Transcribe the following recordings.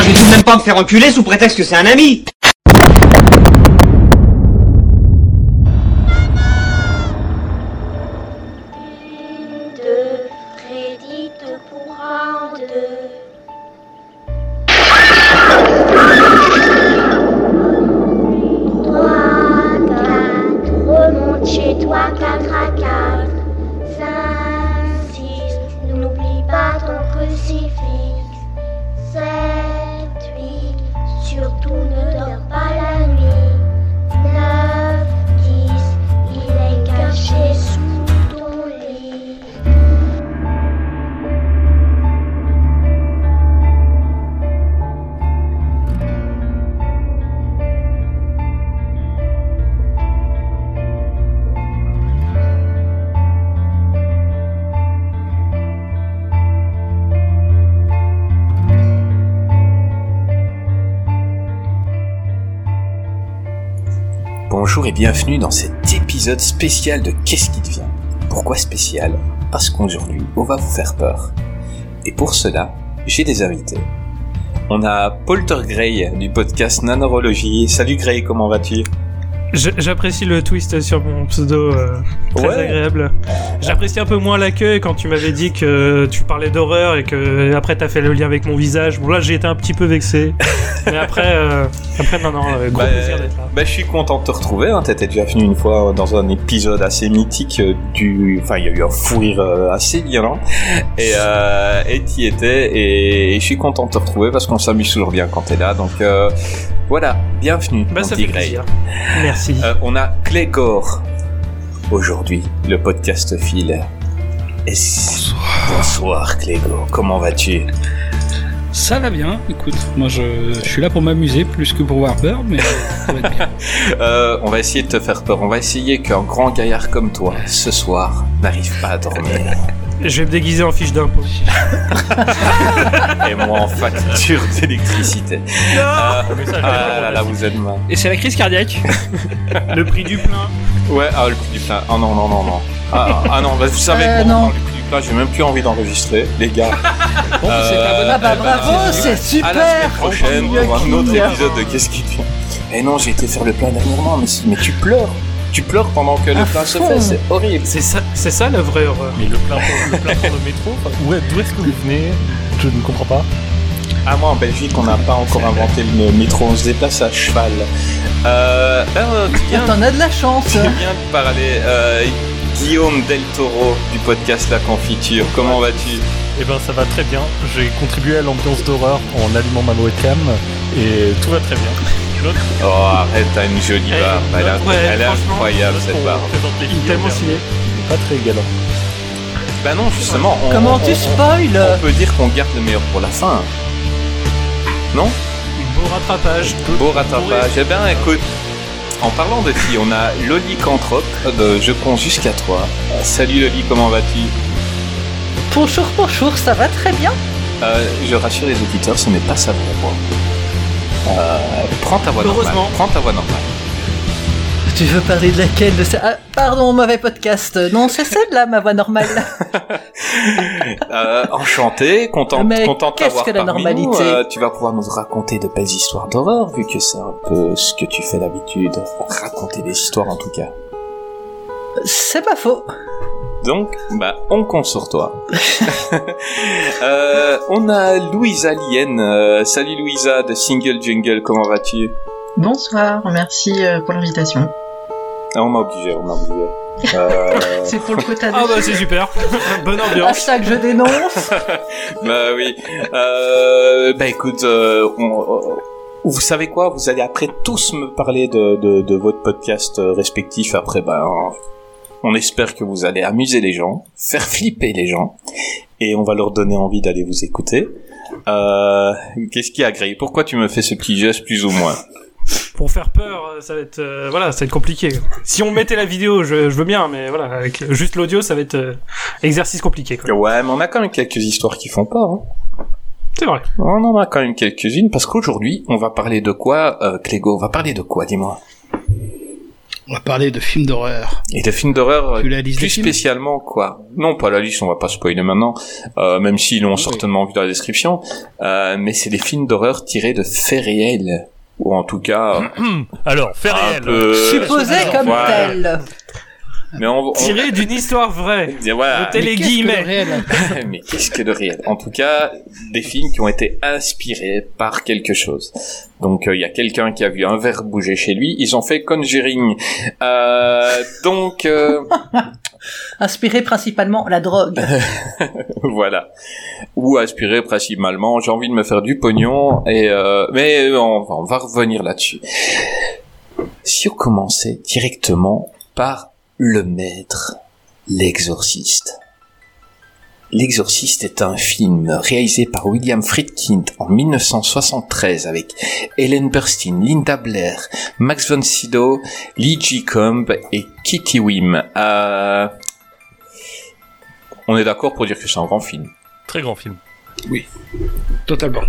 Ah, je vais tout même pas me faire enculer sous prétexte que c'est un ami bienvenue dans cet épisode spécial de Qu'est-ce qui devient? Pourquoi spécial? Parce qu'aujourd'hui, on va vous faire peur. Et pour cela, j'ai des invités. On a Polter Gray du podcast Nanorologie. Salut Gray, comment vas-tu? J'apprécie le twist sur mon pseudo, euh, très Ouais. agréable. J'apprécie un peu moins l'accueil quand tu m'avais dit que tu parlais d'horreur et que après t'as fait le lien avec mon visage. Bon là j'ai été un petit peu vexé, mais après, euh, après non non, euh, gros Bah, plaisir d'être là. Bah, je suis content de te retrouver. Hein. T'étais déjà venu une fois dans un épisode assez mythique euh, du. Enfin, il y a eu un fou rire euh, assez violent. Et euh, et t'y étais. Et, et je suis content de te retrouver parce qu'on s'amuse toujours bien quand t'es là. Donc voilà, bienvenue. Bah ça fait plaisir. Merci. Euh, on a Clégor aujourd'hui, le podcast. Et c- Bonsoir Clégor, comment vas-tu? Ça va bien, écoute, moi je, je suis là pour m'amuser plus que pour voir peur, mais ça va être bien. euh, On va essayer de te faire peur. On va essayer qu'un grand gaillard comme toi, ce soir, n'arrive pas à dormir. Je vais me déguiser en fiche d'impôt. Et moi en facture d'électricité. Euh, ah là là, vous êtes mal. Et c'est la crise cardiaque Le prix du plein. Ouais, ah le prix du plein. Ah non, non, non, non. Ah, ah non, bah, vous savez Euh, non. le prix du plein, j'ai même plus envie d'enregistrer, les gars. Bon, c'est Euh, Ah bah bravo, c'est super À la semaine prochaine pour un autre épisode de Qu'est-ce qui devient Eh non, j'ai été faire le plein dernièrement, mais, mais tu pleures. Tu pleures pendant que le À plein se fait, c'est horrible. C'est ça, c'est ça la vraie horreur. Mais le plein le plein pour le métro, d'où est-ce que vous venez? Je ne comprends pas. Ah, moi en Belgique, on n'a pas encore inventé le métro, on se déplace à cheval. Euh, ben, euh, T'en as de la chance tu viens de parler. Euh, Guillaume Del Toro du podcast La Confiture, comment vas-tu? Eh ben ça va très bien. J'ai contribué à l'ambiance d'horreur en allumant ma webcam et tout va très bien. L'autre, Oh, arrête, t'as une jolie Eh, barbe. Elle, ouais, elle est incroyable cette on barbe. Il est tellement au stylé. Il est pas très galant. Bah non, justement, on, Comment on- tu on- spoil on peut dire qu'on garde le meilleur pour la fin. Non? Beau rattrapage. Beau rattrapage. Eh bien, écoute, en parlant de filles, on a Loli Cantrop de Je compte jusqu'à toi. Salut Loli, comment vas-tu? Bonjour, bonjour, ça va très bien? Euh, Je rassure les auditeurs, ce n'est pas sa vraie voix. Euh, prends ta voix normale. Heureusement. Prends ta voix normale. Tu veux parler de laquelle de ça Ah, Pardon, mauvais podcast. Non, c'est celle-là, ma voix normale. Euh, enchanté, content, Mais content de qu'est-ce t'avoir que la parmi normalité nous. Euh, tu vas pouvoir nous raconter de belles histoires d'horreur, vu que c'est un peu ce que tu fais d'habitude. Raconter des histoires en tout cas. c'est pas faux. Donc, bah, on compte sur toi. Euh, on a Louisa Lien. Euh, salut Louisa de Single Jungle, comment vas-tu? Bonsoir, merci euh, pour l'invitation. ah, On m'a obligé, on m'a obligé. Euh, C'est pour le quota de... Ah bah c'est super. Bonne ambiance. Hashtag je dénonce. bah oui. Euh, bah écoute, euh, on- vous savez quoi? Vous allez après tous me parler de, de, de votre podcast respectif. Après, ben, on espère que vous allez amuser les gens, faire flipper les gens. et on va leur donner envie d'aller vous écouter. Euh, Qu'est-ce qui a Pourquoi tu me fais ce petit geste plus ou moins? Pour faire peur, euh, ça va être, euh, voilà, ça va être compliqué. Si on mettait la vidéo, je, je veux bien, mais voilà, avec juste l'audio, ça va être euh, exercice compliqué. Quoi. Ouais, mais on a quand même quelques histoires qui font peur. Hein. C'est vrai. On en a quand même quelques-unes parce qu'aujourd'hui, on va parler de quoi, Clégo? On va parler de quoi, dis-moi? On va parler de films d'horreur. Et de films d'horreur, euh, plus spécialement quoi Non, pas la liste, on va pas spoiler maintenant, euh, même s'ils l'ont Oui. certainement vu dans la description. Euh, mais c'est des films d'horreur tirés de faits réels, ou en tout cas Alors, fait un réel. peu. Supposé comme Voilà. tel. Mais on, on- Tiré d'une histoire vraie. voilà. Mettez les Qu'est-ce que le guillemets. réel mais qu'est-ce que de réel? En tout cas, des films qui ont été inspirés par quelque chose. Donc euh, il y a quelqu'un qui a vu un verre bouger chez lui, ils ont fait Conjuring. Euh, donc euh, Inspiré principalement la drogue. voilà. Ou aspiré principalement, j'ai envie de me faire du pognon et euh, mais on, va- on va revenir là-dessus. Si on commençait directement par le maître, l'exorciste. L'Exorciste est un film réalisé par William Friedkin en 1973 avec Ellen Burstyn, Linda Blair, Max von Sydow, Lee G. Combs et Kitty Wim. Euh, On est d'accord pour dire que c'est un grand film. Très grand film. Totalement.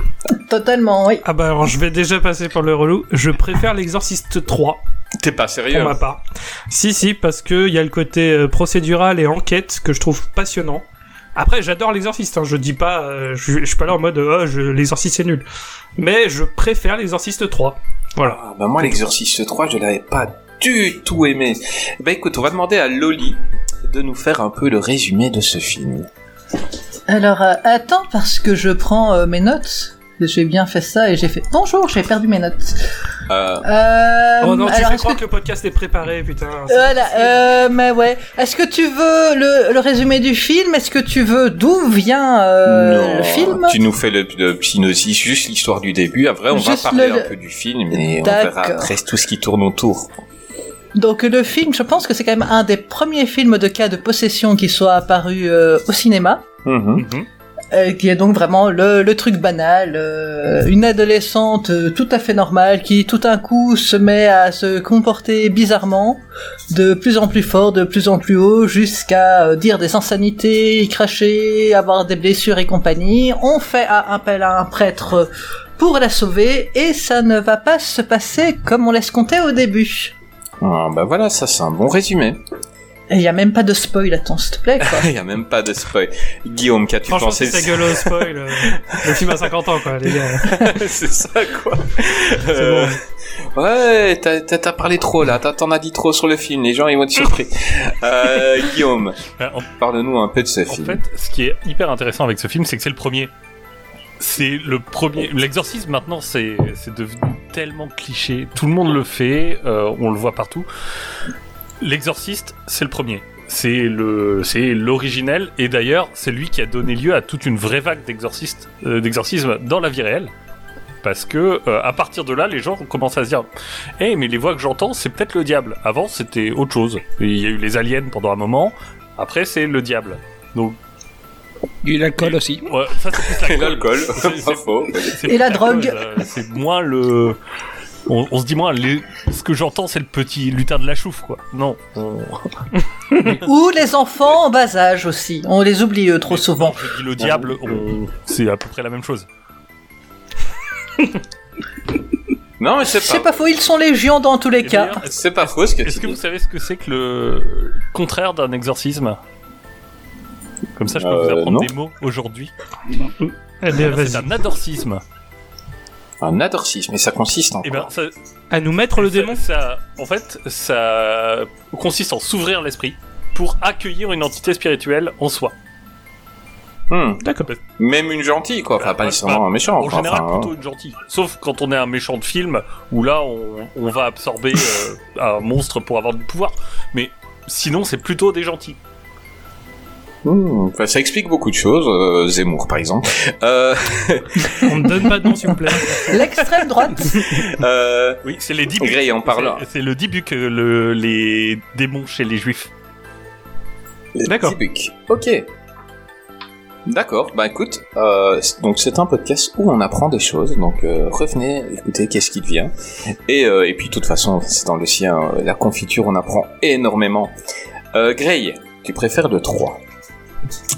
Totalement, oui. Ah bah alors je vais déjà passer pour le relou. Je préfère l'Exorciste 3 T'es pas pour sérieux ma part. Si si parce que il y a le côté euh, procédural et enquête que je trouve passionnant. Après j'adore l'Exorciste, hein, je dis pas, euh, je, je suis pas là en mode oh je, l'Exorciste c'est nul. Mais je préfère l'Exorciste 3. Voilà. Ah, bah moi, l'Exorciste 3, je l'avais pas du tout aimé. Bah écoute, on va demander à Loli de nous faire un peu le résumé de ce film. Alors, euh, attends, parce que je prends euh, mes notes. J'ai bien fait ça et j'ai fait bonjour, j'ai perdu mes notes. Euh, Euh, oh non, tu alors, fais croire que... que... le podcast est préparé, putain. Voilà, euh, mais ouais. Est-ce que tu veux le, le résumé du film? Est-ce que tu veux d'où vient euh, non, le film? tu nous fais le, le synopsis, juste l'histoire du début. Après, on va parler le- un peu du film et on verra après tout ce qui tourne autour. Donc le film, je pense que c'est quand même un des premiers films de cas de possession qui soit apparu euh, au cinéma. Mhm. Mhm. Euh, qui est donc vraiment le, truc banal, euh, une adolescente euh, tout à fait normale qui tout d'un coup se met à se comporter bizarrement, de plus en plus fort, de plus en plus haut, jusqu'à dire des insanités, cracher, avoir des blessures et compagnie. On fait appel à un prêtre pour la sauver et ça ne va pas se passer comme on laisse compter au début. Ah, bah voilà, ça c'est un bon résumé. Il y a même pas de spoil, attends, s'il te plaît. Il y a même pas de spoil. Guillaume, qu'as-tu Franchement, pensé c'est sa gueule au spoil. euh, le film a 50 ans, quoi, les gars. C'est ça quoi. Euh, Ouais, t'as- parlé trop là, t'en as dit trop sur le film, les gens ils vont être surpris. Euh, Guillaume, En, parle-nous un peu de ce en film. fait, ce qui est hyper intéressant avec ce film, c'est que c'est le premier. C'est le premier. L'exorcisme maintenant, c'est c'est devenu tellement cliché. Tout le monde le fait, euh, on le voit partout. L'exorciste, c'est le premier. C'est le, c'est l'originel, et d'ailleurs, c'est lui qui a donné lieu à toute une vraie vague d'exorcistes, euh, d'exorcisme dans la vie réelle. Parce que euh, à partir de là, les gens ont commencé à se dire, eh mais les voix que j'entends, c'est peut-être le diable. Avant, c'était autre chose. Il y a eu les aliens pendant un moment. Après, c'est le diable. Donc, Et l'alcool aussi. ouais, ça c'est plus l'alcool. l'alcool, C'est- pas c'est- faux. c'est Et la drogue. euh, C'est moins le. On, on se dit moins, les- ce que j'entends, c'est le petit lutin de la chouffe, quoi. Non. on- Ou les enfants en bas âge aussi. On les oublie eux, trop souvent. Je dis le diable, on... c'est à peu près la même chose. Non, mais c'est C'est pas, pas faux, ils sont légions dans tous les Et cas. c'est pas faux ce que Est-ce que vous savez ce que c'est que le contraire d'un exorcisme? Comme ça, je peux vous Euh, apprendre non. des mots aujourd'hui. Allez, Eh vas-y. C'est un adorcisme. Un adorcisme, mais ça consiste en Et quoi ben, ça, À nous mettre le ça- démon ça- en fait, ça consiste en s'ouvrir l'esprit pour accueillir une entité spirituelle en soi. Hmm, D'accord. Même une gentille, quoi. Enfin, pas Ouais, nécessairement un méchant. En général, enfin, plutôt une gentille. Sauf quand on est un méchant de film, où là, on, on va absorber euh, un monstre pour avoir du pouvoir. Mais sinon, c'est plutôt des gentils. Hmm, enfin, ça explique beaucoup de choses. euh, Zemmour, par exemple. Euh, On ne donne pas de nom, s'il vous plaît. L'extrême droite. euh, Oui, c'est les dibucs. Gray, en parlant. C'est- le le, les démons chez les juifs. D'accord. Ok. D'accord, bah écoute, euh, donc c'est un podcast où on apprend des choses, donc euh, revenez, écoutez qu'est-ce qui devient. Et, euh, et puis de toute façon, c'est dans le sien, euh, la confiture, on apprend énormément. Euh, Grey, tu préfères le 3,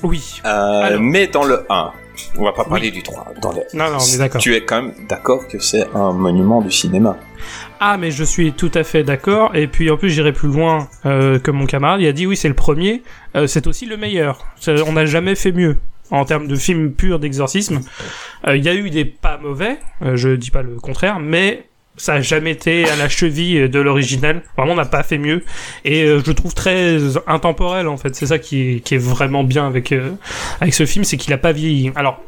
Oui. euh, Alors. mais dans le 1, on va pas parler du 3, dans le Non, non, on est d'accord. Tu es quand même d'accord que c'est un monument du cinéma. Ah, mais je suis tout à fait d'accord. Et puis en plus, j'irai plus loin euh, que mon camarade. Il a dit oui, c'est le premier. Euh, c'est aussi le meilleur. On n'a jamais fait mieux en termes de film pur d'exorcisme. Euh, Il y a eu des pas mauvais. je dis pas le contraire, mais ça a jamais été à la cheville de l'original. Vraiment, on n'a pas fait mieux. Et euh, je trouve très intemporel en fait. C'est ça qui est, qui est vraiment bien avec euh, avec ce film, c'est qu'il a pas vieilli. Alors.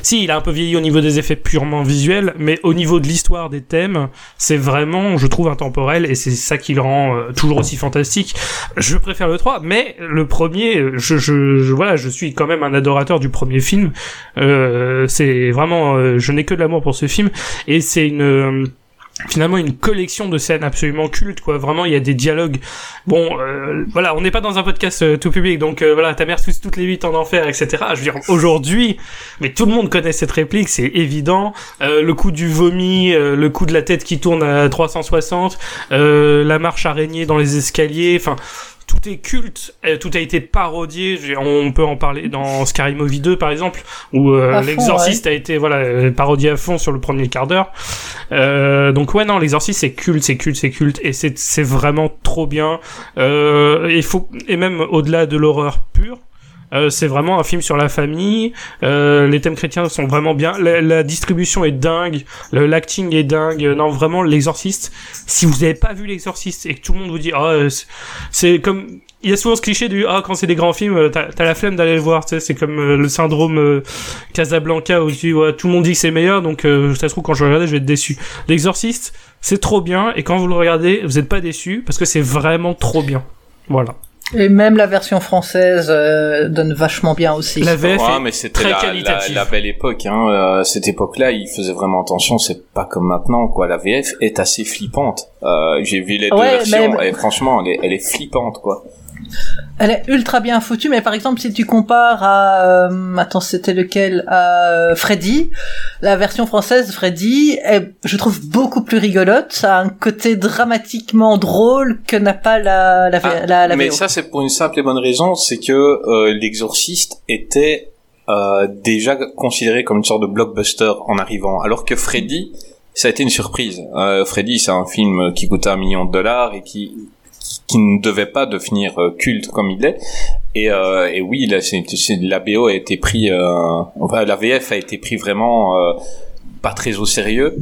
Si, il a un peu vieilli au niveau des effets purement visuels, mais au niveau de l'histoire des thèmes, c'est vraiment, je trouve, intemporel, et c'est ça qui le rend euh, toujours aussi fantastique. Je préfère le 3, mais le premier, je, je, je- voilà, je suis quand même un adorateur du premier film. Euh, c'est vraiment, euh, je n'ai que de l'amour pour ce film, et c'est une... finalement une collection de scènes absolument cultes quoi. Vraiment il y a des dialogues. Bon euh, voilà on n'est pas dans un podcast euh, tout public donc euh, voilà ta mère tous toutes les huit en enfer etc je veux dire aujourd'hui mais tout le monde connaît cette réplique c'est évident. Euh, le coup du vomi le coup de la tête qui tourne à 360 euh, la marche araignée dans les escaliers enfin tout est culte, euh, tout a été parodié. On peut en parler dans Scary Movie 2 par exemple, où euh, l'exorciste a été voilà euh, parodié à fond sur le premier quart d'heure. Euh, donc ouais non, l'exorciste c'est culte, c'est culte, c'est culte, et c'est c'est vraiment trop bien. Euh, il faut et même au-delà de l'horreur pure. Euh, c'est vraiment un film sur la famille. Euh, les thèmes chrétiens sont vraiment bien. La, la distribution est dingue. Le- L'acting est dingue. Non, vraiment, l'exorciste. Si vous n'avez pas vu l'exorciste et que tout le monde vous dit, ah, euh, c'est- comme, il y a souvent ce cliché du, ah, quand c'est des grands films, euh, t'as la flemme d'aller le voir. Tu sais, c'est comme euh, le syndrome euh, Casablanca où tu tout le monde dit que c'est meilleur, donc euh, ça se trouve quand je vais je vais être déçu. L'exorciste, c'est trop bien et quand vous le regardez, vous n'êtes pas déçu parce que c'est vraiment trop bien. Voilà. Et même la version française euh, donne vachement bien aussi. La VF Ouais, est mais c'était très la, la, qualitative. la belle époque. Hein. Euh, cette époque-là, ils faisaient vraiment attention. C'est pas comme maintenant, quoi. La VF est assez flippante. Euh, J'ai vu les deux versions mais- et franchement, elle est, elle est flippante, quoi. Elle est ultra bien foutue, mais par exemple, si tu compares à, euh, attends, c'était lequel, à euh, Freddy, la version française Freddy, est, je trouve beaucoup plus rigolote. Ça a un côté dramatiquement drôle que n'a pas la la, Ah, la, la mais VO. ça, c'est pour une simple et bonne raison, c'est que euh, l'exorciste était euh, déjà considéré comme une sorte de blockbuster en arrivant, alors que Freddy, ça a été une surprise. Euh, Freddy, c'est un film qui coûtait un million de dollars et qui qui ne devait pas devenir euh, culte comme il est. Et, euh, et oui, c'est- la BO a été pris, euh, enfin, la VF a été pris vraiment euh, pas très au sérieux,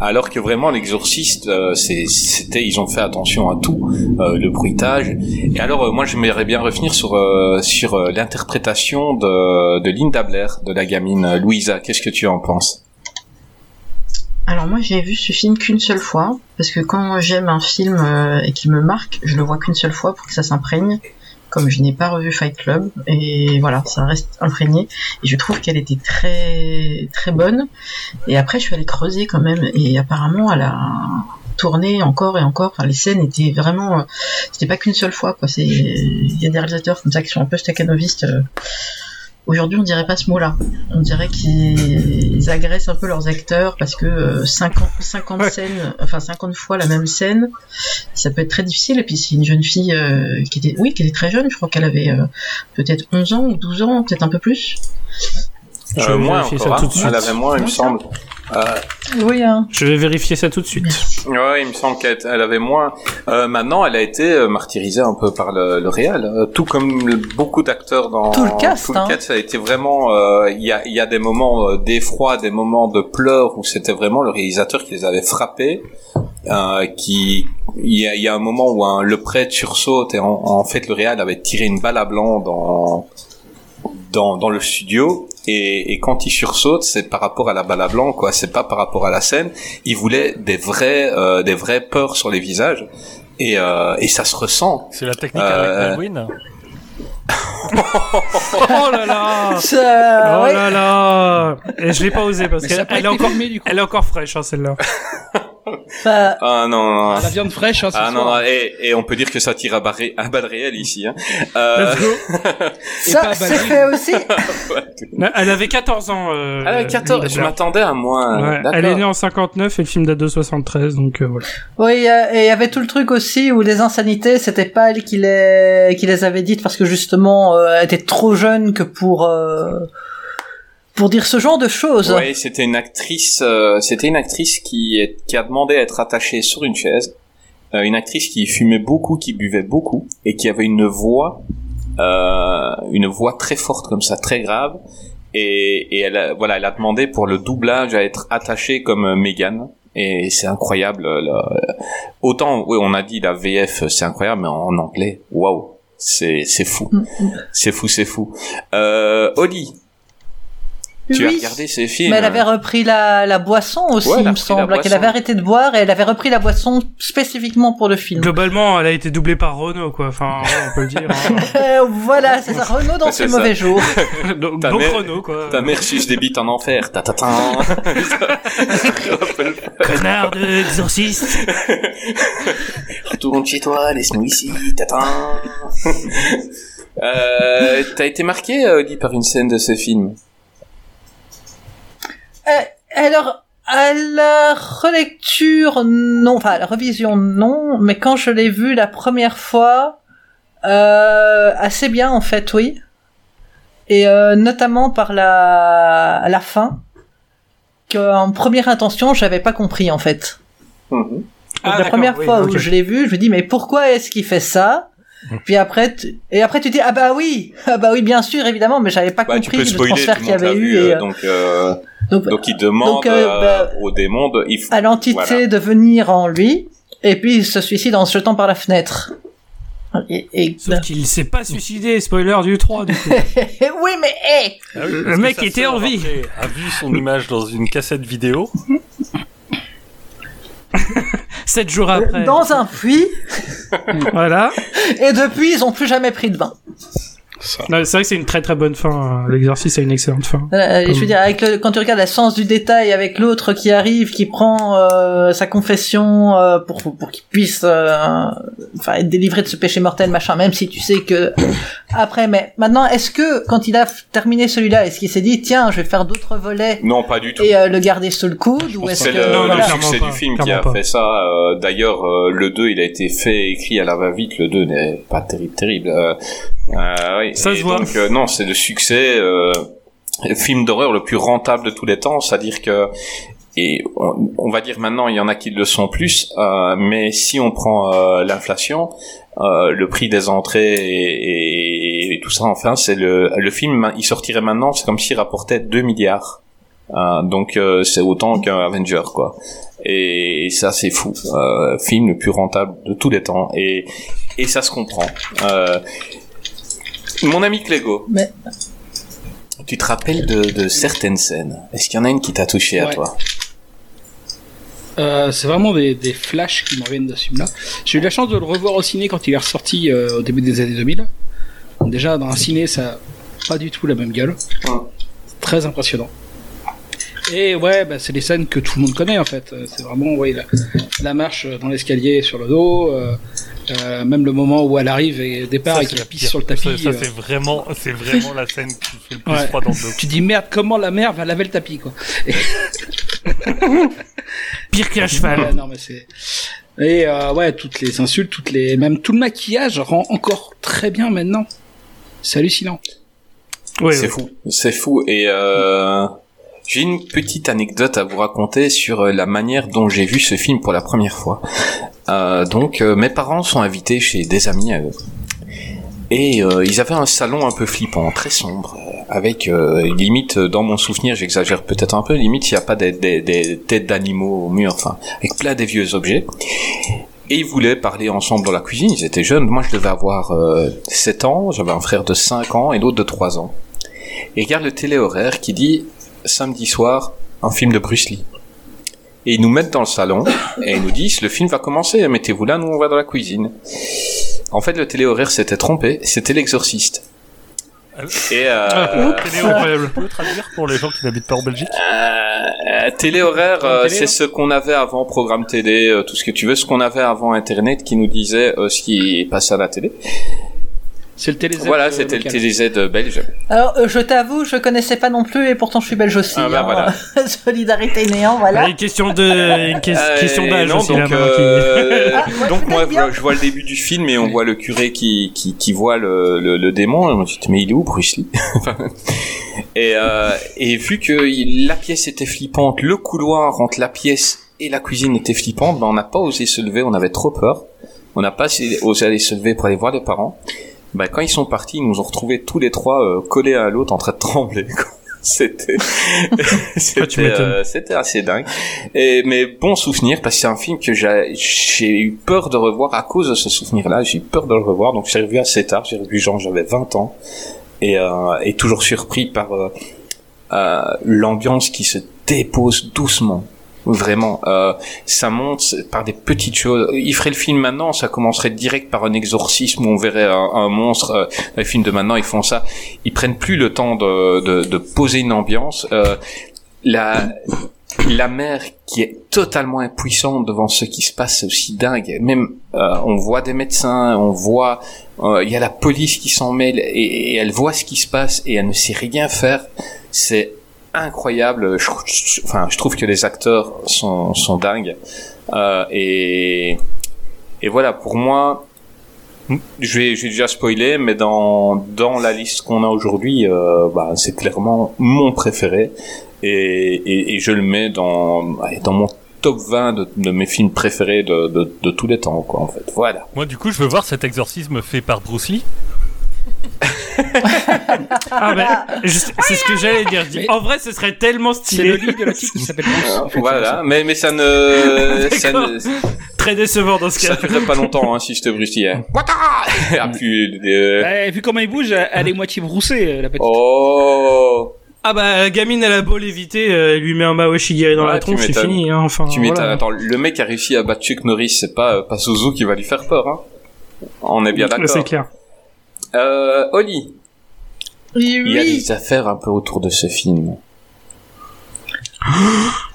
alors que vraiment l'exorciste, euh, c'était, ils ont fait attention à tout, euh, le bruitage. Et alors, moi, j'aimerais bien revenir sur sur l'interprétation de, de Linda Blair, de la gamine Louisa. Qu'est-ce que tu en penses? Alors moi j'ai vu ce film qu'une seule fois, parce que quand j'aime un film euh, et qu'il me marque, je le vois qu'une seule fois pour que ça s'imprègne. Comme je n'ai pas revu Fight Club, et voilà, ça reste imprégné. Et je trouve qu'elle était très très bonne. Et après je suis allée creuser quand même, et apparemment elle a tourné encore et encore. Enfin, les scènes étaient vraiment, euh, c'était pas qu'une seule fois quoi. Il y a des réalisateurs comme ça qui sont un peu staccanovistes. euh, Aujourd'hui, on dirait pas ce mot-là. On dirait qu'ils agressent un peu leurs acteurs parce que euh, 50, 50 Ouais. scènes, enfin 50 fois la même scène, ça peut être très difficile. Et puis c'est une jeune fille euh, qui était, oui, qui était très jeune. Je crois qu'elle avait euh, peut-être 11 ans ou 12 ans, peut-être un peu plus. Je vais Euh, Moins vérifier encore, ça hein. tout de suite. Elle avait moins, il me semble. Euh, Oui, hein. Je vais vérifier ça tout de suite. Ouais, il me semble qu'elle elle avait moins. Euh, maintenant, elle a été euh, martyrisée un peu par le, le réel, euh, tout comme le- beaucoup d'acteurs dans Tout le cast, Tout le hein. cast, ça a été vraiment. euh, Il y, a, il y a des moments euh, d'effroi, des moments de pleurs où c'était vraiment le réalisateur qui les avait frappés. Euh, qui il y a, il y a un moment où un, le prêtre sursaute et en, en fait le réal avait tiré une balle à blanc dans dans, dans le studio et, et quand il sursaute c'est par rapport à la balle à blanc quoi c'est pas par rapport à la scène il voulait des vrais euh, des vraies peurs sur les visages et, euh, et ça se ressent C'est la technique Euh, avec Baldwin. Oh là là Ça, Oh ouais. là là Et je l'ai pas osé parce qu'elle est encore, filmé, du coup. elle est encore fraîche hein, celle-là. Bah, Ah non, non. Ah, la viande fraîche, hein, ce Ah non, soir. non, et, et on peut dire que ça tire à, barré, à balles réelles ici. Hein. Euh, Let's go. Et ça, c'est fait aussi. Elle avait 14 ans. Euh, Elle avait 14, je m'attendais à moins. Ouais, elle est née en 59 et le film date de 73, donc euh, voilà. Oui, euh, et il y avait tout le truc aussi où les insanités, c'était pas elle qui les, qui les avait dites parce que justement, euh, elle était trop jeune que pour, euh, pour dire ce genre de choses. Oui, c'était une actrice. euh, c'était une actrice qui, est, qui a demandé à être attachée sur une chaise. Euh, une actrice qui fumait beaucoup, qui buvait beaucoup et qui avait une voix, euh, une voix très forte comme ça, très grave. Et, et elle, a, voilà, elle a demandé pour le doublage à être attachée comme euh, Megan. Et c'est incroyable. euh, là. Autant, oui, on a dit la VF, c'est incroyable, mais en anglais, waouh, c'est c'est fou, Mm, mm. c'est fou, c'est fou. Euh, Oli, tu as Oui. regardé ces films Mais elle avait repris la, la boisson aussi, Ouais, il me semble, qu'elle avait arrêté de boire et elle avait repris la boisson spécifiquement pour le film. Globalement, elle a été doublée par Renault, quoi. Enfin, ouais, on peut le dire. hein. Euh, voilà, c'est ça, Renault dans ses mauvais jours. donc, donc mère- Renault, quoi. Ta mère suce des bites en enfer. Ta ta ta. Connard de exorciste. Retourne chez toi, laisse-nous ici. Ta ta. Euh, T'as été marqué, euh, Oli, par une scène de ce film? Euh, alors, à la relecture, non, enfin, à la revision, non, mais quand je l'ai vu la première fois, euh, assez bien, en fait, oui. Et euh, notamment par la, la fin, qu'en première intention, j'avais pas compris, en fait. Mhm. Donc, Ah, la première oui, fois ok. où je l'ai vu, je me dis, mais pourquoi est-ce qu'il fait ça? Puis après, tu... et après tu dis ah bah oui, ah bah oui bien sûr évidemment, mais j'avais pas Bah, compris le spoiler, transfert qu'il y avait eu et euh, euh, donc, euh, donc, donc il demande donc, euh, bah, au démon de... Il faut- à l'entité Voilà. de venir en lui, et puis il se suicide en se jetant par la fenêtre. Et, et- Sauf qu'il s'est pas suicidé, spoiler du 3, du coup. oui, mais hé Le mec était en vie. A vu son image dans une cassette vidéo. 7 jours après. Dans un puits, Voilà. et depuis ils ont plus jamais pris de bain. C'est vrai que c'est une très très bonne fin. hein. L'exercice a une excellente fin. Euh, Je veux dire, avec le, quand tu regardes la sens du détail, avec l'autre qui arrive, qui prend euh, sa confession euh, pour pour qu'il puisse, euh, enfin, être délivré de ce péché mortel, machin. Même si tu sais que après, mais maintenant, est-ce que quand il a terminé celui-là, est-ce qu'il s'est dit, tiens, je vais faire d'autres volets Non, pas du tout. et euh, le garder sous le coude, ou est-ce C'est que le, Non, le succès pas, du film qui a pas. fait ça. Euh, D'ailleurs, euh, le 2, il a été fait, écrit à la va-vite. Le 2 n'est pas terrible, terrible. Euh, oui. Ça Et se voit. Donc, euh, non, c'est le succès, euh, le film d'horreur le plus rentable de tous les temps. C'est-à-dire que, et on, on va dire maintenant, il y en a qui le sont plus, euh, mais si on prend euh, l'inflation, euh, le prix des entrées et, et- et tout ça, enfin, c'est le, le film, il sortirait maintenant, c'est comme s'il rapportait 2 milliards. Euh, donc euh, c'est autant qu'un Avenger quoi. Et, et ça c'est fou. Euh, film le plus rentable de tous les temps. Et, et ça se comprend. Mon ami Clégo. Mais- Tu te rappelles de, de certaines scènes Est-ce qu'il y en a une qui t'a touché à Ouais. toi Euh, c'est vraiment des, des flashs qui me reviennent de ce film-là. J'ai eu la chance de le revoir au ciné quand il est ressorti euh, au début des années 2000. Donc déjà, dans un ciné, ça a pas du tout la même gueule. Ouais. Très impressionnant. Et ouais, bah, c'est des scènes que tout le monde connaît en fait. C'est vraiment ouais, la, la marche dans l'escalier sur le dos, euh, euh, même le moment où elle arrive et départ Ça, et la pisse pire. sur le tapis. Ça, ça, euh, c'est vraiment, c'est vraiment la scène qui fait le plus Ouais. froid dans le dos. tu dis merde, comment la mère va laver le tapis quoi. Pire qu'un Ouais, cheval. non, mais c'est. Et euh, ouais, toutes les insultes, toutes les, même tout le maquillage rend encore très bien maintenant. C'est hallucinant. Ouais, C'est ouais. fou. C'est fou. Et euh, j'ai une petite anecdote à vous raconter sur euh, la manière dont j'ai vu ce film pour la première fois. Euh, donc, euh, mes parents sont invités chez des amis à eux. Et euh, ils avaient un salon un peu flippant, très sombre, euh, avec euh, limite, dans mon souvenir, j'exagère peut-être un peu, limite il n'y a pas des, des- des têtes d'animaux au mur, enfin, avec plein des vieux objets. Et ils voulaient parler ensemble dans la cuisine, ils étaient jeunes, moi je devais avoir euh, 7 ans, j'avais un frère de 5 ans et l'autre de 3 ans. Et regardent le télé-horaire qui dit samedi soir, un film de Bruce Lee. Et ils nous mettent dans le salon et ils nous disent le film va commencer, mettez-vous là, nous on va dans la cuisine. En fait, le télé-horaire s'était trompé, c'était l'exorciste. Et euh, Ah, Télé c'est incroyable. Tu peux traduire pour les gens qui n'habitent pas en Belgique? Euh, télé horaire, euh, c'est ce qu'on avait avant programme télé, euh, tout ce que tu veux, ce qu'on avait avant Internet qui nous disait euh, ce qui passait à la télé. C'est le télé Voilà, c'était le TDZ belge. Alors, euh, je t'avoue, je connaissais pas non plus et pourtant je suis belge aussi. Ah bah hein. voilà. Solidarité néant, voilà. Ah, Une question de, une ques- Euh, question d'âge aussi, donc, là, euh, Ah, moi, donc je moi, bien. je vois le début du film et on voit le curé qui qui, qui voit le, le, le démon. Et on me dit mais il est où Bruce Lee Et euh, et vu que il- la pièce était flippante, le couloir entre la pièce et la cuisine était flippante, ben on n'a pas osé se lever, on avait trop peur. On n'a pas osé aller se lever pour aller voir les parents. Ben, quand ils sont partis, ils nous ont retrouvés tous les trois euh, collés à l'autre en train de trembler. C'était c'était m'étonnes. euh, c'était assez dingue. Et mais bon souvenir parce que c'est un film que j'ai j'ai eu peur de revoir à cause de ce souvenir-là. J'ai eu peur de le revoir, donc j'ai revu assez tard. J'ai revu genre j'avais 20 ans et, euh, et toujours surpris par euh, euh, l'ambiance qui se dépose doucement. Vraiment, euh, ça monte par des petites choses. Il ferait le film maintenant, ça commencerait direct par un exorcisme où on verrait un, monstre. Euh, les films de maintenant, ils font ça. Ils prennent plus le temps de, de, de poser une ambiance. Euh, la, la mère qui est totalement impuissante devant ce qui se passe, c'est aussi dingue. Même, euh, on voit des médecins, on voit, euh, il y a la police qui s'en mêle et, et elle voit ce qui se passe et elle ne sait rien faire. C'est incroyable. Je, enfin, je trouve que les acteurs sont, sont dingues. Euh, et, et voilà, pour moi, je vais, je vais déjà spoiler, mais dans, dans la liste qu'on a aujourd'hui, euh, bah, c'est clairement mon préféré. Et, et, je le mets dans, dans mon top 20 de, mes films préférés de, de, de tous les temps, quoi, en fait. Voilà. Moi, du coup, je veux voir cet exorcisme fait par Bruce Lee. Ah ben, je- c'est ce que j'allais dire. En vrai, ce serait tellement C'est le stylé. lit de la qui s'appelle Bruce. en fait, voilà, mais, mais ça ne, ça Très décevant dans ce ça cas. durerait pas longtemps, hein, si je te brustillais. ah, plus, euh, Ouais, vu comment il bouge, elle est moitié broussée, euh, la petite. Oh, Ah bah, gamine, elle a beau l'éviter, euh, elle lui met un Maoshigiri dans Ouais, la tronche, c'est fini. Hein, enfin, tu voilà. Attends, le mec a réussi à battre Chuck Norris, c'est pas, pas Suzu qui va lui faire peur, hein. On est bien d'accord. C'est clair. Euh, Oli, Oui, il y a des affaires un peu autour de ce film.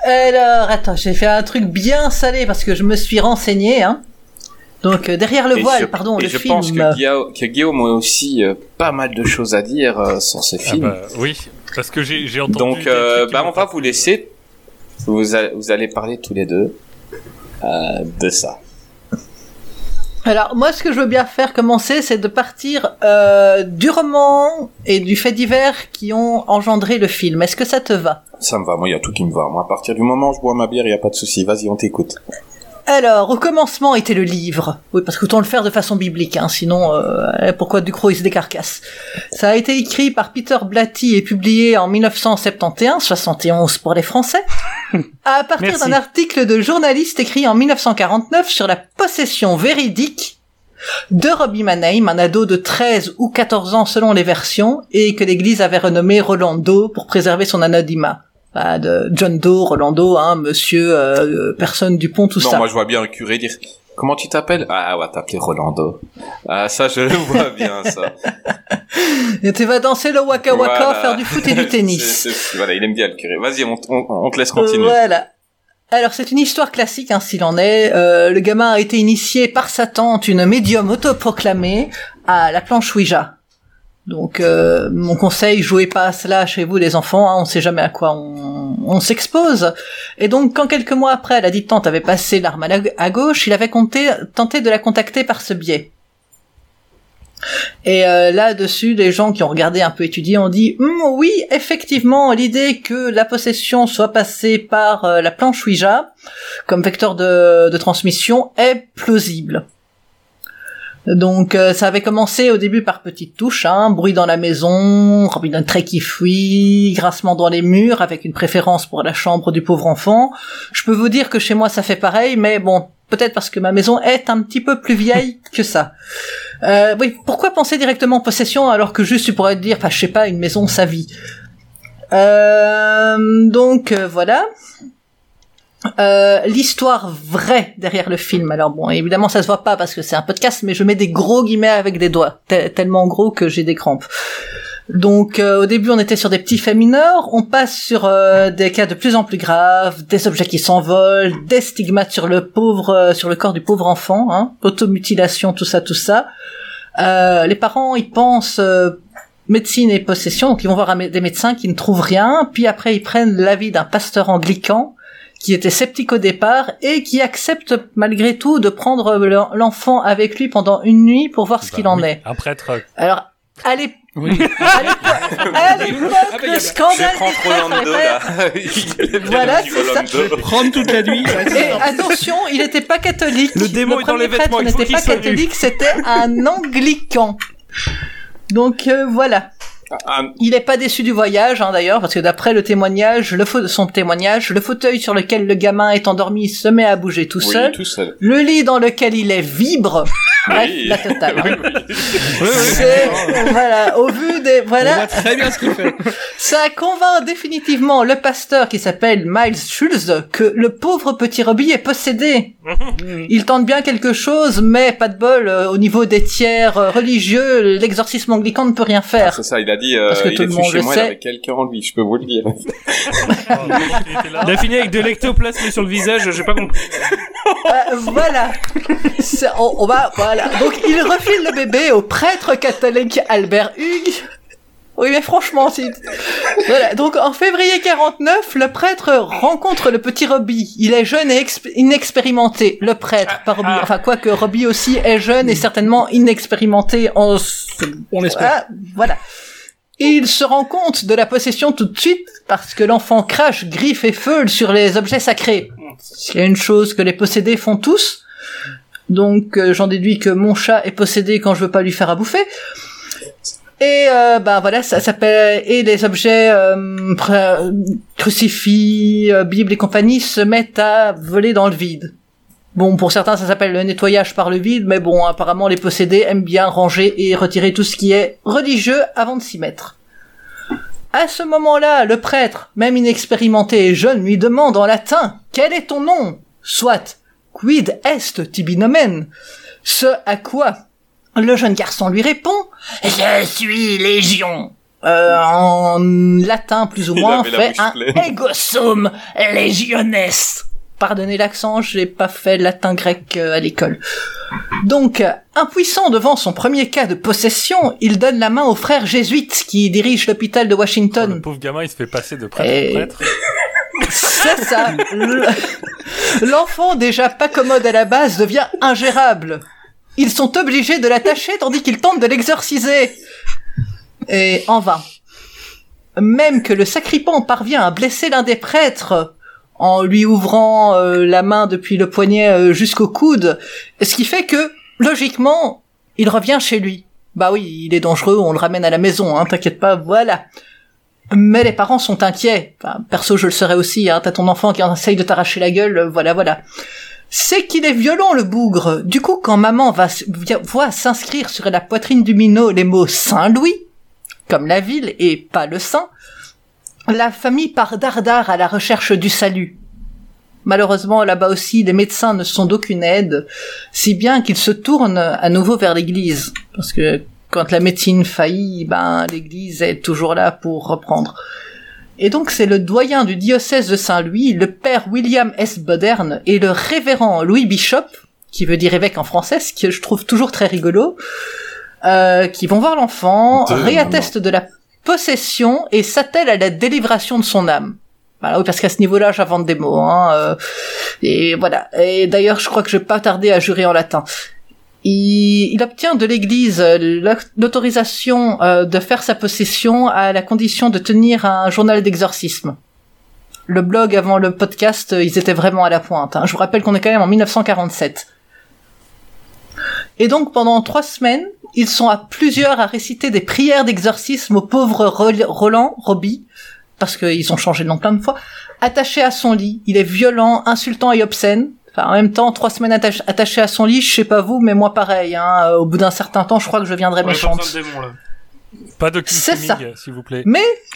Alors, attends, j'ai fait un truc bien salé parce que je me suis renseigné, hein. Donc, euh, derrière le Et voile, je- pardon, et le je film. pense que Guillaume, que Guillaume a aussi euh, pas mal de choses à dire euh, sur ce Ah film. bah, oui, parce que j'ai entendu. Donc, euh, bah, on va vous laisser. Vous, a- vous allez parler tous les deux euh, de ça. Alors, moi, ce que je veux bien faire commencer, c'est de partir euh, du roman et du fait divers qui ont engendré le film. Est-ce que ça te va? Ça me va, moi, il y a tout qui me va. Moi, à partir du moment où je bois ma bière, il n'y a pas de souci. Vas-y, on t'écoute. Alors, au commencement était le livre. Oui, parce qu'autant le faire de façon biblique, hein, sinon, euh, pourquoi Ducrot il se décarcasse Ça a été écrit par Peter Blatty et publié en 1971, 71 pour les Français, à partir d'un article de journaliste écrit en 1949 sur la possession véridique de Robbie Mannheim, un ado de 13 ou 14 ans selon les versions, et que l'église avait renommé Rolando pour préserver son anonymat. Bah, de John Doe, Rolando, hein, monsieur, euh, personne du pont, tout non, ça. moi, je vois bien un curé dire Comment tu t'appelles? Ah, on va t'appeler Rolando. Ah, ça, je le vois bien, ça. Et tu vas danser le waka waka, Voilà. faire du foot et du tennis. Voilà, il aime bien le curé. Vas-y, on, on, on te laisse continuer. Voilà. Alors c'est une histoire classique, hein, s'il en est. Euh, le gamin a été initié par sa tante, une médium autoproclamée, à la planche Ouija. Donc euh, mon conseil, jouez pas à cela chez vous les enfants, hein, on sait jamais à quoi on, s'expose. Et donc quand quelques mois après la dite avait passé l'arme à, gauche, il avait tenté de la contacter par ce biais. Et euh, là-dessus, les gens qui ont regardé un peu étudié ont dit Hum, oui, effectivement, l'idée que la possession soit passée par euh, la planche Ouija comme vecteur de transmission est plausible. Donc euh, ça avait commencé au début par petites touches, hein, bruit dans la maison, robinet trait qui fuit, grincement dans les murs, avec une préférence pour la chambre du pauvre enfant. Je peux vous dire que chez moi ça fait pareil, mais bon, peut-être parce que ma maison est un petit peu plus vieille que ça. Euh, oui, pourquoi penser directement possession alors que juste tu pourrais te dire, enfin je sais pas, une maison, sa vie. Euh, donc euh, voilà. Euh, l'histoire vraie derrière le film. Alors bon, évidemment ça se voit pas parce que c'est un podcast, mais je mets des gros guillemets avec des doigts, te- tellement gros que j'ai des crampes. Donc euh, au début on était sur des petits faits mineurs, on passe sur euh, des cas de plus en plus graves, des objets qui s'envolent, des stigmates sur le pauvre, euh, sur le corps du pauvre enfant, hein, automutilation, tout ça, tout ça. Euh, les parents ils pensent médecine et possession, donc ils vont voir des médecins qui ne trouvent rien, puis après ils prennent l'avis d'un pasteur anglican qui était sceptique au départ et qui accepte malgré tout de prendre l'en- l'enfant avec lui pendant une nuit pour voir ce Bah qu'il en oui, est. Un prêtre. Alors, à l'ép- Oui. à l'époque, Ah, bah, le je scandale Je prends des là. Voilà, c'est ça. Lando. Prendre toute la nuit. Et attention, il n'était pas catholique. Le démon est dans les vêtements, prêtre il n'était pas catholique, c'était un anglican. Donc euh, voilà. Ah, Il est pas déçu du voyage, hein, d'ailleurs, parce que d'après le témoignage, le fa- son témoignage, le fauteuil sur lequel le gamin est endormi se met à bouger tout oui, seul. tout seul. Le lit dans lequel il est vibre. Bref, Oui. la totale. hein. Oui, oui. C'est- voilà, au vu des On voilà, voit très bien ce qu'il fait. ça convainc définitivement le pasteur qui s'appelle Miles Schulz que le pauvre petit Robbie est possédé. Il tente bien quelque chose, mais pas de bol. euh, au niveau des tiers euh, religieux, l'exorcisme anglican ne peut rien Ah, faire. c'est ça, il a dit, euh, Parce que il tout est le venu monde chez moi, sait. il avait quelqu'un en lui, je peux vous le dire. Il. Il a fini avec de l'ectoplasme sur le visage, j'ai pas compris. Euh, voilà. C'est- On, on va, voilà. Donc il refile le bébé au prêtre catholique Albert Hugues. Oui, mais franchement, si. Voilà. Donc en février 49, le prêtre rencontre le petit Robbie. Il est jeune et exp- inexpérimenté. Le prêtre, pas Robbie. Enfin, quoique Robbie aussi est jeune et certainement inexpérimenté en. On espère. Ah, voilà. Il se rend compte de la possession tout de suite parce que l'enfant crache, griffe et feule sur les objets sacrés. C'est une chose que les possédés font tous. Donc euh, j'en déduis que mon chat est possédé quand je veux pas lui faire à bouffer. Et euh, ben voilà, ça s'appelle et les objets euh, crucifix, euh, Bible et compagnie se mettent à voler dans le vide. Bon, pour certains, ça s'appelle le nettoyage par le vide, mais bon, apparemment, les possédés aiment bien ranger et retirer tout ce qui est religieux avant de s'y mettre. À ce moment-là, le prêtre, même inexpérimenté et jeune, lui demande en latin Quel est ton nom? Soit Quid est tibi nomen Ce à quoi le jeune garçon lui répond Je suis Légion. Euh, en latin, plus ou moins, fait un sum legiones. Pardonnez l'accent, j'ai pas fait latin grec euh, à l'école. Donc, impuissant devant son premier cas de possession, il donne la main au frère jésuite qui dirige l'hôpital de Oh, le Washington. pauvre gamin, il se fait passer de prêtre Et- en prêtre. C'est ça. L'enfant déjà pas commode à la base devient ingérable. Ils sont obligés de l'attacher tandis qu'ils tentent de l'exorciser. Et en vain. Même que le sacripant parvient à blesser l'un des prêtres en lui ouvrant euh, la main depuis le poignet euh, jusqu'au coude, ce qui fait que, logiquement, il revient chez lui. Bah oui, il est dangereux, on le ramène à la maison, hein, t'inquiète pas, voilà. Mais les parents sont inquiets. Enfin, perso, je le serais aussi. Hein. T'as ton enfant qui essaye de t'arracher la gueule. euh, Voilà, voilà. C'est qu'il est violent, le bougre. Du coup, quand maman va, voit s'inscrire sur la poitrine du minot les mots Saint-Louis, comme la ville et pas le saint, la famille part dardard à la recherche du salut. Malheureusement, là-bas aussi, les médecins ne sont d'aucune aide, si bien qu'ils se tournent à nouveau vers l'église. Parce que quand la médecine faillit, ben, l'église est toujours là pour reprendre. Et donc, c'est le doyen du diocèse de Saint-Louis, le père William S. Bodern, et le révérend Louis Bishop, qui veut dire évêque en français, ce que je trouve toujours très rigolo, euh, qui vont voir l'enfant, réattestent de la possession et s'attellent à la délivration de son âme. Voilà, parce qu'à ce niveau-là, j'invente des mots. Hein, euh, et voilà. Et d'ailleurs, je crois que je vais pas tarder à jurer en latin. Il, il obtient de l'Église l'aut- l'autorisation euh, de faire sa possession à la condition de tenir un journal d'exorcisme. Le blog avant le podcast, euh, ils étaient vraiment à la pointe. hein. Je vous rappelle qu'on est quand même en 1947. Et donc pendant trois semaines, ils sont à plusieurs à réciter des prières d'exorcisme au pauvre Rol- Roland Robbie, parce qu'ils ont changé de nom plein de fois, attaché à son lit. Il est violent, insultant et obscène. Enfin, en même temps, trois semaines attaché à son lit, je sais pas vous, mais moi pareil. Hein, au bout d'un certain temps, je crois que je pas méchante. Pas de C'est ça. S'il vous plaît. Mais,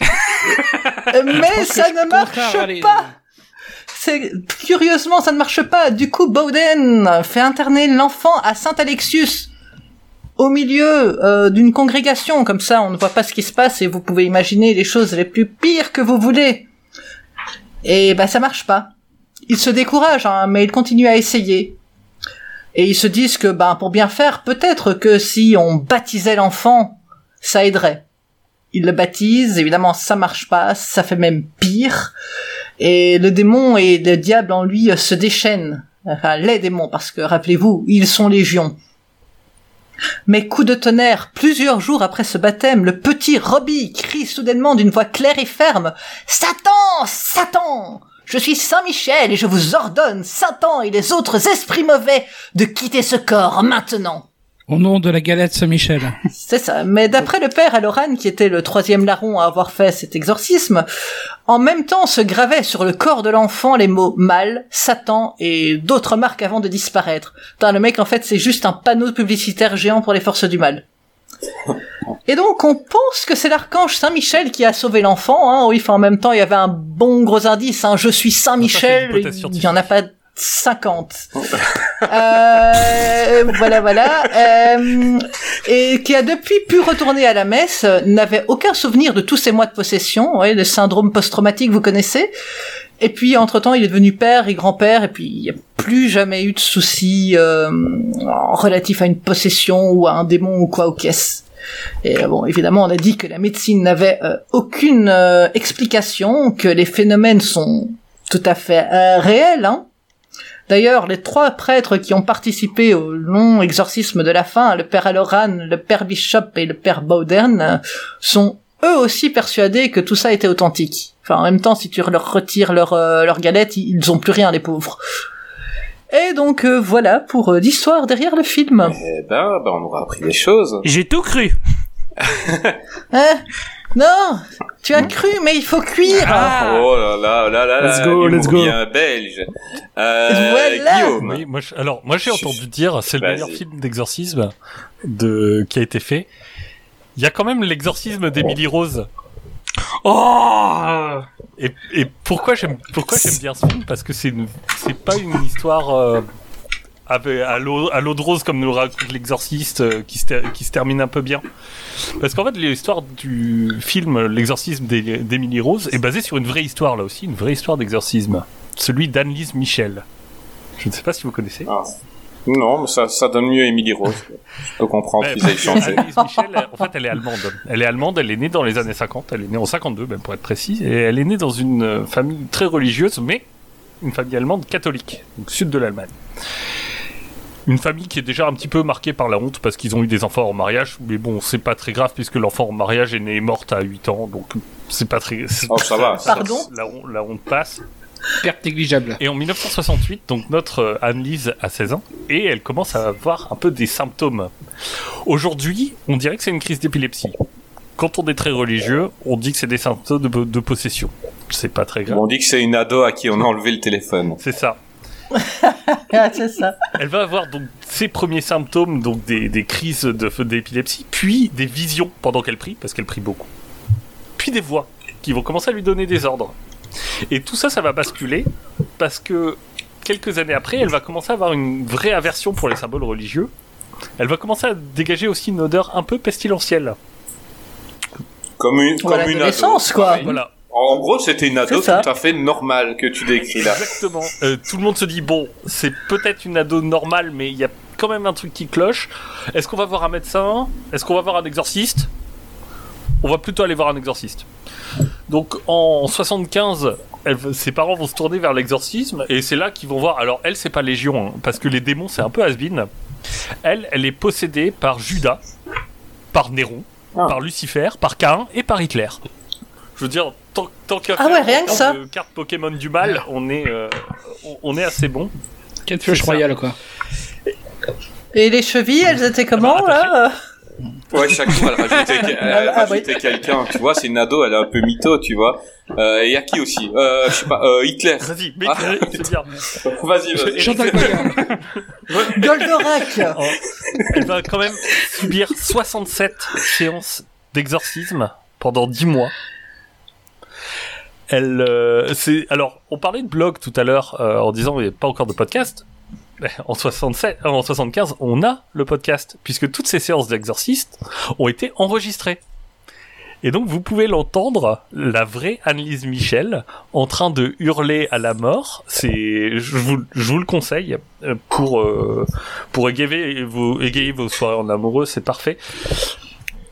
mais ça ne marche pas. C'est curieusement, ça ne marche pas. Du coup, Bowden fait interner l'enfant à Saint Alexius. Au milieu euh, d'une congrégation, comme ça on ne voit pas ce qui se passe et vous pouvez imaginer les choses les plus pires que vous voulez. Et bah ça marche pas. Ils se découragent, hein, mais ils continuent à essayer. Et ils se disent que ben pour bien faire, peut-être que si on baptisait l'enfant, ça aiderait. Ils le baptisent, évidemment ça marche pas, ça fait même pire. Et le démon et le diable en lui se déchaînent. Enfin, les démons, parce que rappelez-vous, ils sont légions. Mais coup de tonnerre, plusieurs jours après ce baptême, le petit Robbie crie soudainement d'une voix claire et ferme Satan Satan Je suis Saint Michel et je vous ordonne, Satan et les autres esprits mauvais, de quitter ce corps maintenant. Au nom de la galette Saint-Michel. C'est ça. Mais d'après le père Aloran, qui était le troisième larron à avoir fait cet exorcisme, en même temps se gravaient sur le corps de l'enfant les mots mal, Satan et d'autres marques avant de disparaître. Putain, le mec, en fait, c'est juste un panneau publicitaire géant pour les forces du mal. Et donc, on pense que c'est l'archange Saint-Michel qui a sauvé l'enfant. Hein. Oui, enfin, en même temps, il y avait un bon gros indice. Hein. Je suis Saint-Michel. Il y en a pas 50. euh, voilà, voilà. Euh, et qui a depuis pu retourner à la messe, n'avait aucun souvenir de tous ces mois de possession, ouais, le syndrome post-traumatique, vous connaissez. Et puis, entre-temps, il est devenu père et grand-père, et puis il n'y a plus jamais eu de soucis euh, relatifs à une possession ou à un démon ou quoi au caisse. Et bon, évidemment, on a dit que la médecine n'avait euh, aucune euh, explication, que les phénomènes sont tout à fait euh, réels, hein. D'ailleurs, les trois prêtres qui ont participé au long exorcisme de la fin, le père Aloran, le père Bishop et le père Bowdern, sont eux aussi persuadés que tout ça était authentique. Enfin, en même temps, si tu leur retires leur, euh, leur galette, ils ont plus rien, les pauvres. Et donc euh, voilà pour euh, l'histoire derrière le film. Eh ben, ben, on aura appris des choses. J'ai tout cru. Hein? Non, tu as cru, mais il faut cuire. Oh là là là là Let's go, let's go. bien belge. Euh, Voilà. Guillaume. Oui, moi, je- alors moi j'ai entendu dire c'est le meilleur film d'exorcisme de qui a été fait. Il y a quand même l'exorcisme d'Emily Rose. Oh Et, et pourquoi j'aime pourquoi j'aime bien ce film? Parce que c'est c'est pas une histoire euh, à l'eau de rose comme nous raconte l'exorciste euh, qui se ter- qui se termine un peu bien. Parce qu'en fait l'histoire du film l'exorcisme d'E- d'Emily Rose est basée sur une vraie histoire là aussi, une vraie histoire d'exorcisme. Celui d'Anne-Lise Michel. Je ne sais pas si vous connaissez. Ah. Non, mais ça, ça donne mieux Emily Rose. Je peux comprendre qu'ils aient changé. Michel, en fait, elle est allemande. Elle est allemande, elle est née dans les années 50, elle est née en 52, même pour être précis, et elle est née dans une euh, famille très religieuse, mais une famille allemande catholique, donc sud de l'Allemagne. Une famille qui est déjà un petit peu marquée par la honte parce qu'ils ont eu des enfants en mariage, mais bon, c'est pas très grave puisque l'enfant en mariage est né et morte à 8 ans, donc c'est pas très. Oh, ça va. ça- Pardon la, la honte passe. Perte négligeable. Et en 1968, donc notre euh, Anne-Lise a 16 ans et elle commence à avoir un peu des symptômes. Aujourd'hui, on dirait que c'est une crise d'épilepsie. Quand on est très religieux, on dit que c'est des symptômes de, de possession. C'est pas très grave. On dit que c'est une ado à qui on a enlevé le téléphone. C'est ça. Ah, c'est ça. Elle va avoir donc ses premiers symptômes, donc des, des crises de d'épilepsie, puis des visions pendant qu'elle prie, parce qu'elle prie beaucoup. Puis des voix qui vont commencer à lui donner des ordres. Et tout ça, ça va basculer parce que quelques années après, elle va commencer à avoir une vraie aversion pour les symboles religieux. Elle va commencer à dégager aussi une odeur un peu pestilentielle. Comme une, comme une l'adolescence, ado. quoi. Voilà, En gros, c'était une ado tout à fait normale que tu décris là. exactement. Euh, tout le monde se dit bon, c'est peut-être une ado normale, mais il y a quand même un truc qui cloche. Est-ce qu'on va voir un médecin? Est-ce qu'on va voir un exorciste? On va plutôt aller voir un exorciste. Donc en 75, elle- ses parents vont se tourner vers l'exorcisme et c'est là qu'ils vont voir. Alors elle, c'est pas Légion, hein, parce que les démons, c'est un peu has-been. Elle, elle est possédée par Judas, par Néron, Ah. par Lucifer, par Cain et par Hitler. Je veux dire, tant, tant qu'à Ah faire ouais, rien en que termes ça. de carte Pokémon du mal, on est, euh, on- on est assez bon. C'est ça. Royale, quoi. Et les chevilles, elles étaient comment, Ah bah, là Ouais, chaque fois, elle rajoutait, elle Ah, rajoutait quelqu'un, tu vois, c'est une ado, elle est un peu mytho, tu vois. Euh, et y a qui aussi euh, Je sais pas, euh, Hitler. Vas-y, mais Ah. c'est bien. Vas-y, vas-y. Chantal Goya. Goldorak Elle va quand même subir 67 séances d'exorcisme pendant 10 mois. Elle, euh, c'est alors, on parlait de blog tout à l'heure euh, en disant il n'y a pas encore de podcast. en 67, en 75, on a le podcast, puisque toutes ces séances d'exorciste ont été enregistrées. Et donc vous pouvez l'entendre, la vraie Annelise Michel, en train de hurler à la mort. C'est, je vous, je vous le conseille euh, pour euh, pour égayer vos, égayer vos soirées en amoureux, c'est parfait.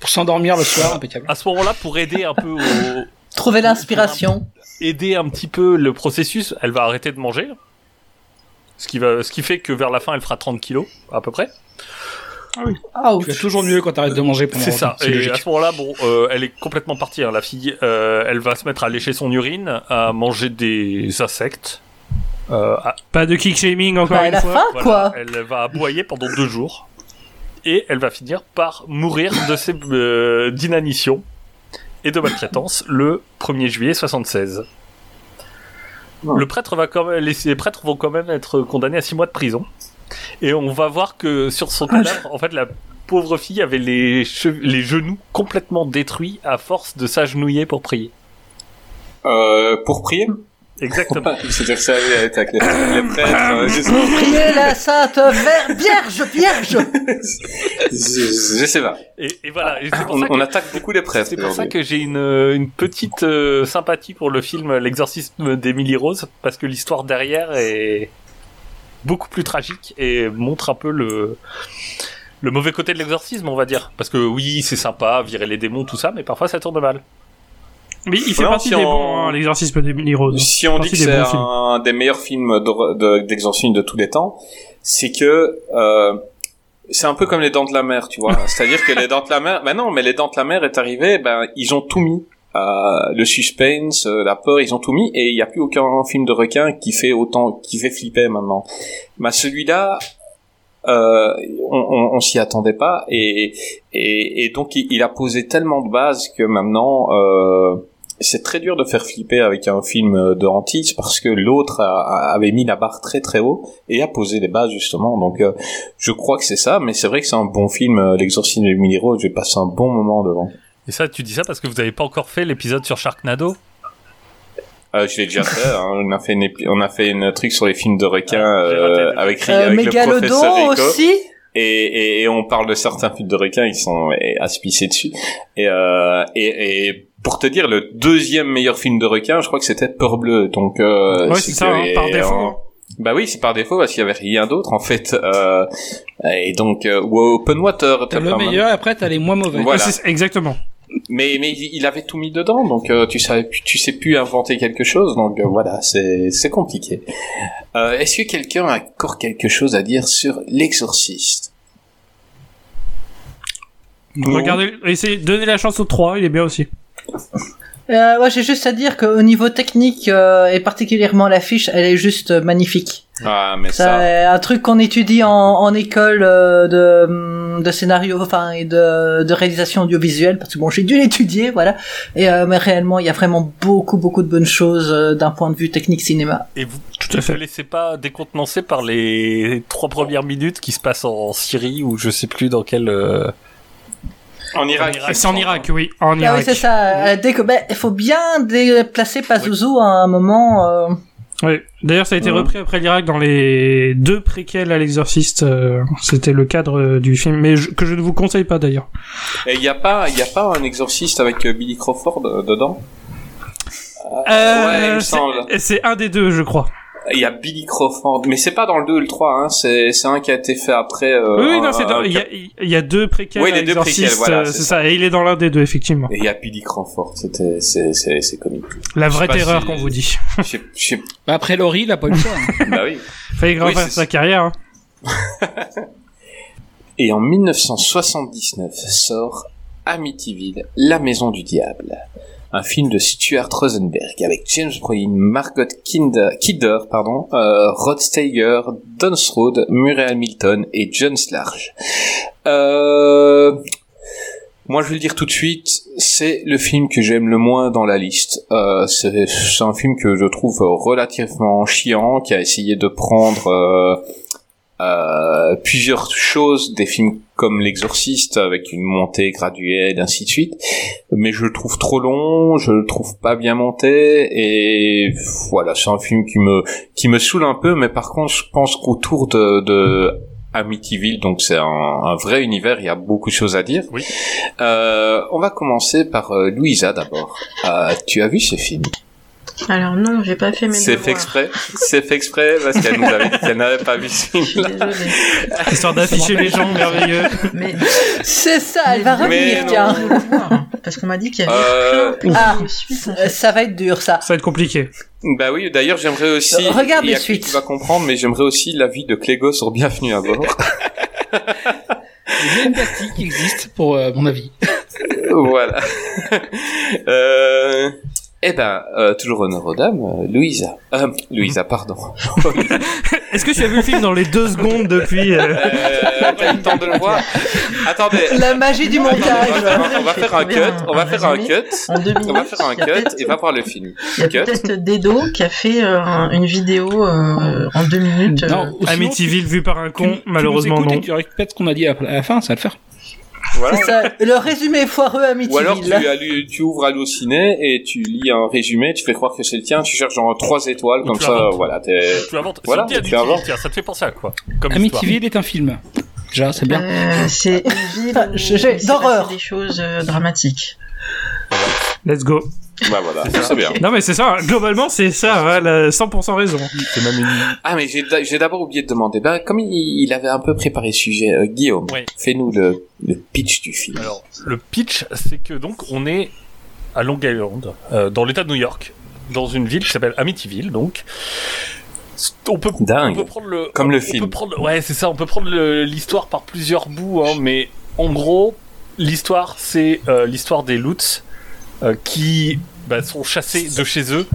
Pour s'endormir le soir, impeccable. À ce moment-là, pour aider un peu au, Trouver l'inspiration. aider un petit peu le processus, elle va arrêter de manger. Ce qui va, ce qui fait que vers la fin, elle fera 30 kilos, à peu près. Ah, Tu vas toujours mieux quand t'arrêtes de manger pendant C'est ça. Et logique. à ce moment-là, bon, euh, elle est complètement partie. hein, la fille, euh, elle va se mettre à lécher son urine, à manger des insectes. Euh, à- Pas de kick shaming encore Bah, une fois. faim, voilà, quoi. Elle va aboyer pendant deux jours. Et elle va finir par mourir de ses euh, d'inanition et de maltraitance le 1er juillet 76. Le prêtre va quand même, les, les prêtres vont quand même être condamnés à six mois de prison. Et on va voir que sur son cadavre, en fait, la pauvre fille avait les, les genoux complètement détruits à force de s'agenouiller pour prier. Euh, pour prier? Exactement. C'est-à-dire que ça allait être avec les, les prêtres. euh, priez la sainte Ver- Vierge, Vierge je- sais pas. Et, et voilà. Et c'est pour On, ça que- on attaque beaucoup les prêtres. C'est pour ça que j'ai une, euh, une petite euh, sympathie pour le film L'exorcisme d'Emily Rose, parce que l'histoire derrière est beaucoup plus tragique et montre un peu le, le mauvais côté de l'exorcisme, on va dire. Parce que oui, c'est sympa, virer les démons, tout ça, mais parfois ça tourne mal. Mais il fait Non, partie si des on- bons, hein, l'exorcisme d'Emily Rose. Si on dit que des c'est un des meilleurs films de- d'exorcisme de, tous les temps, c'est que euh, c'est un peu comme les Dents de la Mer, tu vois. C'est-à-dire que les Dents de la Mer, ben non, mais les Dents de la Mer est arrivé, ben ils ont tout mis. Euh, le suspense, euh, la peur, ils ont tout mis et il n'y a plus aucun film de requin qui fait autant, qui fait flipper maintenant. Ben celui-là, euh, on, on, on s'y attendait pas et, et, et donc il, il a posé tellement de bases que maintenant euh, c'est très dur de faire flipper avec un film de hantise parce que l'autre avait mis la barre très très haut et a posé les bases justement. Donc euh, je crois que c'est ça, mais c'est vrai que c'est un bon film, euh, L'exorcisme de Emily Rose. J'ai passé un bon moment devant. Et ça, tu dis ça parce que vous n'avez pas encore fait l'épisode sur Sharknado? Euh, je l'ai déjà fait. hein. On a fait une on a fait une truc sur les films de requins Ah, euh, le- avec, Ri- euh, avec le professeur Rico. aussi? Et, et, et on parle de certains films de requins, ils sont pisser dessus. Et, euh, et, et pour te dire, le deuxième meilleur film de requin, je crois que c'était Peur Bleu. Donc, euh, Ouais, c'est ça, hein, par défaut. en-. Bah oui, c'est par défaut parce qu'il y avait rien d'autre en fait. Euh, et donc, euh, ou Open Water. T'as le meilleur après t'as les moins mauvais. Voilà. Exactement. Mais mais il avait tout mis dedans, donc euh, tu plus- tu sais plus inventer quelque chose, donc euh, voilà, c'est c'est compliqué. Euh, Est-ce que quelqu'un a encore quelque chose à dire sur l'exorciste? Regardez, essayez, donnez la chance au 3, il est bien aussi. Euh, ouais, j'ai juste à dire qu'au niveau technique, euh, et particulièrement l'affiche, elle est juste euh, magnifique. Ah mais Ça, ça. est un truc qu'on étudie en, en école euh, de, hum, de scénario, enfin, et de, de réalisation audiovisuelle, parce que bon, j'ai dû l'étudier, voilà. Et euh, mais réellement, il y a vraiment beaucoup, beaucoup de bonnes choses euh, d'un point de vue technique cinéma. Et vous Tout à ne fait. vous laissez pas décontenancer par les trois premières minutes qui se passent en Syrie ou je sais plus dans quel. En Irak. C'est en Irak, oui, en Ah oui, Irak. c'est ça. euh, dès que, ben, il faut bien déplacer Pazuzu à un moment. euh, Oui. D'ailleurs, ça a été repris après l'Irak dans les deux préquels à l'exorciste. euh, C'était le cadre euh, du film, mais je- que je ne vous conseille pas d'ailleurs. Et il y a pas il a pas un exorciste avec euh, Billy Crawford dedans? Euh, Ouais, il me c'est- semble. C'est un des deux, je crois. Il y a Billy Crawford, mais c'est pas dans le 2 ou le 3, hein, c'est c'est un qui a été fait après. euh, oui, oui, non, c'est dans- un- il y a, il y a deux préquels Oui, les deux préquels, voilà, euh, c'est c'est ça. Et il est dans l'un des deux, effectivement. Et il y a Billy Crawford, c'était c'est c'est c'est comique. La vraie terreur si- qu'on vous dit. Je sais- je sais- Bah, après Laurie, il a pas eu le choix. hein. bah oui. Fallait grand Oui, sa carrière. hein. Et en 1979 sort Amityville, La Maison du Diable, un film de Stuart Rosenberg avec James Brolin, Margot Kinder, Kidder, pardon, euh, Rod Steiger, Don Strode, Murray Hamilton et John Slarge. Euh, moi, je vais le dire tout de suite, c'est le film que j'aime le moins dans la liste. Euh, c'est c'est un film que je trouve relativement chiant, qui a essayé de prendre euh, euh, plusieurs choses, des films comme L'Exorciste avec une montée graduelle, ainsi de suite. Mais je le trouve trop long, je le trouve pas bien monté et voilà, c'est un film qui me qui me saoule un peu. Mais par contre, je pense qu'autour de, de Amityville, donc c'est un, un vrai univers, il y a beaucoup de choses à dire. Oui. Euh, on va commencer par euh, Louisa d'abord. Euh, tu as vu ce film? Alors non, j'ai pas fait mes C'est fait exprès C'est fait exprès parce qu'elle nous avait dit qu'elle n'avait pas vu ce Je suis film. désolée. Histoire d'afficher les gens merveilleux. Mais C'est ça, elle va revenir, parce qu'on m'a dit qu'il y avait Euh, plein, plein Ah. de suites. en Euh, fait. Ça va être dur, ça. Ça va être compliqué. Bah oui, d'ailleurs j'aimerais aussi... Euh, regarde il y a les suites. Tu vas comprendre, mais j'aimerais aussi l'avis de Clégo sur Bienvenue à bord. Il y a une Bastille qui existe, pour euh, mon avis. voilà. euh... Eh ben, euh, toujours honneur aux dames, euh, Louisa. Euh, Louisa, pardon. Est-ce que tu as vu le film dans les deux secondes depuis euh, Euh, T'as eu le temps de le voir Attendez. La magie du montage. on va, on faire un cut, on va faire un cut, En deux minutes, on va faire un cut et va voir le film. Il y a Cut. peut-être Dedo qui a fait euh, un- une vidéo euh, en deux minutes. euh, Non, Amityville vu par un con tu Malheureusement nous écoutes non. tu répètes ce qu'on a dit à la, à la fin, ça va le faire. Voilà. C'est ça. Le résumé foireux à Ou alors tu, Amityville. allu- tu ouvres Allociné et tu lis un résumé, tu fais croire que c'est le tien, tu cherches genre trois étoiles, Ou comme tu ça, inventes. voilà, t'es... Tu inventes. Voilà, c'est tu inventes. tiens, ça te fait penser à quoi Comme. Amityville est un film. Déjà, c'est bien. euh, c'est une ville Ah, d'horreur. des choses euh, dramatiques. Let's go. Bah voilà, c'est bien. Non mais c'est ça, globalement c'est ça, hein, elle a 100% raison. C'est même une. Ah mais j'ai d'abord oublié de demander, bah, comme il, il avait un peu préparé le sujet, euh, Guillaume, Oui. fais-nous le, le pitch du film. Alors, le pitch, c'est que donc on est à Long Island, euh, dans l'État de New York, dans une ville qui s'appelle Amityville, donc. On peut, on Dingue. peut prendre le. Comme le on film. Peut prendre, ouais, c'est ça. On peut prendre l'histoire par plusieurs bouts, hein, mais en gros, l'histoire, c'est euh, l'histoire des Lutz euh, qui bah, sont chassés de chez eux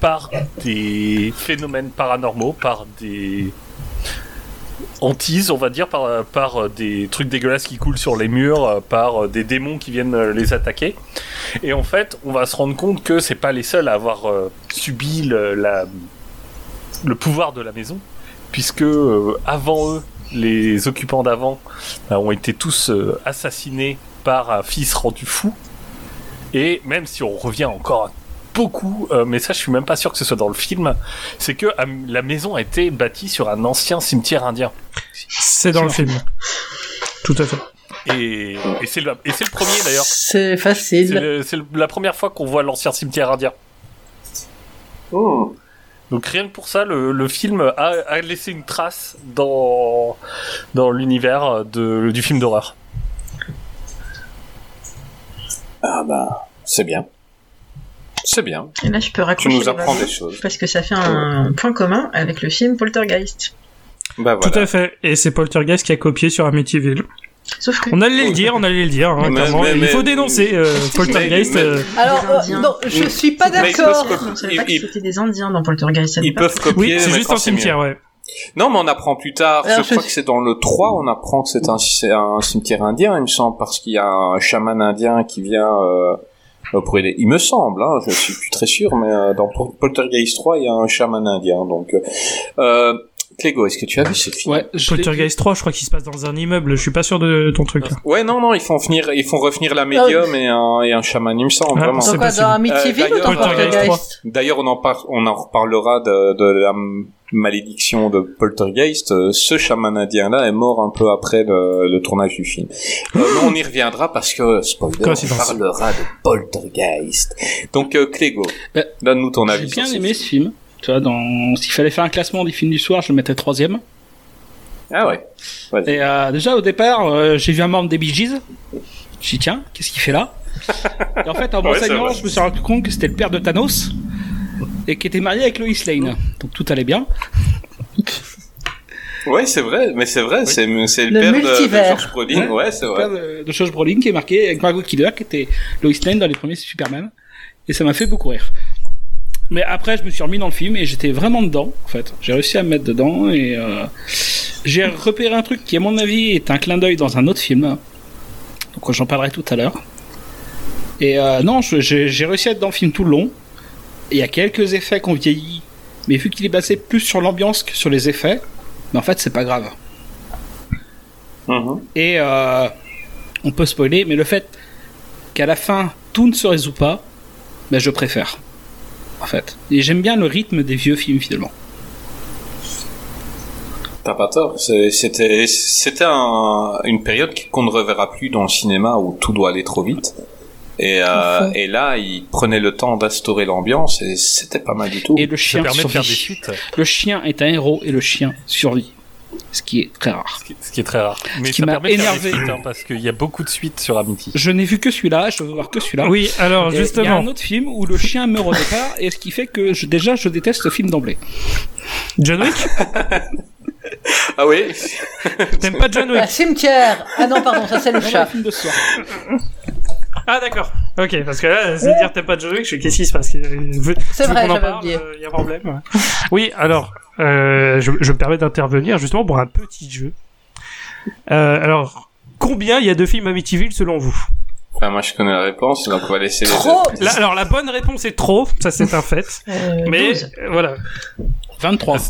par des phénomènes paranormaux, par des hantises, on va dire, par, par euh, des trucs dégueulasses qui coulent sur les murs, euh, par euh, des démons qui viennent euh, les attaquer. Et en fait, on va se rendre compte que c'est pas les seuls à avoir euh, subi le, pouvoir de la maison, puisque euh, avant eux, les occupants d'avant euh, ont été tous euh, assassinés par un fils rendu fou. Et même si on revient encore beaucoup, euh, mais ça je suis même pas sûr que ce soit dans le film, c'est que euh, la maison a été bâtie sur un ancien cimetière indien. C'est dans le film. Tout à fait. Et, et c'est le, et c'est le premier d'ailleurs. C'est facile. le- c'est la première fois qu'on voit l'ancien cimetière indien. Oh. Donc rien que pour ça, le, le film a, a laissé une trace dans, dans l'univers du film d'horreur. Ah bah, c'est bien. C'est bien. Et là, je peux Tu raccrocher nous apprends des choses. parce que ça fait un point commun avec le film Poltergeist. Bah Tout voilà. à fait. Et c'est Poltergeist qui a copié sur Amityville. Sauf que On allait le dire, on allait le dire, hein, Mais- Il faut dénoncer euh, Poltergeist. mais- euh, Alors, euh, non, je suis pas d'accord. pas que ils- c'était des Indiens dans Poltergeist. Ils peuvent copier, Oui, c'est juste un cimetière, ouais. Non, mais on apprend plus tard. Alors, je crois que c'est dans le 3, on apprend que c'est un, cimetière indien, il me semble, parce qu'il y a un chaman indien qui vient euh, pour aider. Il me semble, hein, je suis plus très sûr, mais euh, dans Pol- Poltergeist 3, il y a un chaman indien. Donc, euh, euh, Clégo, est-ce que tu as vu ce film? Ouais, Poltergeist 3, je crois qu'il se passe dans un immeuble. Je suis pas sûr de ton truc. là. Ouais, non, non, ils font venir, ils font revenir la médium et un, et un chaman, il me semble, Ah, vraiment. c'est Dans quoi, dans Amityville Euh, ou dans Poltergeist D'ailleurs, on en par- on en reparlera de, de la malédiction de Poltergeist. Euh, Ce chaman indien-là est mort un peu après le, le tournage du film. Euh, mais on y reviendra parce que, spoiler, on parlera de Poltergeist. Donc, euh, Clégo, Bah, donne-nous ton J'ai avis. bien sur ce aimé ce film. Tu vois, dans... s'il fallait faire un classement des films du soir, je le mettrais troisième. Ah ouais. Vas-y. Et euh, déjà au départ, euh, j'ai vu un membre des Bee Gees. J'ai dit tiens, qu'est-ce qu'il fait là? Et en fait, en Ouais, c'est m'enseignant, vrai. je me suis rendu compte que c'était le père de Thanos et qui était marié avec Lois Lane. Donc tout allait bien. Ouais, c'est vrai, mais c'est vrai, c'est, c'est le, Le père de-. George Brolin. Ouais, c'est Le vrai. père de, Josh Brolin qui est marqué avec Margot Kidder qui était Lois Lane dans les premiers Superman. Et ça m'a fait beaucoup rire. Mais après, je me suis remis dans le film et j'étais vraiment dedans, en fait. J'ai réussi à me mettre dedans et euh, j'ai repéré un truc qui, à mon avis, est un clin d'œil dans un autre film. Donc j'en parlerai tout à l'heure. Et euh, non, j'ai réussi à être dans le film tout le long. Il y a quelques effets qu'on vieillit, mais vu qu'il est basé plus sur l'ambiance que sur les effets, Mais en fait, c'est pas grave. Mhm. Et euh, on peut spoiler, mais le fait qu'à la fin tout ne se résout pas, ben je préfère. En fait. Et j'aime bien le rythme des vieux films finalement. T'as pas tort. C'était c'était un- une période qu'on ne reverra plus dans le cinéma où tout doit aller trop vite. Et, euh, Enfin. et là, il prenait le temps d'instaurer l'ambiance et c'était pas mal du tout. Et le Ça chien permet de faire des survit. suites, Le chien est un héros et le chien survit. Ce qui est très rare. ce qui, ce qui est très rare. Mais qui ça m'a énervé. suites, hein, parce qu'il y a beaucoup de suites sur Amity. Je n'ai vu que celui-là, je veux voir que celui-là. Oui, alors Et Il y a justement, un autre film où le chien meurt au départ, et ce qui fait que je- déjà je déteste ce film d'emblée. John Wick Ah oui. T'aimes pas John Wick Un cimetière Ah non, pardon, ça c'est le chat. un film de ce soir. Ah d'accord. Ok, parce que là, c'est dire t'aimes pas John Wick, je qu'est-ce qui se passe? C'est vrai, j'avais oublié. Il y a problème. ouais. Oui, alors, euh, je, je me permets d'intervenir justement pour un petit jeu. Euh, alors, combien il y a de films Amityville selon vous? Enfin, moi, je connais la réponse, donc on va laisser les Trop. Là, Alors, la bonne réponse est trop, ça c'est un fait. Euh, Mais 12. voilà. 23.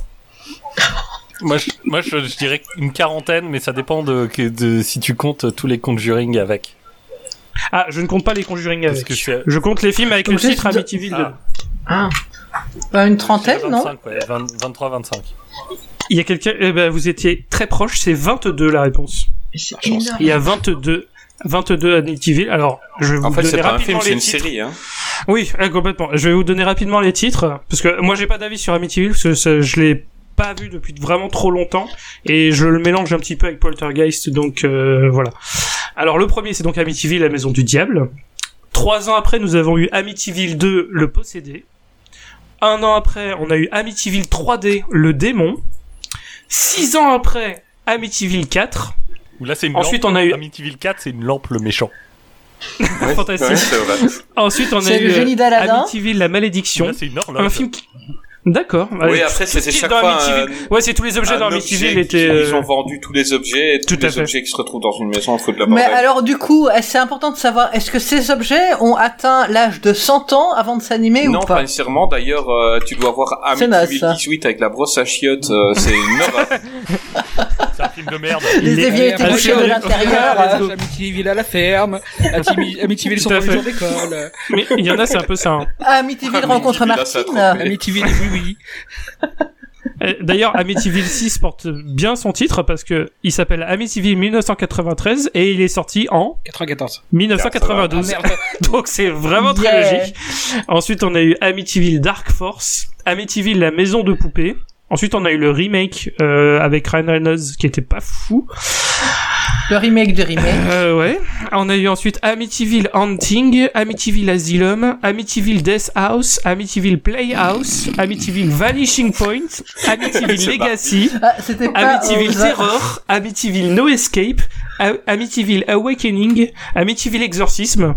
Moi, je, moi je, je dirais une quarantaine, mais ça dépend de, si tu comptes tous les Conjuring avec. Ah, je ne compte pas les Conjuring Parce avec. que Je compte les films avec Donc le titre de- Amityville Ah. 2. Ah, Une trentaine, non 25, ouais, 20 23, 25. Il y a quelqu'un, eh ben, vous étiez très proche, c'est 22 la réponse. énorme. Il y a 22, 22 Amityville. Alors, je vais vous En fait, c'est donner rapidement film, c'est les une titres. série. Hein. Oui, euh, complètement. Je vais vous donner rapidement les titres parce que moi j'ai pas d'avis sur Amityville parce que ça- je l'ai pas vu depuis vraiment trop longtemps et je le mélange un petit peu avec Poltergeist donc euh, voilà. Alors le premier c'est donc Amityville la maison du diable. Trois ans après nous avons eu Amityville 2 le possédé. Un an après on a eu Amityville 3D le démon. Six ans après Amityville 4. Ou là, c'est une Ensuite, lampe. on a eu- Amityville 4, c'est une lampe le méchant. Ouais, Fantastique. ouais. Ensuite on a eu le génie. Amityville la malédiction. Là, c'est une. Un film qui... D'accord. Oui, après, c'était tout ce qui est chaque dans fois un- Ouais, c'est tous les objets Un dans Amityville étaient. Ils euh, ont vendu tous les objets, et tous Tout à les fait. objets qui se retrouvent dans une maison, il faut de la Mais alors du coup, c'est important de savoir, est-ce que ces objets ont atteint l'âge de 100 ans avant de s'animer Non, ou pas pas nécessairement. D'ailleurs, euh, tu dois voir C'est Amityville ça. 18 avec la brosse à chiottes. euh, c'est une horreur. C'est un film de merde. Les éviers étaient bouchés de l'intérieur. Amityville à la ferme, Amityville sont dans les jours d'école, Mais il y en a, c'est un peu ça. hein. Amityville rencontre Martine. Amityville oui. Euh, D'ailleurs, Amityville 6 porte bien son titre parce que il s'appelle Amityville 1993 et il est sorti en 94. 1992. Ah. Donc c'est vraiment très Yeah. logique. Ensuite, on a eu Amityville Dark Force, Amityville la maison de poupée. Ensuite, on a eu le remake euh, avec Ryan Reynolds qui était pas fou. Le remake du remake. Euh, ouais. On a eu ensuite Amityville Hunting, Amityville Asylum, Amityville Death House, Amityville Playhouse, Amityville Vanishing Point, Amityville Legacy, Ah, Amityville aux- Terror, Amityville No Escape, Amityville Awakening, Amityville Exorcism,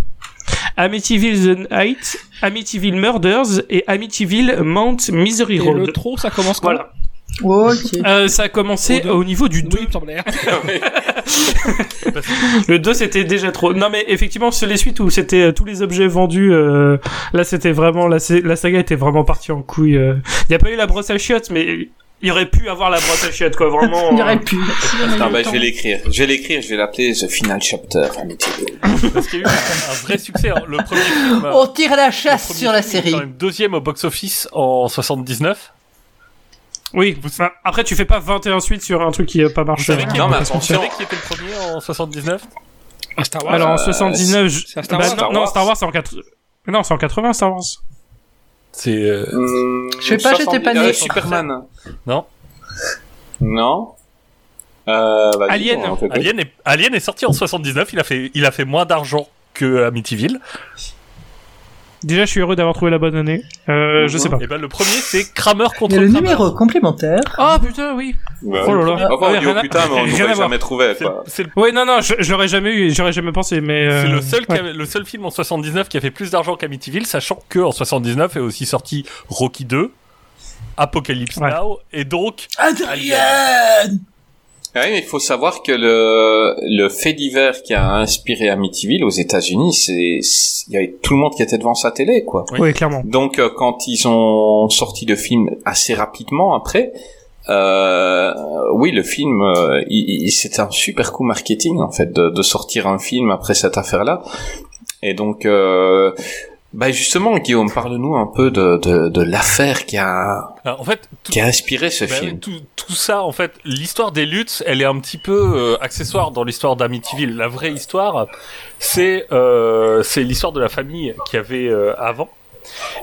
Amityville The Night, Amityville Murders et Amityville Mount Misery Et Road. le trop, ça commence quand Voilà. Ok. Euh, ça a commencé Au niveau du 2. Oui, il me semblait. Le 2 c'était déjà trop. Non mais effectivement c'est les suites où c'était euh, tous les objets vendus. euh, là c'était vraiment la, sa- la saga était vraiment partie en couille. Il y a pas eu la brosse à chiottes mais il y aurait pu avoir la brosse à chiottes quoi vraiment. Il y aurait pu. Attends, bah, je vais l'écrire. Je vais l'écrire, je vais l'appeler The Final Chapter. Parce qu'il y a eu un, un vrai succès. hein. Le premier film. On tire la chasse sur la série. quand même deuxième au box-office en 79. Oui. enfin, après tu fais pas 21 suites sur un truc qui a pas Vous marché. savez, qui, Non, mais vous attention. qui était le premier en 79 Un Star Wars. Alors en Euh, 79 je- c'est un Star bah, Wars. non, Star non, Wars. Star Wars c'est en 80 non c'est en 80 Star Wars. C'est. euh, Hum, Je sais pas, j'étais pas 70, né. euh, Superman. Non. Non. Euh. Alien est, Alien est sorti en 79. Il a fait, il a fait moins d'argent que Amityville. Déjà je suis heureux d'avoir trouvé la bonne année. Euh, je sais pas. Et ben le premier c'est Kramer Il contre y a le Kramer. numéro complémentaire. Oh putain oui. Ouais. Oh là là. Enfin, on dit rien oh à- putain, mais on rien à n'aurait jamais trouvé, quoi. c'est Ouais non non je, je l'aurais jamais eu j'aurais jamais pensé mais. euh, c'est le seul, qui ouais. avait- le seul film en 79 qui a fait plus d'argent qu'Amityville, sachant que en 79 est aussi sorti Rocky 2, Apocalypse Ouais. Now, et donc Adrien Ah oui, mais il faut savoir que le, le fait divers qui a inspiré Amityville aux États-Unis, c'est, il y avait tout le monde qui était devant sa télé, quoi. Oui. Oui clairement. Donc, euh, quand ils ont sorti le film assez rapidement après, Euh, oui, le film, euh, il, il- c'était un super coup marketing en fait de, de sortir un film après cette affaire-là. Et donc, euh, bah justement, Guillaume, parle-nous un peu de, de, de l'affaire qui a Alors, en fait, tout, qui a inspiré ce bah film. tout, tout ça, en fait, l'histoire des luttes, elle est un petit peu euh, accessoire dans l'histoire d'Amityville. La vraie histoire, c'est euh, c'est l'histoire de la famille qu'il y avait euh, avant.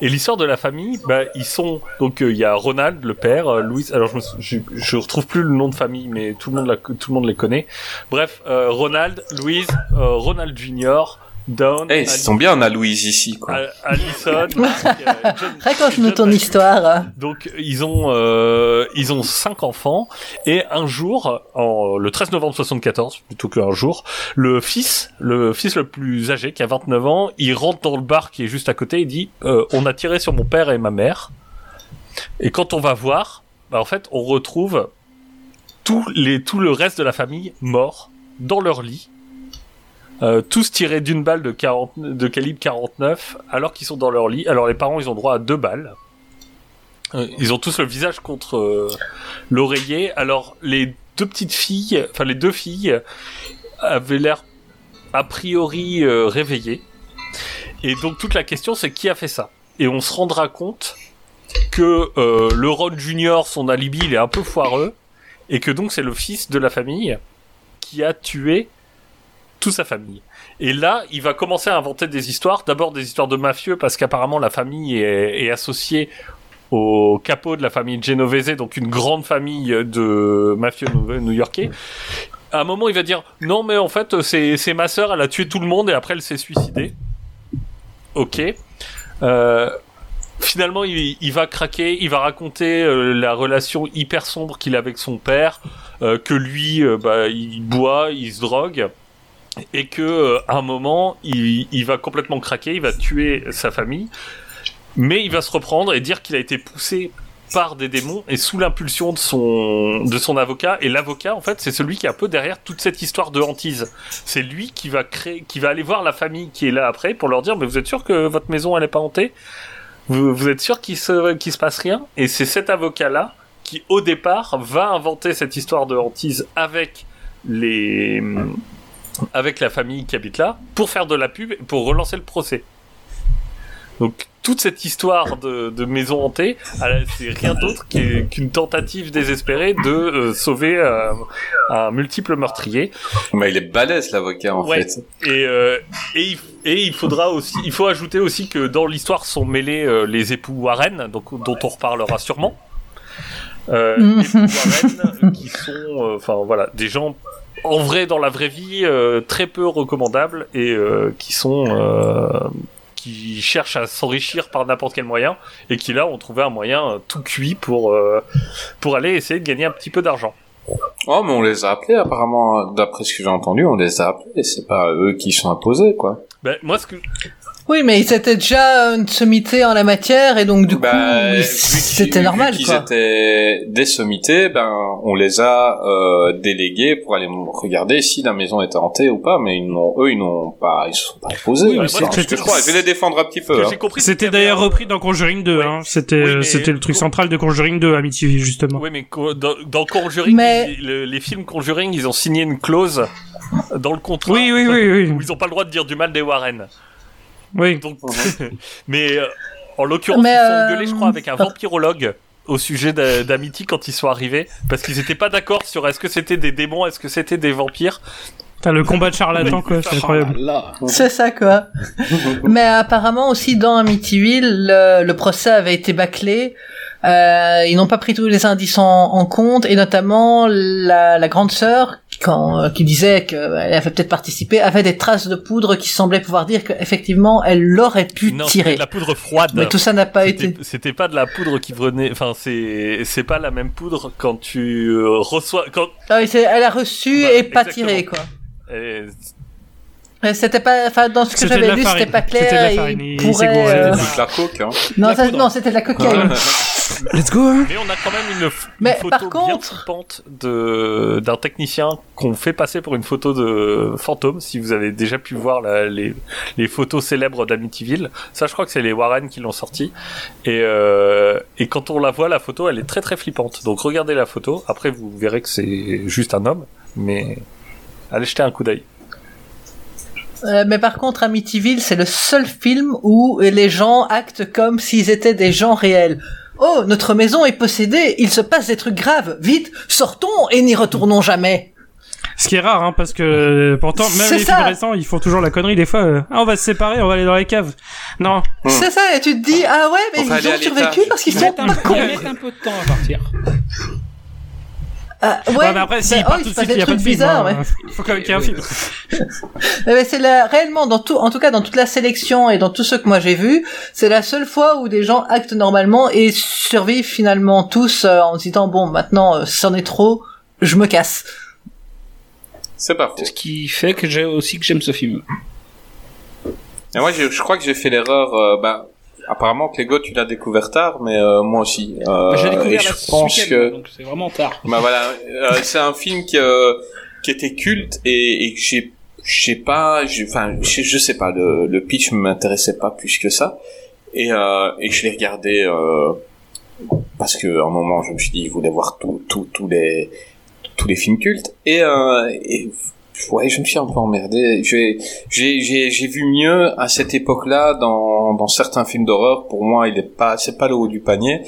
Et l'histoire de la famille, bah, ils sont donc euh, il y a Ronald, le père, euh, Louise. Alors je, me, je je retrouve plus le nom de famille, mais tout le monde la, tout le monde les connaît. Bref, euh, Ronald, Louise, Ronald Junior, Dawn, Eh, c'est bien, on a Louise ici, quoi. Al- Allison, euh, John- Raconte-nous John ton histoire. Donc ils ont euh, ils ont cinq enfants et un jour, en, le 13 novembre 74 plutôt qu'un jour, le fils, le fils le plus âgé qui a 29 ans, il rentre dans le bar qui est juste à côté et dit euh, on a tiré sur mon père et ma mère. Et quand on va voir, bah, en fait on retrouve tout les tout le reste de la famille mort dans leur lit. Euh, tous tirés d'une balle de, 40, de calibre 49 alors qu'ils sont dans leur lit. Alors les parents ils ont droit à deux balles. Euh, Ils ont tous le visage contre euh, l'oreiller. Alors les deux petites filles, enfin les deux filles, avaient l'air a priori réveillées. Et donc toute la question c'est qui a fait ça? Et on se rendra compte que le Ron Junior, son alibi, il est un peu foireux, et que donc c'est le fils de la famille qui a tué sa famille. Et là, il va commencer à inventer des histoires. D'abord des histoires de mafieux, parce qu'apparemment la famille est, associée au capot de la famille Genovese, donc une grande famille de mafieux new-yorkais. À un moment, il va dire non, mais en fait, c'est ma sœur, elle a tué tout le monde et après elle s'est suicidée. Ok. Euh, finalement, il, va craquer, il va raconter euh, la relation hyper sombre qu'il a avec son père, euh, que lui, bah, il boit, il se drogue, et que euh, à un moment, il, va complètement craquer, il va tuer sa famille, mais il va se reprendre et dire qu'il a été poussé par des démons et sous l'impulsion de son de son avocat. Et l'avocat en fait c'est celui qui est un peu derrière toute cette histoire de hantise. C'est lui qui va créer qui va aller voir la famille qui est là après pour leur dire mais vous êtes sûr que votre maison elle est pas hantée? Vous, vous êtes sûr qu'il se qu'il se passe rien? Et c'est cet avocat là qui au départ va inventer cette histoire de hantise avec les avec la famille qui habite là pour faire de la pub et pour relancer le procès donc toute cette histoire de, de maison hantée, c'est rien d'autre qu'une tentative désespérée de euh, sauver euh, un multiple meurtrier. Mais il est balèze, l'avocat, en Ouais. fait. Et, euh, et, il, et il faudra aussi, il faut ajouter aussi que dans l'histoire sont mêlés les époux Warren, donc dont on reparlera sûrement. Euh, époux Warren qui sont, enfin voilà, des gens en vrai dans la vraie vie euh, très peu recommandables et euh, qui sont euh, qui cherchent à s'enrichir par n'importe quel moyen et qui là ont trouvé un moyen euh, tout cuit pour euh, pour aller essayer de gagner un petit peu d'argent. Oh, mais on les a appelés, apparemment, d'après ce que j'ai entendu, on les a appelés, c'est pas eux qui sont imposés, quoi. Ben, moi ce que Oui, mais ils étaient déjà une sommité en la matière et donc du Bah, coup, vu qu'ils- c'était vu normal qu'ils quoi. étaient des sommités, ben, on les a euh, délégués pour aller regarder si la maison était hantée ou pas, mais ils n'ont, eux, ils n'ont pas, ils se sont pas imposés. Oui, hein, c'est ce que je crois. Je vais les défendre un petit peu. hein. j'ai compris C'était d'ailleurs repris dans Conjuring 2, Ouais. hein. C'était, Oui, le truc central de Conjuring 2, Amityville, justement. Oui, mais dans, dans Conjuring, Mais- les, le- les films Conjuring, ils ont signé une clause dans le contrat Oui, oui, oui, oui. où ils ont pas le droit de dire du mal des Warren. Oui. Donc, mais euh, en l'occurrence, ils sont euh, engueulés, je crois, avec un vampirologue au sujet d'A- d'Amity quand ils sont arrivés, parce qu'ils étaient pas d'accord sur est-ce que c'était des démons, est-ce que c'était des vampires. T'as le combat de charlatan, quoi, c'est incroyable. Là. C'est ça quoi. Mais apparemment aussi dans Amityville, le, le procès avait été bâclé. Euh, ils n'ont pas pris tous les indices en, en compte et notamment la, la grande sœur qui, quand, euh, qui disait qu'elle avait peut-être participé avait des traces de poudre qui semblaient pouvoir dire qu'effectivement elle l'aurait pu non, tirer. de la poudre froide. Mais tout ça n'a pas C'était- été. C'était pas de la poudre qui venait. Enfin, c'est c'est pas la même poudre quand tu euh, reçois. Quand Ah oui, c'est- elle a reçu Voilà, et pas exactement. tiré quoi. Mais C'était pas, enfin dans ce que j'avais lu, c'était pas C'était de clair. la pourrait, euh, C'est de la coke, hein. Non, ça- non, c'était de la cocaïne. Let's go, hein. Mais on a quand même une, photo bien contre- flippante de d'un technicien qu'on fait passer pour une photo de fantôme. Si vous avez déjà pu voir la- les, les photos célèbres d'Amityville, ça je crois que c'est les Warren qui l'ont sorti. Et, euh, et quand on la voit, la photo, elle est très très flippante. Donc regardez la photo. Après, vous verrez que c'est juste un homme, mais allez jeter un coup d'œil. Euh, mais par contre, Amityville, c'est le seul film où les gens actent comme s'ils étaient des gens réels. Oh, notre maison est possédée, il se passe des trucs graves. Vite, sortons et n'y retournons jamais. Ce qui est rare, hein, parce que euh, pourtant, même C'est les ça. films récents, ils font toujours la connerie des fois. euh, ah, on va se séparer, on va aller dans les caves. Non. Hmm. C'est ça, et tu te dis, ah ouais, mais ils ont survécu parce qu'ils Ils sont pas ils cons. mettent un peu de temps à partir. Ouais, Ouais, mais après, bah, oh, tout il de se suite, passe il y des a pas de trucs film. bizarres, hein. ouais. Faut quand même qu'il y ait un film. Mais mais c'est la, réellement dans tout, en tout cas dans toute la sélection et dans tout ce que moi j'ai vu, c'est la seule fois où des gens actent normalement et survivent finalement tous euh, en se disant bon maintenant euh, c'en est trop, je me casse. C'est pas faux. C'est ce qui fait que j'ai aussi que j'aime ce film. Et moi, je, je crois que j'ai fait l'erreur. Euh, bah, apparemment, Clégo, tu l'as découvert tard, mais euh, moi aussi. Euh, Bah, j'ai découvert je pense que. donc c'est vraiment tard. Bah voilà, euh, c'est un film qui, euh, qui était culte et, et que j'ai, j'ai pas, j'ai- enfin, je, je sais pas, le, le pitch m'intéressait pas plus que ça et euh, et je l'ai regardé euh, parce que à un moment je me suis dit, il voulait voir tout, tout, tous les tous les films cultes et, euh, et ouais, je me suis un peu emmerdé. J'ai j'ai j'ai vu mieux à cette époque-là dans dans certains films d'horreur. Pour moi, il est pas, c'est pas le haut du panier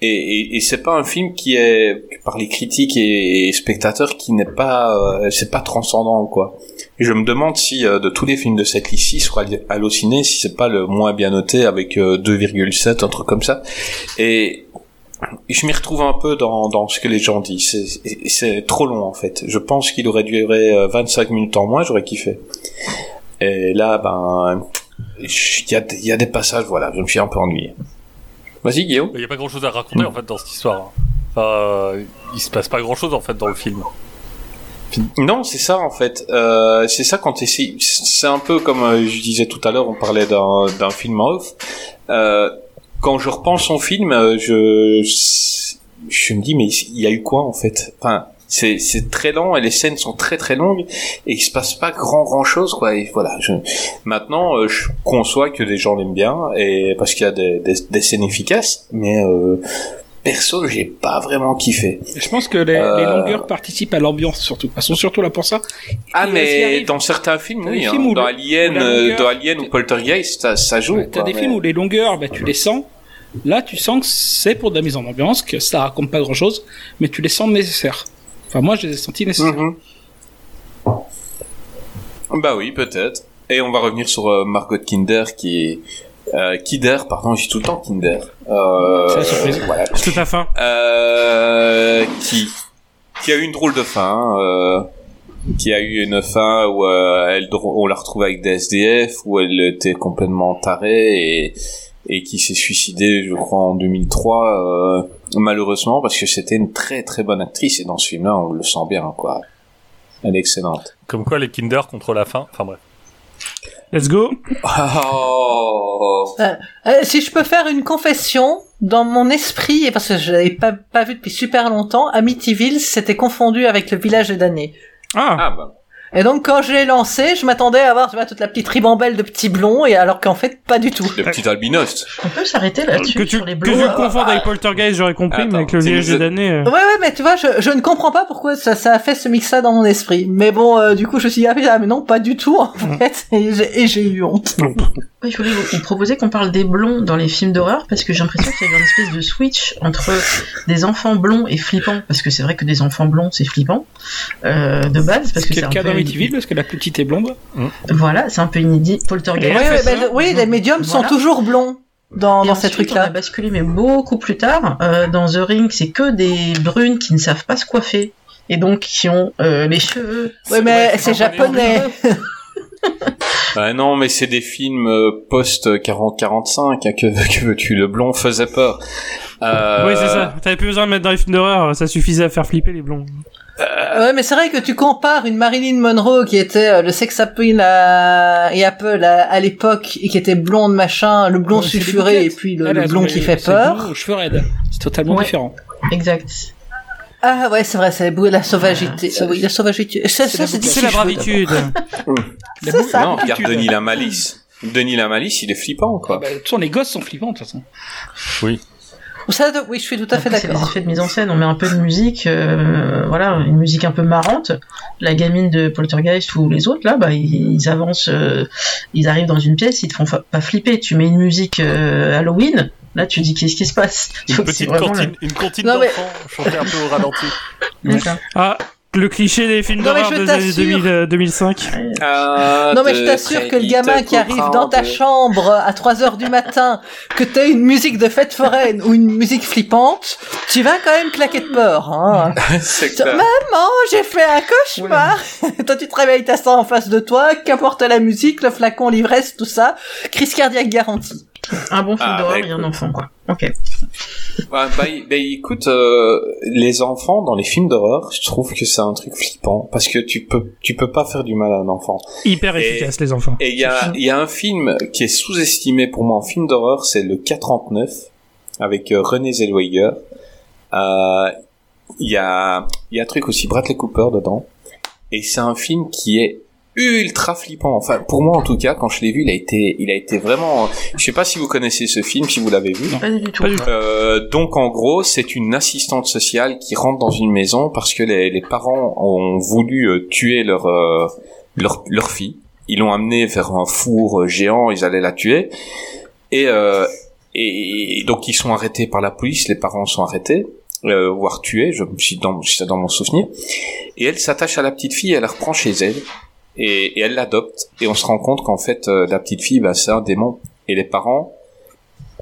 et, et, et c'est pas un film qui est par les critiques et, spectateurs qui n'est pas euh, c'est pas transcendant quoi et je me demande si euh, de tous les films de cette liste sur Allociné si c'est pas le moins bien noté avec euh, 2,7 un truc comme ça et je m'y retrouve un peu dans, dans ce que les gens disent. C'est- trop long en fait. Je pense qu'il aurait duré euh, 25 minutes en moins, j'aurais kiffé. Et là, ben, il y y a des passages, voilà, je me suis un peu ennuyé. Vas-y Guillaume. Il n'y a pas grand chose à raconter en fait dans cette histoire. hein. Enfin, euh, il se passe pas grand chose en fait dans le film. Non, c'est ça en fait. Euh, c'est ça quand. C'est un peu comme euh, je disais tout à l'heure, on parlait d'un film off. Euh, quand je repense au film, euh, je je me dis mais il y a eu quoi en fait? Enfin, c'est c'est très lent et les scènes sont très très longues et il se passe pas grand grand chose quoi. Et voilà. Je... Maintenant, euh, je conçois que les gens l'aiment bien et parce qu'il y a des, des, des scènes efficaces, mais euh, perso, j'ai pas vraiment kiffé. Je pense que les, Euh, les longueurs participent à l'ambiance surtout. Elles sont surtout là pour ça. Ah Et mais dans certains films, T'as oui. hein. films où Dans le- Alien, euh, longueur- dans Alien ou Poltergeist, ça, ça joue. Ouais, T'as des mais- films où les longueurs, bah, tu les sens. Là, tu sens que c'est pour de la mise en ambiance, que ça raconte pas grand chose, mais tu les sens nécessaires. Enfin, moi, je les ai sentis nécessaires. Mhm. Bah oui, peut-être. Et on va revenir sur euh, Margot Kinder qui est euh, Kinder, pardon, j'ai tout le temps Kinder. Euh, C'est la surprise. voilà. C'est tout à fin. Euh, qui? Qui a eu une drôle de fin. hein, euh, qui a eu une fin où euh, elle, on la retrouve avec des SDF, où elle était complètement tarée et, et qui s'est suicidée, je crois, en 2003, euh, malheureusement, parce que c'était une très très bonne actrice et dans ce film-là, on le sent bien, quoi. Elle est excellente. Comme quoi les Kinder contre la fin. Enfin bref. Let's go. Oh. Euh, si je peux faire une confession, dans mon esprit, et parce que je l'avais pas, pas vu depuis super longtemps, Amityville s'était confondu avec le village damnés. Ah. Ah bah. Et donc quand je l'ai lancé, je m'attendais à avoir tu vois, toute la petite ribambelle de petits blonds, et alors qu'en fait pas du tout. Le petit albinos. On peut s'arrêter là-dessus Que tu, sur les que bleus. tu le confondes avec Poltergeist, j'aurais compris, Attends, mais avec le une- des damnés. euh, Ouais ouais mais tu vois je, je ne comprends pas pourquoi ça, ça a fait ce mix là dans mon esprit. Mais bon euh, du coup je me suis dit ah mais- non pas du tout en fait et j'ai et j'ai eu honte. Oui, je voulais vous, vous proposer qu'on parle des blonds dans les films d'horreur parce que j'ai l'impression qu'il y a eu une espèce de switch entre des enfants blonds et flippants parce que c'est vrai que des enfants blonds c'est flippant euh, de base parce que C'est un cas peu Amityville, parce que la petite est blonde. voilà c'est un peu inédit Oui, Poltergeist oui, c'est bah, oui, les médiums sont toujours blonds dans, dans ces trucs-là. On a basculé, mais beaucoup plus tard. Euh, dans The Ring, c'est que des brunes qui ne savent pas se coiffer. Et donc qui ont euh, les cheveux. Oui, mais Ouais, c'est japonais. Ah non, mais c'est des films post 40-45, hein, que, que veux-tu, le blond faisait peur. Euh, Oui, c'est ça. T'avais plus besoin de mettre dans les films d'horreur, ça suffisait à faire flipper les blonds. Ouais, mais c'est vrai que tu compares une Marilyn Monroe qui était euh, le sex appeal à... et Apple à, à l'époque et qui était blonde machin, le blond Ouais, sulfuré et puis le, elles blond qui fait peur. cheveux raides. C'est totalement Ouais. différent. Exact. Ah ouais, c'est vrai, c'est la sauvagité. Ah oui, la sauvagité. Ça, c'est C'est la bravitude. C'est ça. Non, regarde Denis la malice. Denis la malice, il est flippant, quoi. Bah, façon, les gosses sont flippants, de toute façon. Ça, oui, je suis tout à fait Après, c'est les d'accord. effets de mise en scène. On met un peu de musique, euh, voilà, une musique un peu marrante. La gamine de Poltergeist ou les autres là, bah ils, ils avancent, euh, ils arrivent dans une pièce, ils te font pas flipper. Tu mets une musique euh, Halloween, là tu dis qu'est-ce qui se passe? Une Donc, petite vraiment cantine, une cantine mais- d'enfants chantée un peu au ralenti. Ah, le cliché des films d'horreur des années t'assure. 2000, euh, 2005. Ah, Non mais je t'assure que le gamin qui arrive dans ta chambre à 3 heures du matin, que t'aies une musique de fête foraine ou une musique flippante, tu vas quand même claquer de peur. Hein. Maman, j'ai fait un cauchemar. toi tu te réveilles, t'as ça en face de toi, qu'importe la musique, le flacon, l'ivresse, tout ça, crise cardiaque garantie. Un bon film Ah, d'horreur bah, et un enfant quoi. Ok. Bah, bah, écoute, euh, les enfants dans les films d'horreur, je trouve que c'est un truc flippant parce que tu peux, tu peux pas faire du mal à un enfant. Hyper Et- efficace, les enfants. Et il y a, il y a un film qui est sous-estimé pour moi en film d'horreur, c'est le 439 avec euh, René Zellweger. Euh, Il y a, il y a un truc aussi Bradley Cooper dedans. Et c'est un film qui est ultra flippant. Enfin, pour moi en tout cas, quand je l'ai vu, il a été, il a été vraiment. Je sais pas si vous connaissez ce film, si vous l'avez vu. Pas du tout. Pas du tout. Euh, donc en gros, c'est une assistante sociale qui rentre dans une maison parce que les, les parents ont voulu euh, tuer leur, euh, leur leur fille. Ils l'ont amenée vers un four euh, géant, ils allaient la tuer. Et, euh, et, et donc ils sont arrêtés par la police, les parents sont arrêtés, euh, voire tués, je me suis dans, c'est dans mon souvenir. Et elle s'attache à la petite fille, elle la reprend chez elle et, et elle l'adopte. Et on se rend compte qu'en fait euh, la petite fille, bah, c'est un démon. Et les parents,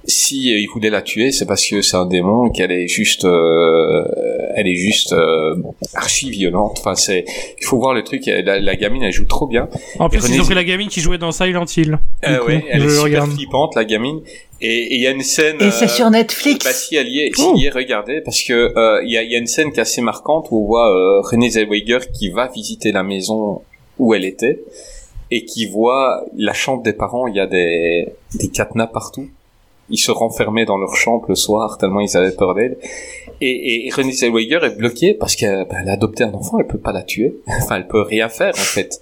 si euh, ils voulaient la tuer, c'est parce que c'est un démon, qu'elle est juste, euh, elle est juste euh, archi violente. Enfin, c'est, il faut voir le truc. La, la gamine, elle joue trop bien. En plus, René ils ont pris la gamine qui jouait dans Silent Hill. Euh, coup, ouais, elle est super regarde. flippante, la gamine. Et et il y a une scène. Et c'est euh, sur Netflix. bah si elle y est, si Oh. elle y est, regardez, parce que euh, il y, a, il y a une scène qui est assez marquante où on voit euh, René Zellweger qui va visiter la maison où elle était et qui voit la chambre des parents, il y a des, des cadenas partout. Ils se renfermaient dans leur chambre le soir tellement ils avaient peur d'elle. Et, et René Zellweger est bloqué parce qu'elle elle a adopté un enfant, elle peut pas la tuer. enfin, elle peut rien faire en fait.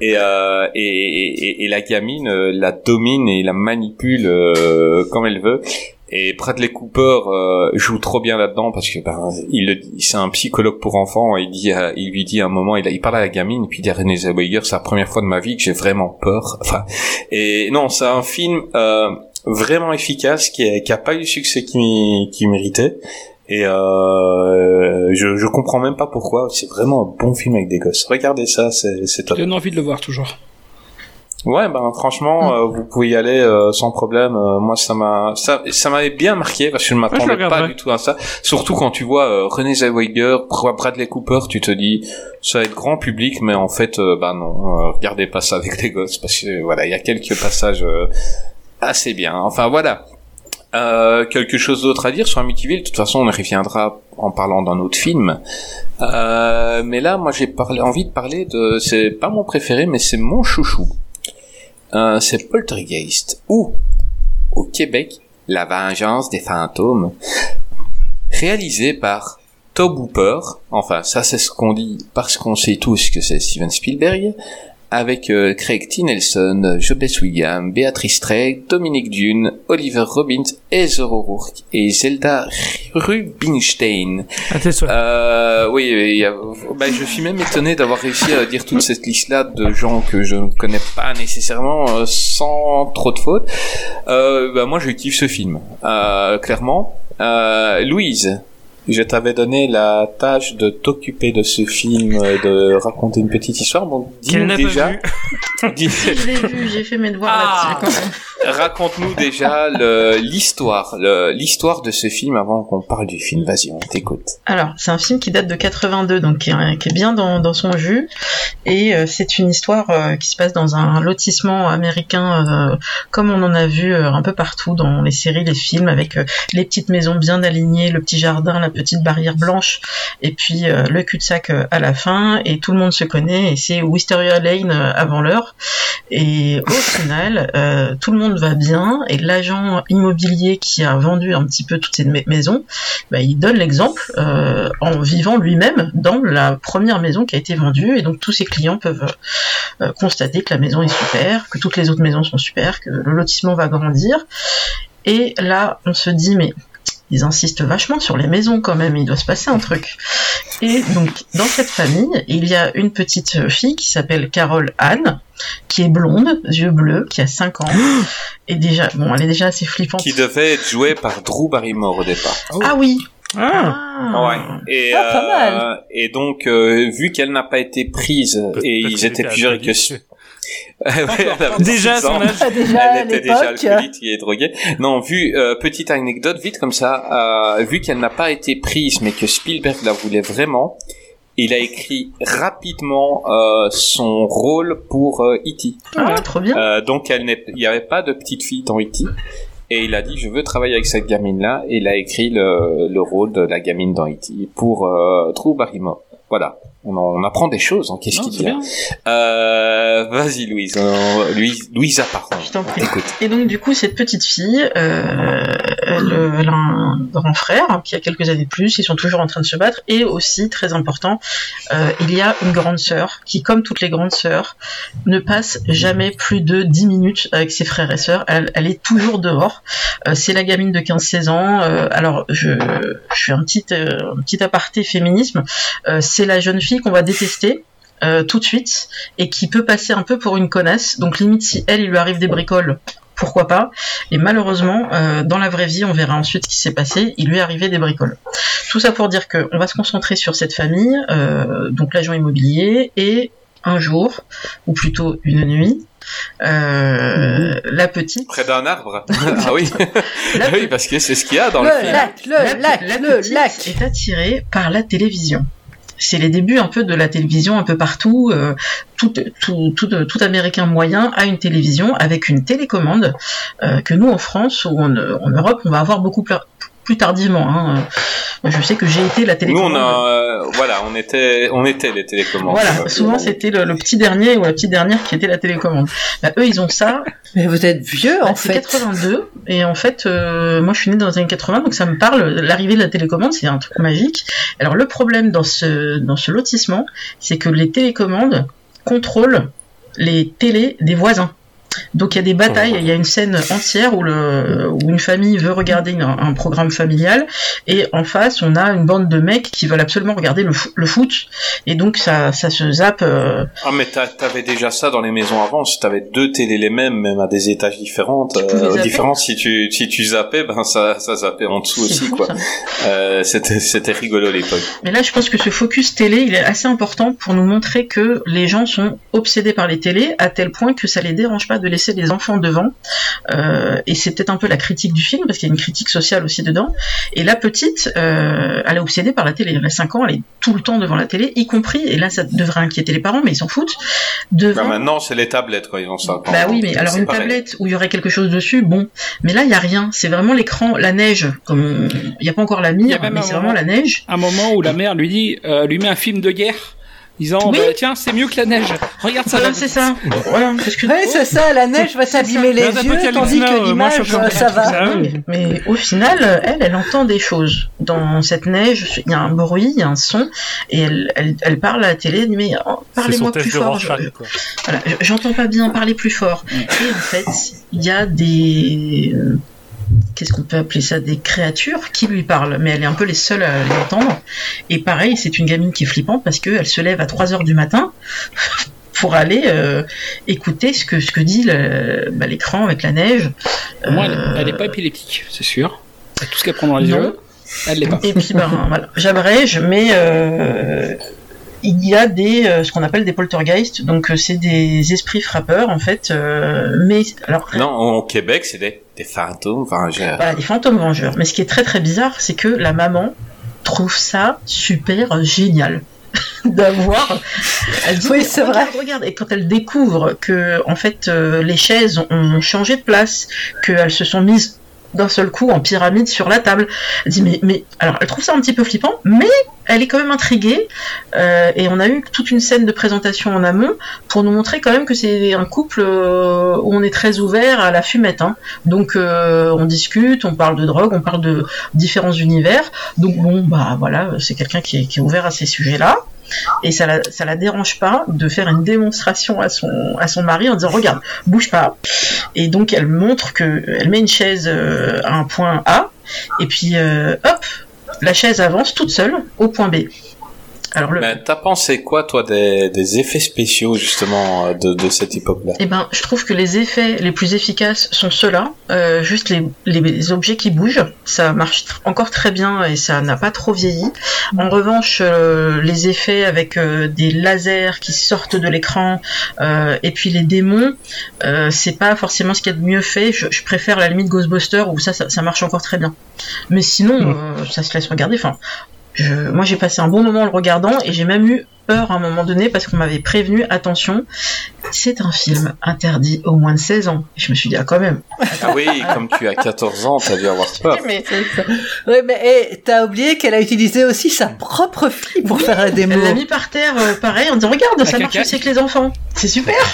Et, euh, et, et, et la gamine euh, la domine et la manipule euh, comme elle veut. Et Bradley Cooper euh, joue trop bien là-dedans parce que ben, il c'est un psychologue pour enfants. Il dit, il lui dit à un moment, il, il parle à la gamine puis il dit à René Zellweger, c'est la première fois de ma vie que j'ai vraiment peur. Enfin, et non, c'est un film euh, vraiment efficace qui, qui a pas eu le succès qu'il qui méritait. Et euh, je, je comprends même pas pourquoi. C'est vraiment un bon film avec des gosses. Regardez ça, c'est c'est top. Donne envie de le voir toujours. Ouais, ben franchement, euh, vous pouvez y aller euh, sans problème. Euh, moi, ça m'a, ça, ça m'avait bien marqué parce que je ne m'attendais pas du tout à ça. Surtout quand tu vois euh, René Zellweger, Bradley Cooper, tu te dis ça va être grand public, mais en fait, bah non, euh, regardez pas ça avec les gosses parce que voilà, il y a quelques passages euh, assez bien. Enfin voilà. Euh, quelque chose d'autre à dire sur Amityville? De toute façon, on y reviendra en parlant d'un autre film. Euh, mais là, moi, j'ai parlé, envie de parler de. C'est pas mon préféré, mais c'est mon chouchou. Euh, c'est Poltergeist ou au Québec, La Vengeance des fantômes, réalisé par Tob Hooper. Enfin, ça c'est ce qu'on dit parce qu'on sait tous que c'est Steven Spielberg. Avec euh, Craig T. Nelson, Jobes Williams, Beatrice Straight, Dominique Dune, Oliver Robbins, Heather O'Rourke et Zelda Rubinstein. Tes souhaits. Euh, oui, il y a- bah, je suis même étonné d'avoir réussi à dire toute cette liste-là de gens que je ne connais pas nécessairement euh, sans trop de fautes. Euh, bah, moi, je kiffe ce film, euh, clairement. Euh, Louise, je t'avais donné la tâche de t'occuper de ce film, euh, de raconter une petite histoire. Bon, dis-nous déjà. pas vu. dis- je l'ai vu, j'ai fait mes devoirs Ah. là-dessus quand même. Raconte-nous déjà l'histoire, l'histoire de ce film avant qu'on parle du film. Vas-y, on t'écoute. Alors, c'est un film qui date de 82, donc qui est, bien dans, son jus. Et euh, c'est une histoire euh, qui se passe dans un lotissement américain, euh, comme on en a vu un peu partout dans les séries, les films, avec les petites maisons bien alignées, le petit jardin, la petite barrière blanche, et puis le cul-de-sac à la fin. Et tout le monde se connaît, et c'est Wisteria Lane avant l'heure. Et au final, tout le monde va bien, et l'agent immobilier qui a vendu un petit peu toutes ces ma- maisons, bah, il donne l'exemple euh, en vivant lui-même dans la première maison qui a été vendue et donc tous ses clients peuvent euh, constater que la maison est super, que toutes les autres maisons sont super, que le lotissement va grandir. Et là, on se dit mais ils insistent vachement sur les maisons quand même, il doit se passer un truc. Et donc dans cette famille, il y a une petite fille qui s'appelle Carole Anne, qui est blonde, yeux bleus, qui a 5 ans, et déjà, bon, elle est déjà assez flippante. Qui devait être joué par Drew Barrymore au départ. Ah oui. Ah. Ah. Ouais. Et, Ah, pas euh, mal. et donc, euh, vu qu'elle n'a pas été prise, et ils étaient plusieurs et que... avait Déjà, 6 son âge. Ah, déjà à elle était déjà alcoolique et droguée. Non, vu euh, petite anecdote vite comme ça, euh, vu qu'elle n'a pas été prise, mais que Spielberg la voulait vraiment, il a écrit rapidement euh, son rôle pour euh, E.T. Ah, trop bien. Euh, donc elle n'est- il n'y avait pas de petite fille dans E.T. Et il a dit je veux travailler avec cette gamine là et il a écrit le, le rôle de la gamine dans E.T. pour euh, Drew Barrymore. Voilà, on, en- on apprend des choses. Hein. Qu'est-ce qu'il bien. euh, Vas-y Louise, euh, Louise, Louisa pardon. Je t'en on prie. t'écoute. Et donc du coup, cette petite fille, euh, elle, elle a un grand frère hein, qui a quelques années de plus, ils sont toujours en train de se battre, et aussi, très important, euh, il y a une grande sœur qui, comme toutes les grandes sœurs, ne passe jamais plus de 10 minutes avec ses frères et sœurs, elle, elle est toujours dehors. Euh, c'est la gamine de 15-16 ans, euh, alors je, je fais un petit, euh, un petit aparté féminisme, Euh, c'est la jeune fille qu'on va détester. euh, tout de suite et qui peut passer un peu pour une connasse donc limite si elle il lui arrive des bricoles pourquoi pas. Et malheureusement, euh, dans la vraie vie, on verra ensuite ce qui s'est passé, il lui est arrivé des bricoles. Tout ça pour dire qu'on va se concentrer sur cette famille, euh, donc l'agent immobilier, et un jour, ou plutôt une nuit, euh, la petite... Près d'un arbre. ah oui. La, oui, parce que c'est ce qu'il y a dans le, Le film. lac, le la- lac, la le petite lac. est attirée par la télévision. C'est les débuts un peu de la télévision un peu partout. euh, tout, tout, tout, Américain moyen a une télévision avec une télécommande euh, que nous en France ou en, Europe on va avoir beaucoup plus, tardivement. hein. Je sais que j'ai été la Nous, télécommande. on a, euh, voilà, on était, on était les télécommandes. Voilà, souvent c'était le, le petit dernier ou la petite dernière qui était la télécommande. Bah, eux, ils ont ça. Mais vous êtes vieux, Bah, en c'est fait. 82 et en fait, euh, moi je suis née dans les années 80, donc ça me parle. L'arrivée de la télécommande, c'est un truc magique. Alors le problème dans ce dans ce lotissement, c'est que les télécommandes contrôlent les télés des voisins. Donc il y a des batailles, il y a une scène entière où, le, où une famille veut regarder une- un programme familial et en face on a une bande de mecs qui veulent absolument regarder le, fo- le foot et donc ça, ça se zappe. euh, Ah, mais t'a- t'avais déjà ça dans les maisons avant. Si t'avais deux télés les mêmes, même à des étages différents, euh, différents, si tu, si tu zappais, ben, ça, ça zappait en dessous aussi, fou, quoi. ça. Euh, c'était, c'était rigolo à l'époque. Mais là, je pense que ce focus télé, il est assez important pour nous montrer que les gens sont obsédés par les télés à tel point que ça les dérange pas de laisser les enfants devant. Euh, et c'est peut-être un peu la critique du film, parce qu'il y a une critique sociale aussi dedans. Et la petite, euh, elle est obsédée par la télé. Elle a 5 ans, elle est tout le temps devant la télé, y compris, et là, ça devrait inquiéter les parents, mais ils s'en foutent, devant Ben, maintenant, c'est les tablettes, quoi. Ils ont ça. bah oui, mais alors une pareil. tablette où il y aurait quelque chose dessus, bon. Mais là, il y a rien. C'est vraiment l'écran, la neige. Comme il n'y a pas encore la mire, mais c'est vraiment la neige. Un moment où la mère lui dit, euh, lui met un film de guerre, disant, Oui. bah, tiens, c'est mieux que la neige. Regarde ça. Voilà, là. c'est ça. Voilà, que Ouais, c'est ça, la neige va s'abîmer les yeux, Apocalypse tandis Now, que l'image, ça va. Oui. Mais au final, elle, elle entend des choses. Dans cette neige, il y a un bruit, il y a un son, et elle, elle, elle parle à la télé, elle dit, mais oh, parlez-moi plus fort. je- Rorschach, quoi. voilà, je- j'entends pas bien, parlez plus fort. Et en fait, il y a des... euh, Qu'est-ce qu'on peut appeler ça Des créatures qui lui parlent, mais elle est un peu les seules à les entendre. Et pareil, c'est une gamine qui est flippante parce qu'elle se lève à 3 heures du matin pour aller euh, écouter ce que, ce que dit bah, l'écran avec la neige. Moins, elle, Euh, elle est pas épileptique, c'est sûr. Avec tout ce qu'elle prend dans les Non. yeux, elle l'est pas. Et puis, ben, voilà, j'abrège, mais euh, il y a des euh, ce qu'on appelle des poltergeists, donc euh, c'est des esprits frappeurs en fait. euh, mais alors Non, au Québec, c'est des, des fantômes. J'ai- voilà, des fantômes vengeurs. Mais ce qui est très très bizarre, c'est que la maman trouve ça super génial d'avoir. Elle dit, Oui, c'est regarde, Regarde, et quand elle découvre que en fait euh, les chaises ont changé de place, qu'elles se sont mises d'un seul coup en pyramide sur la table, elle dit mais mais alors elle trouve ça un petit peu flippant, mais elle est quand même intriguée euh, et on a eu toute une scène de présentation en amont pour nous montrer quand même que c'est un couple euh, où on est très ouvert à la fumette. Hein. Donc euh, on discute, on parle de drogue, on parle de différents univers. Donc bon bah voilà, c'est quelqu'un qui est, qui est ouvert à ces sujets-là. Et ça la, la dérange pas de faire une démonstration à son, à son mari en disant regarde, bouge pas. Et donc elle montre que elle met une chaise euh, à un point A et puis euh, hop, la chaise avance toute seule au point B. Alors le, Mais t'as pensé quoi, toi, des, des effets spéciaux, justement, euh, de, de cette époque-là? Eh ben, je trouve que les effets les plus efficaces sont ceux-là. Euh, juste les, les objets qui bougent, ça marche encore très bien et ça n'a pas trop vieilli. En revanche, euh, les effets avec euh, des lasers qui sortent de l'écran euh, et puis les démons, euh, c'est pas forcément ce qu'il y a de mieux fait. Je, je préfère à la limite Ghostbusters où ça, ça, ça marche encore très bien. Mais sinon, Mm. euh, ça se laisse regarder. Enfin, je- moi j'ai passé un bon moment en le regardant et j'ai même eu peur à un moment donné parce qu'on m'avait prévenu attention c'est un film interdit au moins de 16 ans et je me suis dit ah quand même Ah oui, comme tu as 14 ans, t'as dû avoir peur. mais Ouais, mais hey, t'as oublié qu'elle a utilisé aussi sa propre fille pour faire la démo. elle l'a mis par terre euh, pareil en disant regarde ça marche aussi avec les enfants c'est super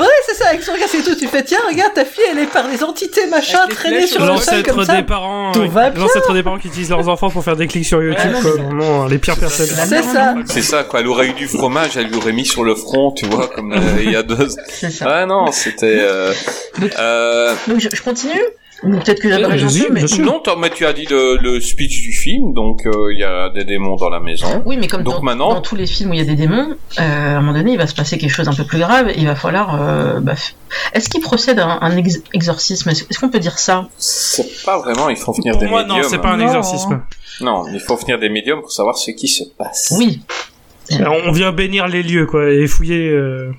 Ouais, c'est ça, avec son regard, c'est tout. Tu fais, tiens, regarde, ta fille, elle est par des entités, machin, Avec les traînée sur le sol L'ancêtre comme ça. des parents, Tout ouais. va bien. l'ancêtre des parents qui utilisent leurs enfants pour faire des clics sur YouTube, Ouais, quoi. non, Vraiment, les pires personnes. C'est ça. C'est ça, quoi. Elle aurait eu du fromage, elle lui aurait mis sur le front, tu vois, comme euh, il y a deux. c'est ça Ouais, non, c'était. Euh, euh, donc je, je continue peut-être que j'avais raison mais non, mais tu as dit le, le speech du film, donc euh, il y a des démons dans la maison. oui mais comme Donc dans, maintenant- dans tous les films où il y a des démons euh, à un moment donné il va se passer quelque chose d'un peu plus grave et il va falloir euh, bah, est-ce qu'il procède à un, un ex- exorcisme? Est-ce qu'on peut dire ça? C'est pas vraiment, il faut venir Pour des moi, non, médiums. c'est pas un Non. exorcisme. Non, il faut venir des médiums pour savoir ce qui se passe. oui On vient bénir les lieux, quoi, et fouiller, euh,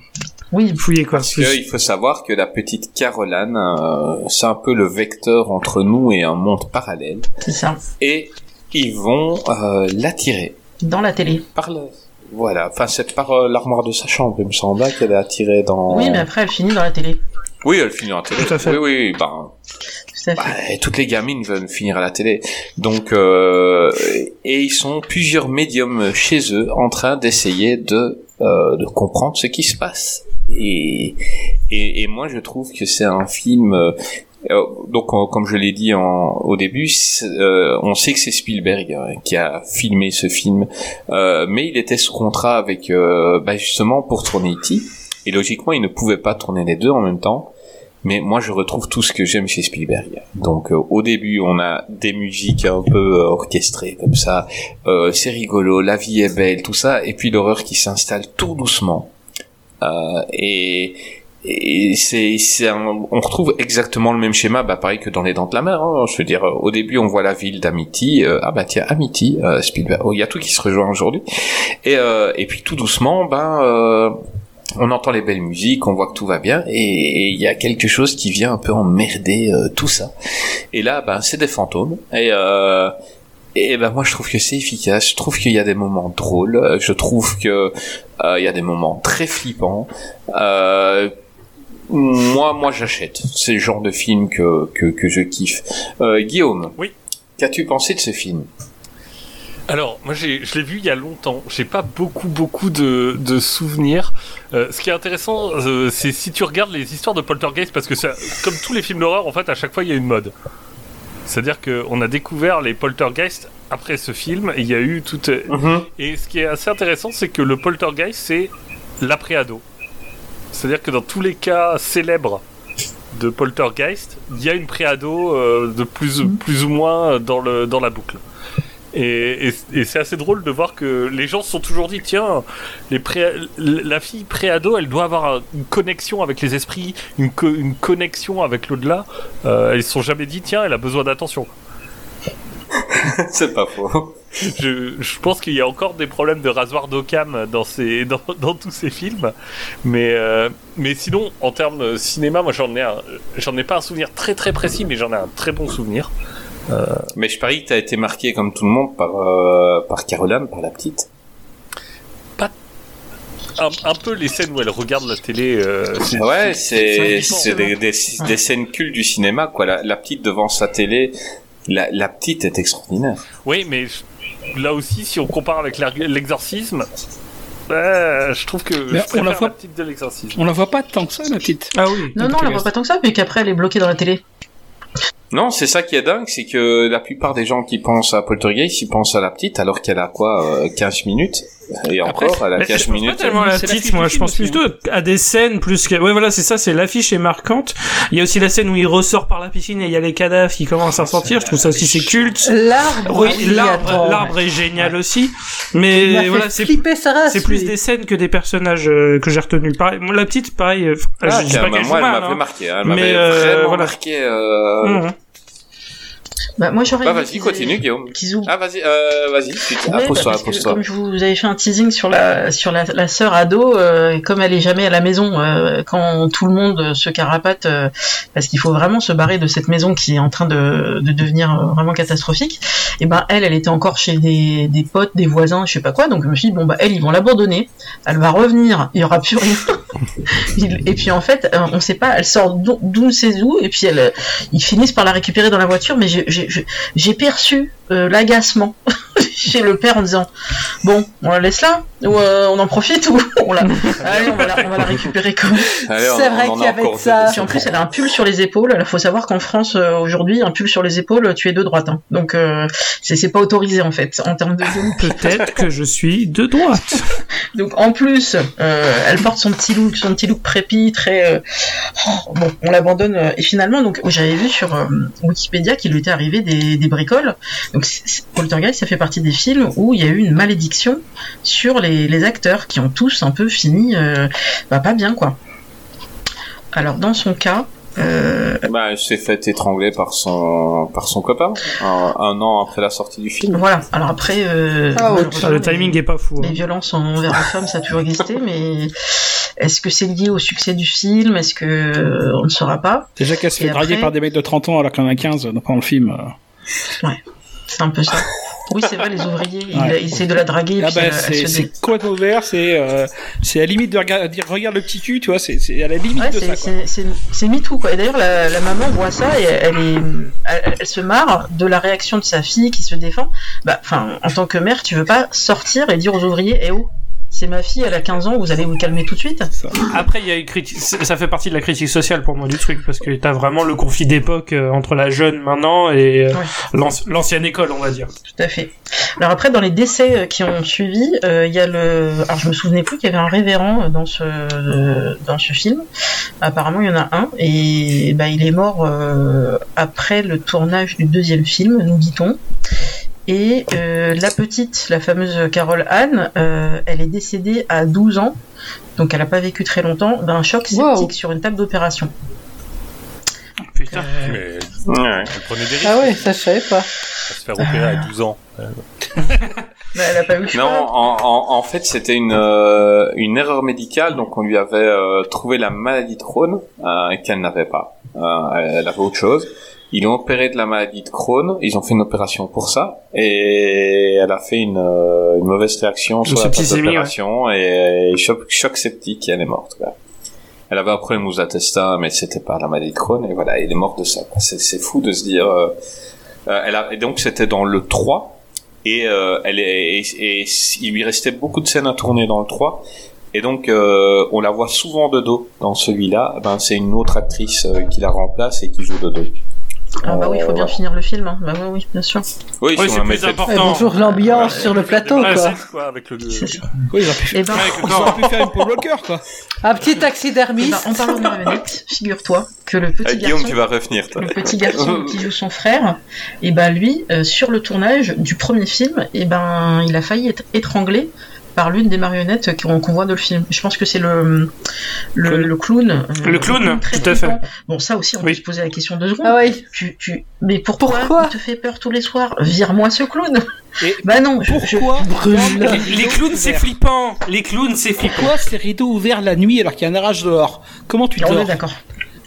oui fouiller, quoi. Parce qu'il faut savoir que la petite Caroline, euh, c'est un peu le vecteur entre nous et un monde parallèle. c'est ça Et ils vont euh, l'attirer dans la télé par le... Voilà, enfin c'est par euh, l'armoire de sa chambre, il me semble, hein, qu'elle est attirée dans... oui mais après elle finit dans la télé Oui, elle finit en télé. Tout à fait. Oui, oui, ben, tout à bah, toutes les gamines veulent finir à la télé. Donc, euh, et ils sont plusieurs médiums chez eux en train d'essayer de, euh, de comprendre ce qui se passe. Et, et, et moi, je trouve que c'est un film. euh, euh, donc, euh, comme je l'ai dit en, au début, euh, on sait que c'est Spielberg euh, qui a filmé ce film, euh, mais il était sous contrat avec, euh, bah, justement, pour tourner E.T. Et logiquement, il ne pouvait pas tourner les deux en même temps. Mais moi, je retrouve tout ce que j'aime chez Spielberg. Donc, euh, au début, on a des musiques un peu euh, orchestrées comme ça. Euh, c'est rigolo, la vie est belle, tout ça. Et puis l'horreur qui s'installe tout doucement. Euh, et et c'est, c'est un- on retrouve exactement le même schéma, bah pareil que dans Les Dents de la Mer. hein. Je veux dire, euh, au début, on voit la ville d'Amity. ah bah tiens, Amity, euh, Spielberg. Oh, il y a tout qui se rejoint aujourd'hui. Et euh, et puis tout doucement, ben. On entend les belles musiques, on voit que tout va bien, et il y a quelque chose qui vient un peu emmerder euh, tout ça. Et là, ben, c'est des fantômes, et, euh, et ben moi je trouve que c'est efficace. Je trouve qu'il y a des moments drôles. Je trouve que euh, il y a des moments très flippants. Euh, moi, moi j'achète. C'est le genre de film que que, que je kiffe. Euh, Guillaume. Oui. Qu'as-tu pensé de ce film? Alors, moi, j'ai, je l'ai vu il y a longtemps. J'ai pas beaucoup, beaucoup de, de souvenirs. Euh, ce qui est intéressant, euh, c'est si tu regardes les histoires de Poltergeist, parce que ça, comme tous les films d'horreur, en fait, à chaque fois, il y a une mode. C'est-à-dire qu'on a découvert les Poltergeist après ce film, et il y a eu tout. Et ce qui est assez intéressant, c'est que le Poltergeist, c'est l'après-ado. C'est-à-dire que dans tous les cas célèbres de Poltergeist, il y a une préado euh, de plus, plus ou moins dans, le, dans la boucle. Et, et- et c'est assez drôle de voir que les gens se sont toujours dit tiens, les pré- la fille préado, elle doit avoir une connexion avec les esprits, une, co- une connexion avec l'au-delà. Euh, elles se sont jamais dit tiens, elle a besoin d'attention. c'est pas faux. je, je pense qu'il y a encore des problèmes de rasoir d'Occam dans, ces, dans, dans tous ces films. Mais, euh, mais sinon, en termes cinéma, moi j'en ai, j'en ai pas un souvenir très très précis, mais j'en ai un très bon souvenir. Mais je parie que t'as été marqué comme tout le monde par, euh, par Caroline, par la petite. Un, un peu les scènes où elle regarde la télé. euh, c'est- Ouais, c'est des, des, des scènes cultes du cinéma, quoi. La, la petite devant sa télé, la, la petite est extraordinaire. Oui, mais là aussi, si on compare avec l'exorcisme, euh, je trouve que je on la voit- la petite de l'exorcisme. On la voit pas tant que ça, la petite. Ah oui. Non, non, on la voit pas tant que ça, puis qu'après elle est bloquée dans la télé. Non, c'est ça qui est dingue, c'est que la plupart des gens qui pensent à Poltergeist, ils pensent à la petite, alors qu'elle a quoi, euh, 15 minutes Et Après, encore, elle a Mais 15 je pense minutes. pas tellement à la petite, moi je pense plutôt à des scènes plus que... Ouais voilà c'est ça, c'est l'affiche est marquante. Il y a aussi la scène où il ressort par la piscine et il y a les cadavres qui commencent à sortir, je trouve ça aussi c'est culte. L'arbre. Oui, l'arbre, l'arbre est génial aussi, m'a mais fait voilà c'est plus des scènes que des personnages euh, que j'ai retenus. Pareil, moi, la petite pareil, euh, Ah, je dis pas qu'elle joue moi, elle mal, m'avait hein. marqué, hein, elle Mais, m'avait euh, vraiment marqué. Bah, moi j'aurais Bah, vas-y, continue, aient- Guillaume. Ah, vas-y, euh, vas-y, que appose-toi. comme je vous avais fait un teasing sur la sur la, la sœur ado, euh, comme elle est jamais à la maison, euh, quand tout le monde se carapate, euh, parce qu'il faut vraiment se barrer de cette maison qui est en train de, de devenir vraiment catastrophique. Et ben elle, elle était encore chez des, des potes, des voisins, je sais pas quoi. Donc je me suis dit bon bah elle, ils vont l'abandonner. Elle va revenir, il y aura plus rien. Et puis en fait, on sait pas, elle sort d'où sait où, et puis elle, ils finissent par la récupérer dans la voiture, mais j'ai- j'ai perçu euh, l'agacement chez le père en disant bon, on la laisse là ou euh, on en profite ou on la, allez, on va la, on va la récupérer quand même. Allez, on- C'est vrai encore ça. Puis en plus, elle a un pull sur les épaules. Il faut savoir qu'en France euh, aujourd'hui, un pull sur les épaules, tu es de droite. hein. Donc euh, c'est c'est pas autorisé en fait en termes de Peut-être que je suis de droite. Donc en plus, euh, elle porte son petit look, son petit look prépi, très euh, oh, bon. On l'abandonne et finalement, donc j'avais vu sur euh, Wikipédia qu'il lui était arrivé des, des bricoles. Donc Poltergeist, ça fait partie des films où il y a eu une malédiction sur les, les acteurs qui ont tous un peu fini, euh, bah, pas bien quoi. Alors dans son cas. Euh, Bah, elle s'est fait étrangler par son, par son copain, un, un an après la sortie du film. voilà. Alors après, euh, Ah, ouais. le les- timing est pas fou. Les hein. violences envers les femmes, ça a toujours existé, mais est-ce que c'est lié au succès du film? Est-ce que euh, on ne saura pas? Déjà qu'elle se fait draguer après- par des mecs de 30 ans alors qu'elle en a 15 pendant le film. euh. C'est un peu ça. Oui, c'est vrai, les ouvriers, Ouais. ils essaient de la draguer. Ah bah c'est complètement ouvert, c'est euh, à la limite de dire regarde le petit cul, tu vois, c'est à la limite Ouais, de c'est- ça quoi. c'est c'est- c'est MeToo, quoi. Et d'ailleurs, la, la maman voit ça et elle, est, elle, elle se marre de la réaction de sa fille qui se défend. Bah, enfin, en tant que mère, tu veux pas sortir et dire aux ouvriers, eh oh, c'est ma fille, elle a 15 ans, vous allez vous calmer tout de suite Après, il y a une critique, ça fait partie de la critique sociale pour moi du truc, parce que t'as vraiment le conflit d'époque euh, entre la jeune maintenant et euh, l'ancienne école, on va dire. Tout à fait. Alors après, dans les décès euh, qui ont suivi, euh, il y a le. Alors je me souvenais plus qu'il y avait un révérend euh, dans ce euh, dans ce film. Apparemment, il y en a un et bah, il est mort euh, après le tournage du deuxième film, nous dit-on. Et euh, la petite, la fameuse Carole Anne, euh, elle est décédée à 12 ans, donc elle n'a pas vécu très longtemps, d'un choc septique Wow. sur une table d'opération. Putain. Euh, Mais Ouais. elle prenait des risques. Ah ouais, ça je savais pas. à se faire opérer à 12 ans. bah, elle n'a pas eu le choix. Non, en, en, en fait, c'était une, euh, une erreur médicale, donc on lui avait euh, trouvé la maladie de Crohn, euh, qu'elle n'avait pas. Euh, elle avait autre chose. Ils l'ont opéré de la maladie de Crohn, ils ont fait une opération pour ça, et elle a fait une, euh, une mauvaise réaction sur la d'opération, et, et choc, choc septique, et elle est morte. quoi. Elle avait un problème aux intestins, mais c'était pas la maladie de Crohn, et voilà, elle est morte de ça. C'est, fou de se dire... euh, euh, elle a, et donc c'était dans le 3, et, euh, elle est, et, et il lui restait beaucoup de scènes à tourner dans le 3 et donc euh, on la voit souvent de dos dans celui-là ben c'est une autre actrice euh, qui la remplace et qui joue de dos Ah bah oui, il faut bien Euh, finir le film. Hein. Bah oui, oui, bien sûr. oui, Oui, si c'est on plus mettait- important. Ouais, bonjour l'ambiance sur le plateau Ouais, quoi. c'est- quoi, avec le. Oui, ils auraient pu, Et ben, Ouais, pu faire une Paul Walker quoi. Un petit Eh taxidermiste. ben, en parlant de marionnette, figure-toi que le petit Ah, Guillaume garçon, tu vas revenir toi le petit garçon qui joue son frère, et ben lui, euh, sur le tournage du premier film, et ben il a failli être étranglé par l'une des marionnettes qu'on qu'on voit dans le film. Je pense que c'est le, le, le clown. euh, Le clown, très tout à fait. flippant. Bon, ça aussi, on Oui. peut se poser la question deux secondes. Ah oui. Tu, tu... Mais pourquoi, Pourquoi il te fait peur tous les soirs? Vire-moi ce clown Et Bah non, je- je- pourquoi Les, les clowns, c'est flippant. Les clowns, c'est flippant. Pourquoi ces rideaux ouverts la nuit alors qu'il y a un orage dehors? Comment tu on dors? est d'accord.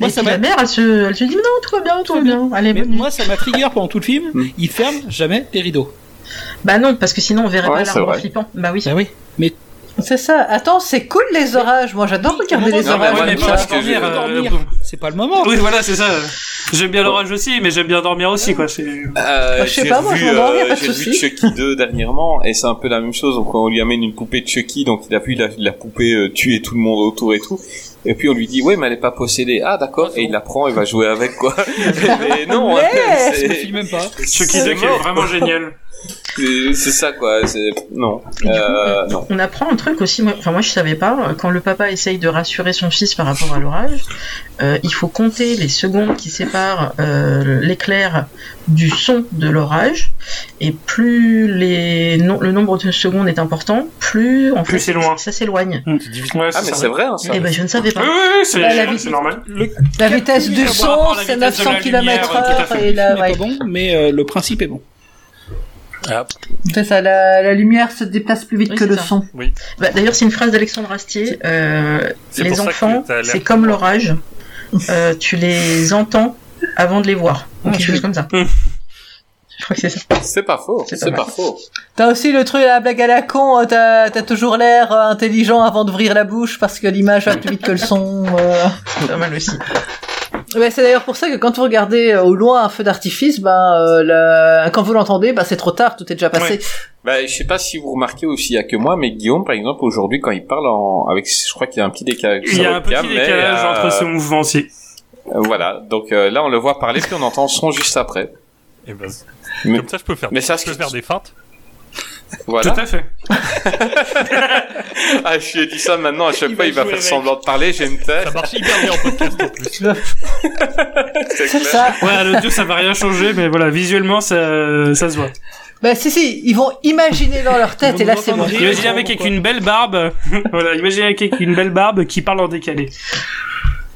Moi, Et ça m'a- mère, elle se, elle se dit non, tout va bien, tout va bien. Allez, moi, ça m'a trigger pendant tout le film. Hmm. Il ferme jamais les rideaux. Bah non, parce que sinon on verrait Ouais, pas l'arbre flippant. Bah oui. Bah oui. Mais C'est ça. Attends, c'est cool les orages. Moi, j'adore regarder les orages. je- dormir, euh, c'est pas le moment. Oui, voilà, c'est ça. J'aime bien l'orage aussi, mais j'aime bien dormir aussi, quoi. Euh, je sais j'ai pas, moi, je euh, pas de j'ai souci. Chucky 2 dernièrement et c'est un peu la même chose. Donc on lui amène une poupée de Chucky, donc il a vu la, la poupée euh, tuer tout le monde autour et tout. Et puis on lui dit ouais mais elle est pas possédée. Ah d'accord. Et il la prend et va jouer avec quoi. mais non. Mais- hein, c'est- même pas. Chucky C'est 2 qui est vraiment génial. C'est ça quoi. C'est non. Coup, Euh, on- non. on apprend un truc aussi, moi, enfin moi je savais pas, quand le papa essaye de rassurer son fils par rapport à l'orage, euh, il faut compter les secondes qui séparent euh, l'éclair du son de l'orage, et plus les no- le nombre de secondes est important, plus en Plus fait c'est loin. ça s'éloigne. Ouais, Ah c'est mais c'est vrai hein, ça. Et ben je ne savais pas. oui, oui, c'est, Bah, la vitesse du son, c'est vitesse de 900 la km lumière, tout à heure fait. et la, n'est ouais. pas bon, mais euh, le principe est bon. Ah, C'est ça, la, la lumière se déplace plus vite Oui, que le ça. son. Bah, D'ailleurs c'est une phrase d'Alexandre Astier, euh, les enfants c'est comme l'orage, Euh, tu les entends avant de les voir, ou Ah, quelque chose comme ça. Je crois que c'est ça. C'est pas faux. C'est pas faux. T'as aussi le truc, la blague à la con, euh, t'as toujours l'air intelligent avant d'ouvrir la bouche parce que l'image va plus vite que le son. euh. Pas mal aussi. Ouais, c'est d'ailleurs pour ça que quand vous regardez euh, au loin un feu d'artifice, ben euh, le- quand vous l'entendez, ben c'est trop tard, tout est déjà passé. Bah, je sais pas si vous remarquez aussi, il y a que moi, mais Guillaume, par exemple, aujourd'hui, quand il parle en, avec, je crois qu'il y a un petit décalage. Il y a un petit décalage euh, entre ce mouvement aussi. euh, Voilà. Donc, euh, là, on le voit parler, puis on entend son juste après. et ben, Mais- comme ça, je peux faire, mais ça, je peux faire des feintes. Voilà. Tout à fait. Ah, je lui ai dit ça maintenant, à chaque Il fois, va il va faire semblant de parler, vais me taire. Ça marche hyper bien en podcast en plus. C'est ça. Ouais, à l'audio, ça va rien changer, mais voilà, visuellement, ça, ça se voit. Ben si si, ils vont imaginer dans leur tête et là c'est bon. Imaginez un mec avec une belle barbe. voilà, imaginez un mec avec une belle barbe qui parle en décalé.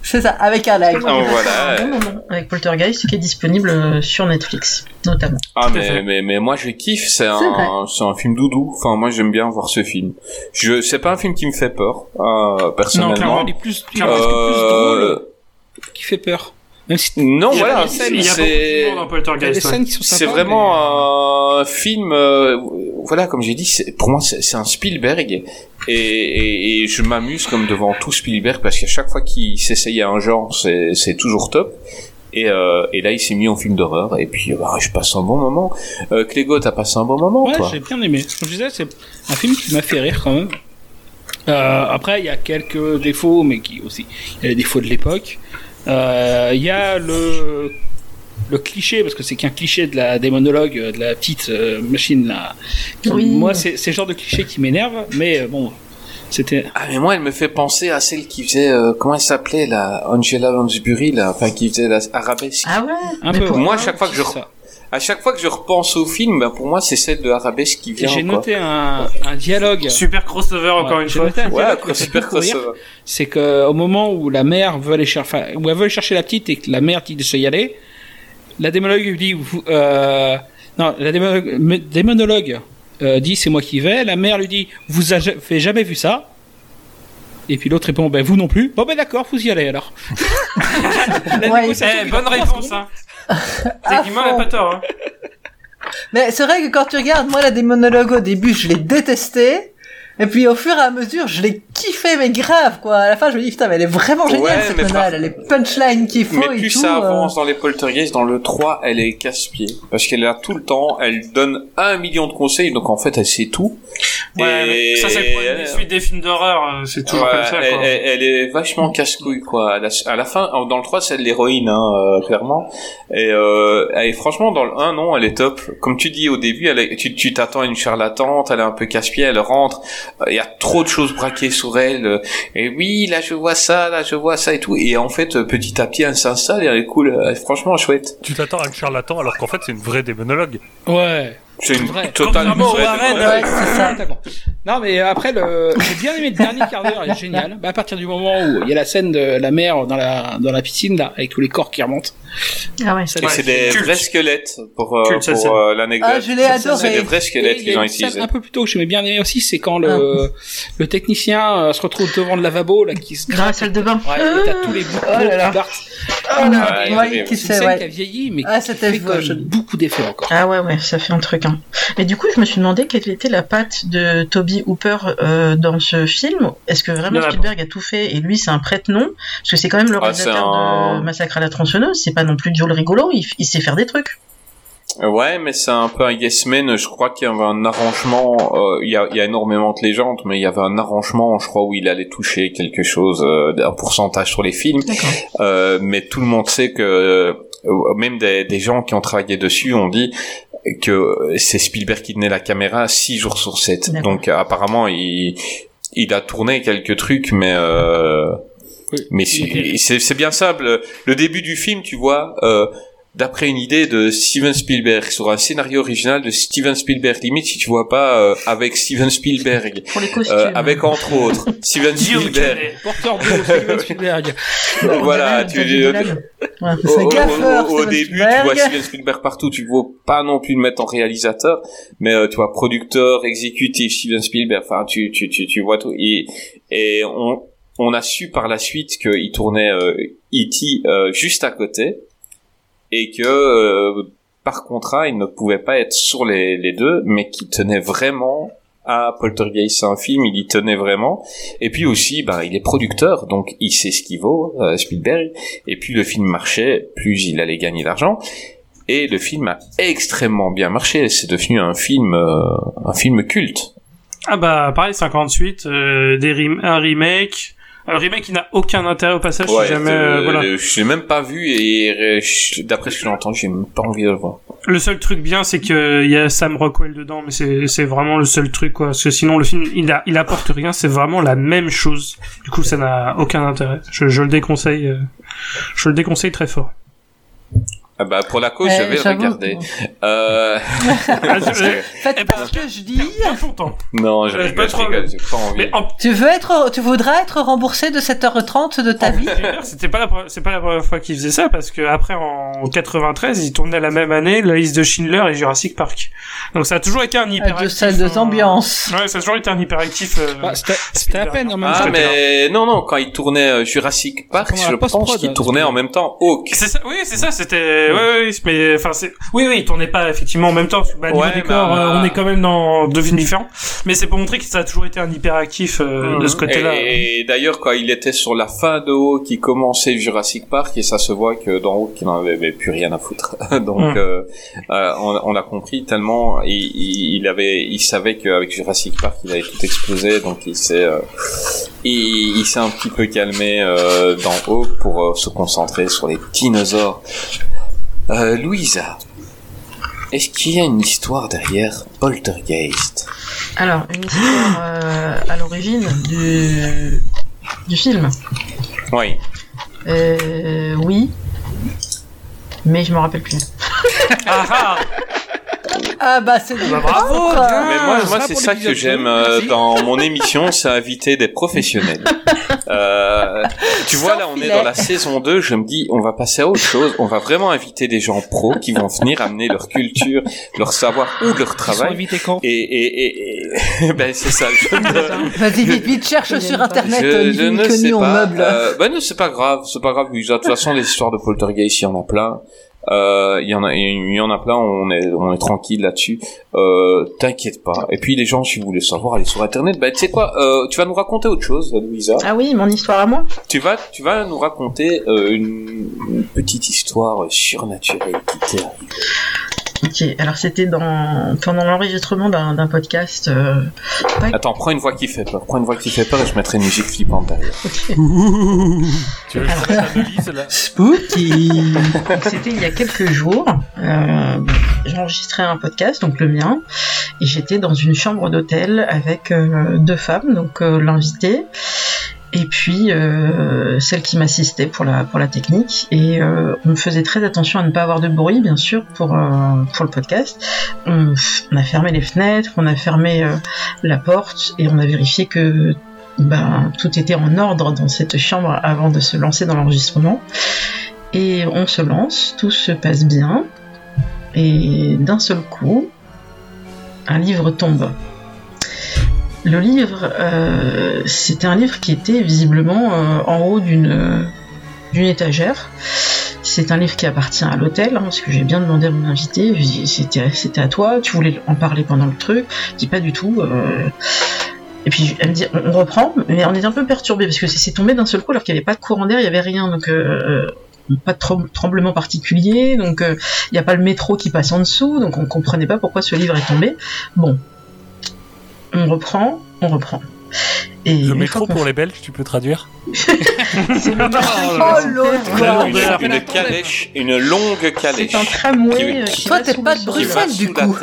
C'est ça, avec un live. Oh, voilà. Un bon moment avec Poltergeist qui est disponible euh, sur Netflix, notamment. Ah, mais, mais, mais moi, je kiffe, c'est un, c'est un film doudou. Enfin, moi, j'aime bien voir ce film. Je, c'est pas un film qui me fait peur, euh, Non, personnellement. clairement, il est plus, il est Clairement. presque plus Euh, drôle qui fait peur. Même si Non, Il y voilà, c'est, ouais. vraiment un film, euh, voilà, comme j'ai dit, pour moi, c'est, un Spielberg, et, et, et je m'amuse comme devant tout Spielberg, parce qu'à chaque fois qu'il s'essaye à un genre, c'est, c'est toujours top. Et, euh, et là, il s'est mis en film d'horreur, et puis, bah, je passe un bon moment. Euh, Clégo, t'as passé un bon moment, Ouais, toi? j'ai bien aimé. Comme je disais, c'est un film qui m'a fait rire quand même. Euh, après, il y a quelques défauts, mais qui aussi, il y a les défauts de l'époque. Euh, Il y a le le cliché, parce que c'est qu'un cliché de la démonologue, euh, de la petite euh, machine là. qui- Oui. Moi, c'est c'est le genre de cliché qui m'énerve, mais euh, bon, c'était. Ah mais moi elle me fait penser à celle qui faisait euh, comment elle s'appelait là Angela Lansbury là enfin qui faisait la arabesque. Ah ouais? Un Mais peu, pour- ouais. moi à chaque fois que je ça. À chaque fois que je repense au film ben, pour moi c'est celle de arabesque qui vient J'ai quoi. noté un, un dialogue. Super crossover, encore Ouais, une fois. noté un Ouais, fait super crossover. c'est que au moment où la mère veut aller chercher, enfin, où elle veut aller chercher la petite et que la mère dit de se y aller, la démonologue lui dit, euh, non, la démonologue, démonologue euh, dit c'est moi qui vais, la mère lui dit vous avez jamais vu ça? Et puis l'autre répond ben vous non plus. Bon ben d'accord, vous y allez alors. Ouais. Eh, bonne réponse, hein. Techniquement, elle a fond. pas tort, hein. Mais c'est vrai que quand tu regardes, moi la démonologue au début, je l'ai détestée. Et puis au fur et à mesure, je l'ai kiffé, mais grave quoi. À la fin, je me dis putain, mais elle est vraiment géniale Ouais, cette nana. par- Elle a les punchlines qu'il faut Mais et plus tout. ça euh. avance dans les poltergeists, dans le 3, elle est casse-pied. Parce qu'elle est là tout le temps, elle donne un million de conseils, donc en fait elle sait tout. Ouais, mais Et- ça, c'est le problème des suites des films d'horreur. euh, C'est toujours Ouais, comme ça, elle, quoi. elle- elle est vachement casse-couille quoi. À la, à la fin, dans le 3 c'est l'héroïne hein, euh, clairement. Et, euh, et franchement dans le 1 non, elle est top. Comme tu dis au début, elle est- tu t'attends à une charlatante, elle est un peu casse-pied, elle rentre. Euh, Il y a trop de choses braquées sur elle. euh, Et oui, là je vois ça, là je vois ça et tout. Et en fait, petit à petit, elle s'installe et elle est cool. euh, Franchement chouette. Tu t'attends à un charlatan alors qu'en fait c'est une vraie démonologue. Ouais. C'est une vraie- Warren, vraie- ouais, c'est ça. totalement. Non, mais après, le... j'ai bien aimé le dernier quart d'heure, il est génial. Bah, à partir du moment où il y a la scène de la mer dans la, dans la piscine, là, avec tous les corps qui remontent. Ah ouais. C'est des Culte. vrais squelettes pour, euh, pour euh, l'anecdote. Ah, je l'ai adoré. C'est des vrais Et squelettes qu'ils a ont utilisés. un peu plus tôt que j'aimais bien aimé aussi, c'est quand le, Ah. le technicien euh, se retrouve devant le lavabo, là, qui se Dans la salle de bain. Ouais, et t'as tous les bouts Oh là là. qui partent. Oh là, Ouais, ouais, terrible. qui C'est une scène qui a vieilli, mais Ah, qui fait quand même joli. beaucoup d'effets encore. Ah ouais, ouais, ça fait un truc. Hein. Mais du coup, je me suis demandé quelle était la patte de Toby Hooper euh, dans ce film. Est-ce que vraiment en a Spielberg a tout fait et lui c'est un prête-nom Parce que c'est quand même le Ah, réalisateur un- de Massacre à la tronçonneuse, c'est pas non plus Joe le rigolo, il, il sait faire des trucs. Ouais, mais c'est un peu un yes man. Je crois qu'il y avait un arrangement. euh, il y, a, il y a énormément de légendes, mais il y avait un arrangement, je crois, où il allait toucher quelque chose, euh, un pourcentage sur les films. D'accord. Euh, mais tout le monde sait que euh, même des, des gens qui ont travaillé dessus ont dit que c'est Spielberg qui tenait la caméra 6 jours sur 7. D'accord. Donc euh, apparemment il il a tourné quelques trucs mais euh, Oui. mais c'est bien ça le, le début du film tu vois euh, d'après une idée de Steven Spielberg sur un scénario original de Steven Spielberg limite si tu vois pas euh, avec Steven Spielberg Pour les costumes. euh, avec entre autres Steven Spielberg. Porteur de Steven Spielberg. voilà tu Xavier Dolan. Ouais. au, gaffeur, au- au Steven début, tu Spielberg. vois Steven Spielberg partout, tu vois pas non plus le mettre en réalisateur, mais euh, tu vois producteur, exécutif, Steven Spielberg, enfin tu, tu, tu, tu vois tout. Et, et on, on a su par la suite qu'il tournait euh, E.T. euh, juste à côté, et que euh, par contrat, il ne pouvait pas être sur les, deux, mais qu'il tenait vraiment à Poltergeist, c'est un film, il y tenait vraiment. Et puis aussi, bah, il est producteur, donc il sait ce qu'il vaut, euh, Spielberg. Et plus le film marchait, plus il allait gagner d'argent. Et le film a extrêmement bien marché. C'est devenu un film, euh, un film culte. Ah bah pareil 58 euh, des rem- un remake un remake qui n'a aucun intérêt au passage si jamais euh, euh, voilà. je l'ai même pas vu et euh, d'après ce que j'ai entendu, j'ai même pas envie de le voir. le seul truc bien c'est que il y a Sam Rockwell dedans mais c'est c'est vraiment le seul truc quoi. Parce que sinon le film il a il apporte rien c'est vraiment la même chose. Du coup ça n'a aucun intérêt. Je, je le déconseille je le déconseille très fort Ah bah pour la cause, Eh, je vais le j'avoue. regarder. Euh... Ah, je- Faites Eh pas ben, ce que je dis. non, je Euh, rigole, pas je trop- rigole, j'ai pas envie. mais en Tu veux être, tu voudras être remboursé de 7h30 de ta vie? C'était pas la pre- c'est pas la première fois qu'il faisait ça parce que après en 93 il tournait la même année la liste de Schindler et Jurassic Park. Donc ça a toujours été un hyperactif. deux salles de hein. ambiance. Ouais, ça a toujours été un hyperactif. euh, Bah, c'était c'était à peine en même Ah temps. mais non non quand il tournait euh, Jurassic Park, je pense qu'il hein, tournait c'était- en même temps Hawk. C'est ça, oui, c'est ça, c'était, ouais, ouais, mais, enfin, c'est, oui, oui, il tournait pas effectivement en même temps, parce que, bah, niveau Ouais, décor, bah, euh, on est quand même dans deux films différents, mais c'est pour montrer que ça a toujours été un hyperactif, euh, de ce côté-là. Et, et d'ailleurs, quand il était sur la fin de Hawk, il commençait Jurassic Park, et ça se voit que dans Hawk, il n'en avait mais plus rien à foutre. Donc, Mm. euh, euh, on, on l'a compris tellement, il, il, il avait, il savait qu'avec Jurassic Park, il avait tout explosé, donc il s'est, euh, il, il s'est un petit peu calmé euh, dans Hawk pour euh, se concentrer sur les dinosaures. Euh, Louisa, est-ce qu'il y a une histoire derrière Poltergeist? Alors, une histoire euh, à l'origine du, du film. Oui. Euh, oui. Mais je me rappelle plus. Ah, ah, Ah bah c'est du Bah, bravo. Mais moi, c'est ça que j'aime euh, dans mon émission, c'est inviter des professionnels. Euh, tu vois, Sans là, on est dans la saison 2, je me dis, on va passer à autre chose, on va vraiment inviter des gens pros qui vont venir amener leur culture, leur savoir ou leur Ils sont travail. invités quand Et, et, et, et- ben, c'est ça. Je, ne- Vas-y vite vite cherche sur internet je, euh, je une ne sais en pas. meuble. Euh, ben non, c'est pas grave, c'est pas grave. De toute façon, les histoires de poltergeist, il y en a plein. Euh, Il y en a, il y en a plein. On est, on est tranquille là-dessus. Euh, T'inquiète pas. Et puis les gens, si vous voulez savoir, allez sur internet. Ben tu sais quoi euh, Tu vas nous raconter autre chose, Louisa. Ah oui, mon histoire à moi Tu vas, tu vas nous raconter euh, une, une petite histoire surnaturelle qui t'est arrivée. Ok, alors c'était dans pendant l'enregistrement d'un d'un podcast. euh, pas- Attends, prends une voix qui fait peur. Prends une voix qui fait peur et je mettrai une musique flippante derrière. ok. Tu veux que je te mette un devis, celle-là Spooky. Donc, C'était il y a quelques jours. Euh, J'enregistrais un podcast, donc le mien, et j'étais dans une chambre d'hôtel avec euh, deux femmes, donc euh, l'invité et puis euh, celle qui m'assistait pour la, pour la technique. Et euh, on faisait très attention à ne pas avoir de bruit, bien sûr, pour, euh, pour le podcast. On, on a fermé les fenêtres, on a fermé la porte et on a vérifié que ben, tout était en ordre dans cette chambre avant de se lancer dans l'enregistrement. Et on se lance, tout se passe bien. Et d'un seul coup, un livre tombe. Le livre, euh, c'était un livre qui était visiblement euh, en haut d'une d'une étagère. C'est un livre qui appartient à l'hôtel, hein, parce que j'ai bien demandé à mon invité, c'était à toi, tu voulais en parler pendant le truc, je dis pas du tout. euh. Et puis elle me dit, on reprend, mais on est un peu perturbé parce que c'est tombé d'un seul coup alors qu'il n'y avait pas de courant d'air, il n'y avait rien, donc euh, pas de trem- tremblement particulier, donc euh, il n'y a pas le métro qui passe en dessous, donc on comprenait pas pourquoi ce livre est tombé. Bon, on reprend, on reprend. Et Le métro pour les Belges, tu peux traduire? C'est le Oh l'autre Une, une calèche, une longue calèche. C'est un tramway. Qui- euh, qui- qui Toi, t'es pas de Bruxelles, du coup.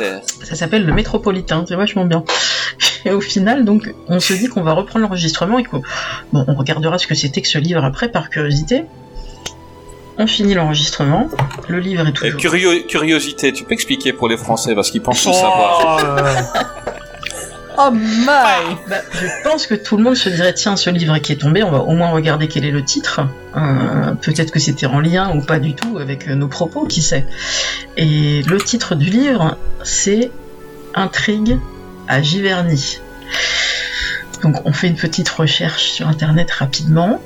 Ça s'appelle le métropolitain, c'est vachement bien. Et au final, donc, on se dit qu'on va reprendre l'enregistrement et qu'on bon, on regardera ce que c'était que ce livre après par curiosité. On finit l'enregistrement. Le livre est Euh, toujours. curio- curiosité, tu peux expliquer pour les Français parce qu'ils pensent Oh. tout savoir. Oh my. Bah, je pense que tout le monde se dirait tiens ce livre qui est tombé on va au moins regarder quel est le titre. Euh, peut-être que c'était en lien ou pas du tout avec euh, nos propos qui sait. Et le titre du livre c'est Intrigue à Giverny. Donc on fait une petite recherche sur internet rapidement.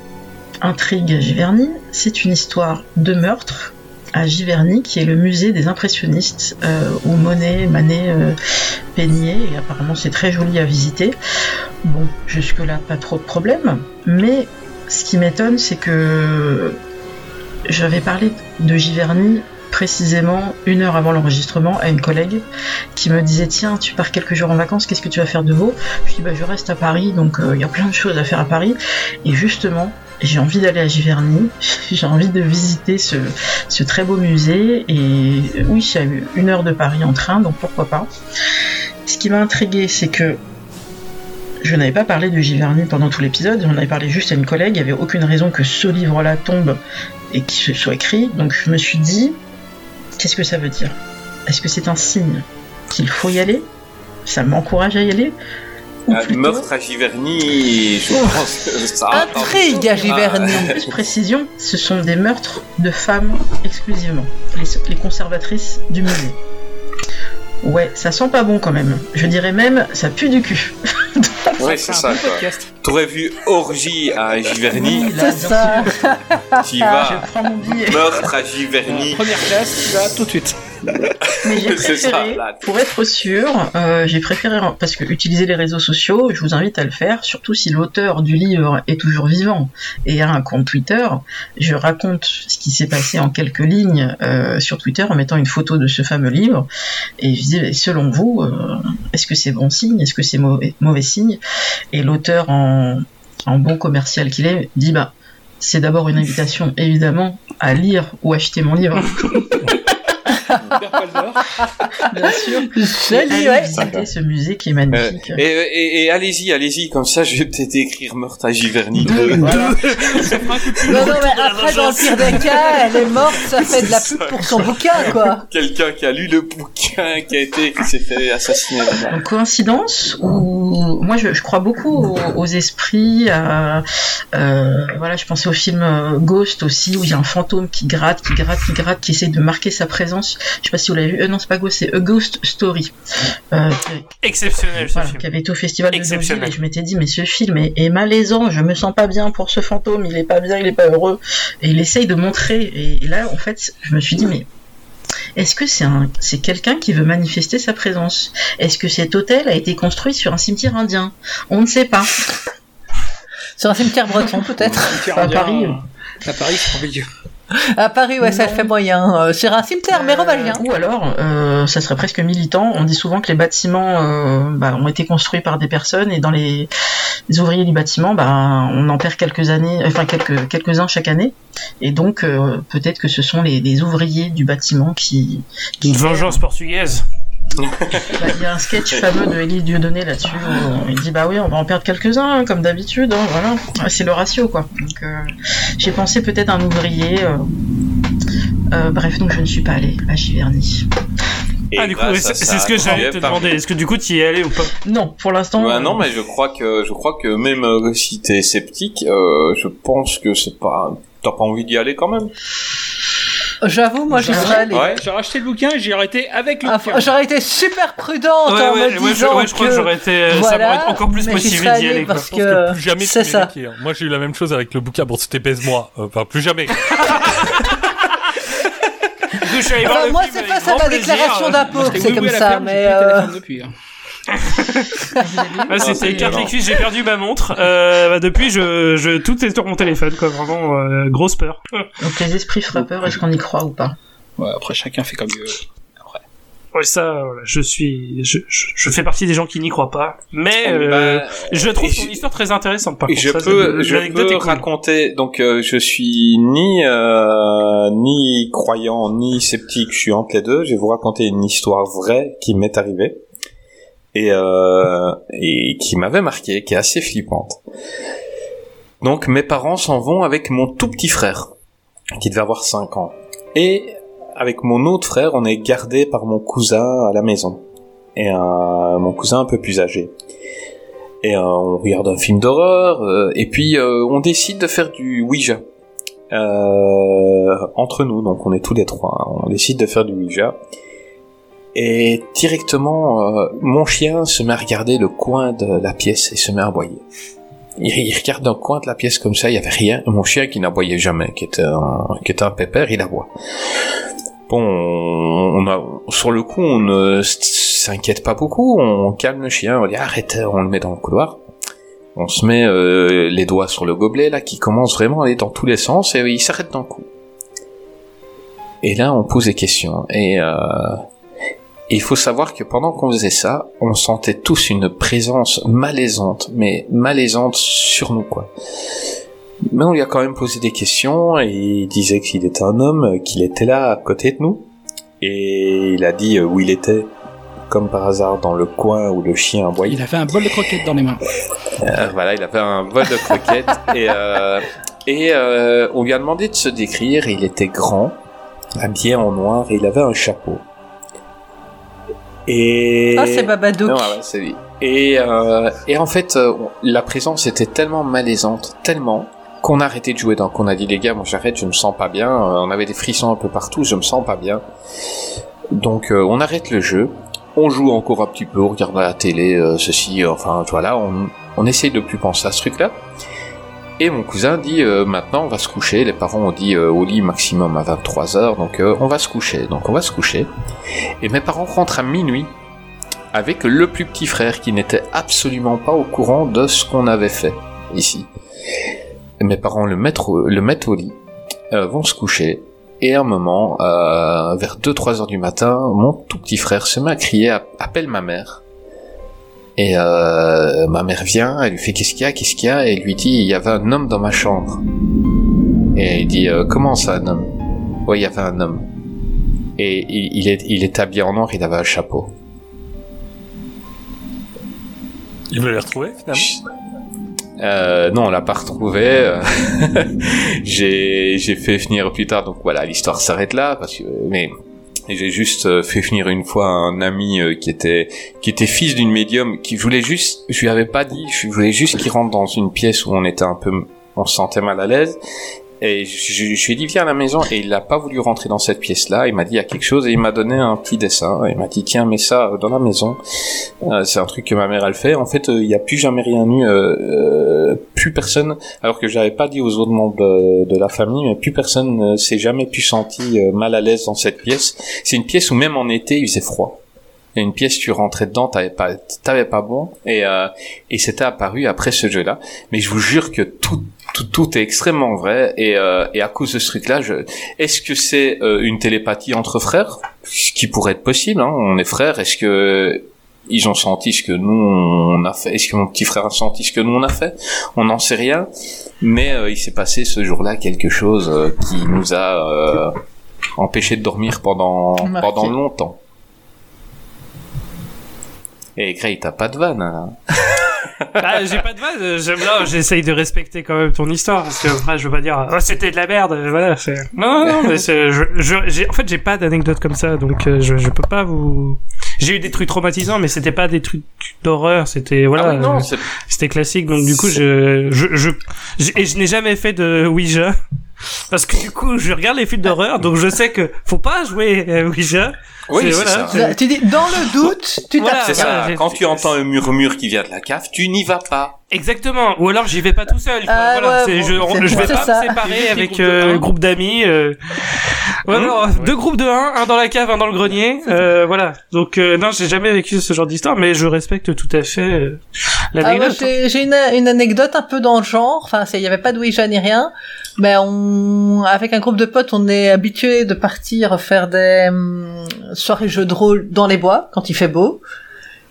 Intrigue à Giverny c'est une histoire de meurtre à Giverny qui est le musée des impressionnistes euh, où Monet, Manet euh, peignaient et apparemment c'est très joli à visiter Bon, jusque-là, pas trop de problème. Mais ce qui m'étonne, c'est que j'avais parlé de Giverny précisément une heure avant l'enregistrement à une collègue qui me disait Tiens, tu pars quelques jours en vacances, qu'est-ce que tu vas faire de beau? Je dis bah, Je reste à Paris, donc euh, il y a plein de choses à faire à Paris. Et justement, j'ai envie d'aller à Giverny, j'ai envie de visiter ce, très beau musée. Et euh, oui, eu une heure de Paris en train, donc pourquoi pas. Ce qui m'a intrigué, c'est que je n'avais pas parlé de Giverny pendant tout l'épisode, j'en avais parlé juste à une collègue, il n'y avait aucune raison que ce livre-là tombe et qu'il se soit écrit, donc je me suis dit, qu'est-ce que ça veut dire? Est-ce que c'est un signe qu'il faut y aller? Ça m'encourage à y aller? Un plutôt, meurtre à Giverny, je pense que ça. Intrigue à Giverny plus précision, ce sont des meurtres de femmes exclusivement, les, les conservatrices du musée. Ouais, ça sent pas bon quand même. Je dirais même, ça pue du cul. Ouais, c'est ça, quoi. T'aurais vu Orgie à Giverny, Oui, C'est ça. t'y Je vas. prends mon billet. Meurtre à Giverny. Première classe, tu vas tout de suite. Mais j'ai préféré, pour être sûr, euh, j'ai préféré, parce que utiliser les réseaux sociaux, je vous invite à le faire, surtout si l'auteur du livre est toujours vivant et a un compte Twitter. Je raconte ce qui s'est passé en quelques lignes euh, sur Twitter en mettant une photo de ce fameux livre. Et je disais, selon vous, euh, est-ce que c'est bon signe? Est-ce que c'est mauvais, mauvais signe? Et l'auteur, en, en bon commercial qu'il est, dit, bah, c'est d'abord une invitation, évidemment, à lire ou acheter mon livre. Perds pas le nord. Bien sûr. Joli, Allez ouais. ce musée qui est Euh, magnifique. et, et, et allez-y, allez-y, comme ça je vais peut-être écrire meurtre à Giverny. Non, non, mais après, dans le pire des cas, elle est morte, ça fait de la pub pour son bouquin, quoi. Quelqu'un qui a lu le bouquin qui a été, qui s'est fait assassiner. Donc, coïncidence ou moi je, je crois beaucoup aux, aux esprits. à- euh, voilà, je pensais au film euh, Ghost aussi où il y a un fantôme qui gratte, qui gratte, qui gratte, qui essaie de marquer sa présence. Je sais pas si vous l'avez vu. Euh, non, c'est pas Ghost, c'est A Ghost Story. Euh, Exceptionnel ce voilà, film. qui avait été au festival de. Deauville et je m'étais dit mais ce film est, est malaisant, je me sens pas bien pour ce fantôme, il est pas bien, il est pas heureux et il essaye de montrer et, et là en fait je me suis dit mais est-ce que c'est un c'est quelqu'un qui veut manifester sa présence? Est-ce que cet hôtel a été construit sur un cimetière indien? On ne sait pas. Sur un cimetière breton, peut-être. À Paris. À Paris, c'est compliqué. À Paris, ouais, ça fait moyen. Euh, sur un cimetière mérovingien. Euh, ou alors, euh, ça serait presque militant. On dit souvent que les bâtiments euh, bah, ont été construits par des personnes et dans les, les ouvriers du bâtiment, bah, on en perd quelques années, enfin quelques quelques uns chaque année. Et donc euh, peut-être que ce sont les, les ouvriers du bâtiment qui. Une vengeance portugaise. Bah, Il y a un sketch fameux de Élie Dieudonné là-dessus où il dit bah oui on va en perdre quelques-uns hein, comme d'habitude hein, voilà. C'est le ratio quoi. Donc euh, j'ai pensé peut-être un ouvrier euh, euh, bref donc je ne suis pas allée à Giverny. Ah, du coup, c'est ce que j'allais te demander. Est-ce que du coup, tu y es allé ou pas? Non pour l'instant euh, non, mais je crois que je crois que même euh, si t'es sceptique, euh, je pense que c'est pas. T'as pas envie d'y aller quand même J'avoue, moi j'y serais allé. Ouais. J'ai racheté le bouquin et j'ai arrêté avec le Ah, bouquin. J'aurais été super prudente Ouais, en ouais, me je, disant ouais, je crois que, j'aurais été, euh, ça voilà, m'aurait été encore plus serais d'y aller. quoi. parce Je pense que que plus jamais c'est ça. hein. Moi j'ai eu la même chose avec le bouquin. Bon, c'était baise-moi. Euh, Enfin, plus jamais. Du coup, je suis allé voir Enfin, le moi c'est face à ma déclaration d'impôt que que c'est comme ça, mais Ah, c'était c'est carte j'ai perdu ma montre. Euh, bah, depuis, je, je, tout est sur mon téléphone, quoi. Vraiment, euh, grosse peur. donc les esprits frappeurs est-ce qu'on y croit ou pas? Ouais, après chacun fait comme il veut. Ouais, ça, voilà, je suis, je, je, je fais partie des gens qui n'y croient pas. Mais, euh, Bah, je trouve je- histoire très intéressante, par contre. je Ça, peux, je l'anecdote peux cool. raconter. Donc, euh, je suis ni euh, ni croyant ni sceptique. Je suis entre les deux. Je vais vous raconter une histoire vraie qui m'est arrivée et euh, et qui m'avait marqué, qui est assez flippante. Donc, mes parents s'en vont avec mon tout petit frère, qui devait avoir 5 ans, et avec mon autre frère, on est gardé par mon cousin à la maison, et euh, mon cousin un peu plus âgé. Et euh, on regarde un film d'horreur et puis on décide de faire du Ouija. Entre nous donc on est tous les trois hein. on décide de faire du Ouija et directement euh, mon chien se met à regarder le coin de la pièce et se met à aboyer il, il regarde le coin de la pièce comme ça il y avait rien mon chien qui n'aboyait jamais qui était un, qui était un pépère il aboie Bon, on a, sur le coup, on ne s'inquiète pas beaucoup, on calme le chien, on dit arrête, on le met dans le couloir. On se met euh, les doigts sur le gobelet là, qui commence vraiment à aller dans tous les sens et il s'arrête d'un coup. Et là, on pose des questions et euh, il faut savoir que pendant qu'on faisait ça, on sentait tous une présence malaisante, mais malaisante sur nous quoi. Mais on lui a quand même posé des questions et il disait qu'il était un homme, qu'il était là à côté de nous. Et il a dit euh, où il était, comme par hasard, dans le coin où le chien aboyait. Il avait un bol de croquettes dans les mains. Euh, voilà, il avait un bol de croquettes et, euh, et euh, on lui a demandé de se décrire. Il était grand, habillé en noir et il avait un chapeau. Et Ah, c'est Babadook. non, ouais, ouais, c'est lui. Et, euh, et en fait, euh, la présence était tellement malaisante, tellement qu'on a arrêté de jouer. Donc on a dit les gars, moi j'arrête, je me sens pas bien. Euh, on avait des frissons un peu partout, je me sens pas bien. Donc euh, on arrête le jeu. On joue encore un petit peu, on regarde la télé, ceci, enfin voilà, on, on essaye de plus penser à ce truc-là. Et mon cousin dit euh, maintenant on va se coucher. Les parents ont dit euh, au lit maximum à 23 heures, donc euh, on va se coucher. Donc on va se coucher. Et mes parents rentrent à minuit avec le plus petit frère qui n'était absolument pas au courant de ce qu'on avait fait ici. Mes parents le mettent au, lit, vont se coucher. Et à un moment, vers 2-3 heures du matin, mon tout petit frère se met à crier, app- appelle ma mère. Et euh, ma mère vient, elle lui fait qu'est-ce qu'il y a, qu'est-ce qu'il y a, et elle lui dit il y avait un homme dans ma chambre. Et il dit euh, comment ça un homme? Oui, il y avait un homme. Et il, il est, il est habillé en noir, il avait un chapeau. Il veut les retrouver finalement? Euh, non, on l'a pas retrouvé. j'ai j'ai fait venir plus tard, donc voilà, l'histoire s'arrête là parce que mais j'ai juste euh, fait venir une fois un ami euh, qui était qui était fils d'une médium qui voulait juste, je lui avais pas dit, je voulais juste qu'il rentre dans une pièce où on était un peu, on se sentait mal à l'aise. Et je, je, lui ai dit viens à la maison et il n'a pas voulu rentrer dans cette pièce-là. Il m'a dit il y a quelque chose et il m'a donné un petit dessin. Il m'a dit tiens mets ça dans la maison. Euh, c'est un truc que ma mère elle fait. En fait euh, il n'y a plus jamais rien eu, euh, euh, plus personne. Alors que j'avais pas dit aux autres membres de, la famille, mais plus personne ne s'est jamais pu senti euh, mal à l'aise dans cette pièce. C'est une pièce où même en été il faisait froid. A une pièce tu rentrais dedans t'avais pas t'avais pas bon et euh, et c'était apparu après ce jeu-là. Mais je vous jure que tout tout, tout est extrêmement vrai et, euh, et à cause de ce truc-là, je... est-ce que c'est euh, une télépathie entre frères, ce qui pourrait être possible hein, On est frères. Est-ce que ils ont senti ce que nous on a fait? Est-ce que mon petit frère a senti ce que nous on a fait? On n'en sait rien. Mais euh, il s'est passé ce jour-là quelque chose euh, qui nous a euh, empêché de dormir pendant Marqué. pendant longtemps. Et Gray, t'as pas de vanne. Hein. Bah, j'ai pas de j'aime bien, j'essaye de respecter quand même ton histoire, parce que après, je veux pas dire, oh, c'était de la merde, voilà, c'est... Non, non, non, mais c'est, je, je, j'ai, en fait, j'ai pas d'anecdote comme ça, donc euh, je, je peux pas vous... J'ai eu des trucs traumatisants, mais c'était pas des trucs d'horreur, c'était, voilà, Ah oui, euh, c'était classique, donc du coup, je, je, je, je- et je n'ai jamais fait de Ouija. Parce que du coup, je regarde les films d'horreur, donc je sais que faut pas jouer à Ouija. Oui, c'est voilà, ça. Tu dis, dans le doute, tu Voilà. C'est ça. j'ai- Quand tu entends un murmure qui vient de la cave, tu n'y vas pas. Exactement. Ou alors j'y vais pas tout seul. Quoi. Ah, voilà. ouais, bon, je, c'est- je vais pas ça. me séparer avec euh, un. groupe d'amis. Euh... Ouais, alors, deux groupes de un, un dans la cave, un dans le grenier. Euh, voilà. Donc euh, non, j'ai jamais vécu ce genre d'histoire, mais je respecte tout à fait euh, Ah, l'anecdote. j'ai une, une anecdote un peu dans le genre. Enfin, il y avait pas de Ouija ni rien. Mais on, avec un groupe de potes, on est habitué de partir faire des hum, soirées jeux de rôle dans les bois quand il fait beau.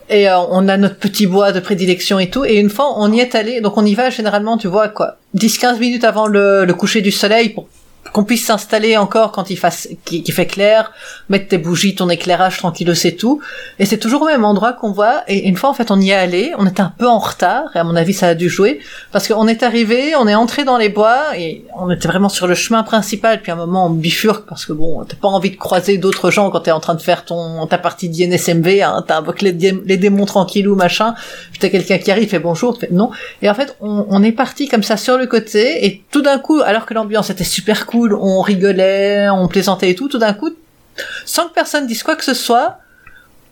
Et euh, on a notre petit bois de prédilection et tout. Et une fois, on y est allé. Donc on y va généralement, tu vois quoi, 10-15 minutes avant le, le coucher du soleil pour qu'on puisse s'installer encore quand il fasse, qui, qui fait clair, mettre tes bougies, ton éclairage tranquille, c'est tout. Et c'est toujours au même endroit qu'on voit. Et une fois, en fait, on y est allé. On était un peu en retard. Et à mon avis, ça a dû jouer. Parce qu'on est arrivé, on est entré dans les bois. Et on était vraiment sur le chemin principal. Puis à un moment, on bifurque. Parce que bon, t'as pas envie de croiser d'autres gens quand t'es en train de faire ton, ta partie d'INSMV. Hein, t'as invoqué les, les démons tranquillou, machin. Puis t'as quelqu'un qui arrive, fait bonjour. Tu fais non. Et en fait, on, on est parti comme ça sur le côté. Et tout d'un coup, alors que l'ambiance était super cool, on rigolait, on plaisantait et tout, tout d'un coup, sans que personne dise quoi que ce soit,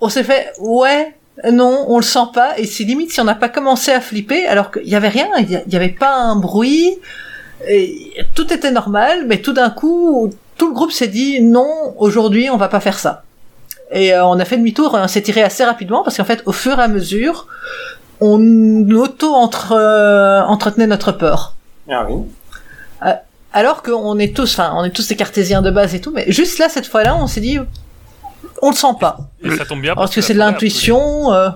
on s'est fait ouais non on le sent pas et c'est limite si on n'a pas commencé à flipper alors qu'il y avait rien il y a- il y avait pas un bruit et tout était normal mais tout d'un coup tout le groupe s'est dit non aujourd'hui on va pas faire ça et euh, on a fait demi-tour on s'est tiré assez rapidement parce qu'en fait au fur et à mesure on auto entre euh, entretenait notre peur Ah oui. Alors qu'on est tous, enfin, on est tous des cartésiens de base et tout, mais juste là, cette fois-là, on s'est dit, on le sent pas. Et ça tombe bien Parce que c'est de l'intuition. euh.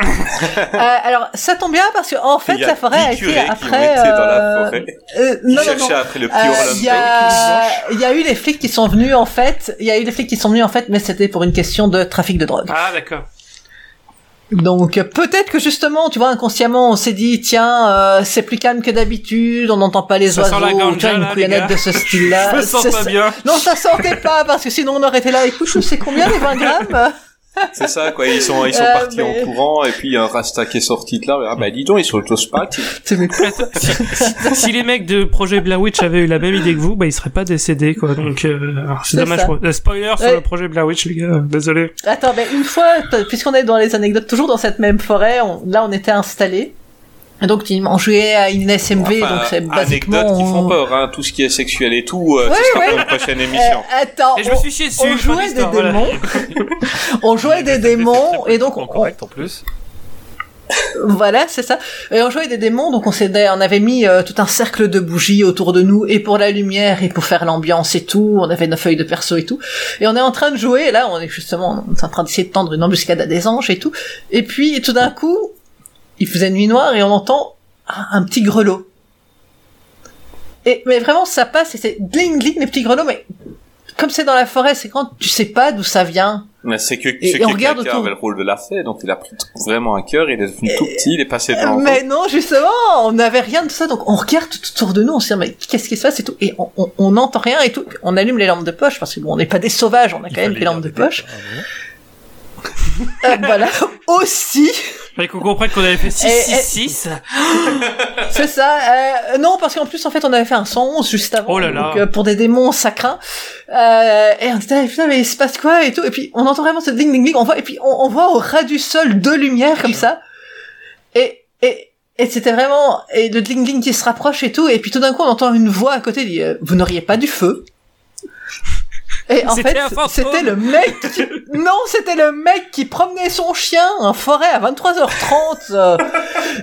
Euh, alors, ça tombe bien parce que en fait, la forêt a été après. été dans la euh, euh, non, non, non. après le petit Euh. Il y, a... il y a eu les flics qui sont venus en fait. Il y a eu les flics qui sont venus en fait, mais c'était pour une question de trafic de drogue. Ah d'accord. Donc peut-être que justement, tu vois, inconsciemment, on s'est dit tiens, euh, c'est plus calme que d'habitude, on n'entend pas les Ça oiseaux, la ganja, une couillonnette de ce style-là. Je me sens pas ça. bien. Non, ça sortait pas parce que sinon on aurait été là. Écoute, c'est combien les 20 grammes? C'est ça, quoi. Ils sont, ils sont Euh, partis mais- en courant, et puis il y a un Rasta qui est sorti de là. Ah bah dis donc, ils sont tous partis. C'est mes Attends, si, si- si les mecs de projet Blair Witch avaient eu la même idée que vous, bah ils seraient pas décédés quoi. Donc euh, alors, c'est dommage. Pour... Euh, spoiler sur le projet Blair Witch les gars. euh, Désolé. Attends, mais une fois, puisqu'on est dans les anecdotes, toujours dans cette même forêt, on- là on était installés. Et donc tu- on jouait à une SMV, Enfin, donc c'est basiquement. anecdotes qui font on- peur, hein. Tout ce qui est sexuel et tout, euh, Ouais, ce sera ouais. pour une prochaine Euh, émission. attends, Et je me on- suis chié dessus. on fin jouait des voilà. démons. on jouait des démons et donc on, correct en plus. Voilà, c'est ça. Et on jouait des démons, donc on on avait mis euh, tout un cercle de bougies autour de nous, et pour la lumière, et pour faire l'ambiance et tout, on avait nos feuilles de perso et tout. Et on est en train de jouer, et là, on est justement on est en train d'essayer de tendre une embuscade à des anges et tout. Et puis, tout d'un coup, il faisait nuit noire, et on entend un, petit grelot. Et, mais vraiment, ça passe, et c'est gling gling, les petits grelots, mais comme c'est dans la forêt, c'est quand tu sais pas d'où ça vient. Mais c'est que, et qui on regarde autour. avait le rôle de la fée, donc il a pris vraiment un cœur, il est devenu tout petit, il est passé devant Mais non, justement, on n'avait rien de ça, donc on regarde tout autour de nous, on se dit, mais qu'est-ce qui se passe et tout, et on- on on n'entend rien et tout, on allume les lampes de poche, parce que bon, on n'est pas des sauvages, on a quand même des lampes de poche, Euh, voilà, aussi, Fallait qu'on comprenne qu'on avait fait 6 Et- 6 et- 6. c'est ça, euh, non, parce qu'en plus, en fait, on avait fait un 111 juste avant, Oh là là. donc euh, pour des démons, ça craint, euh, et on était, là, putain, mais il se passe quoi et tout, et puis on entend vraiment ce ding ding ding, on voit, et puis on, on voit au ras du sol deux lumières comme ça, et, et, et c'était vraiment et le ding ding qui se rapproche et tout. Et puis tout d'un coup on entend une voix à côté dit euh, vous n'auriez pas du feu? Et en fait c'était le mec qui... non c'était le mec qui promenait son chien en forêt à 23h30 euh,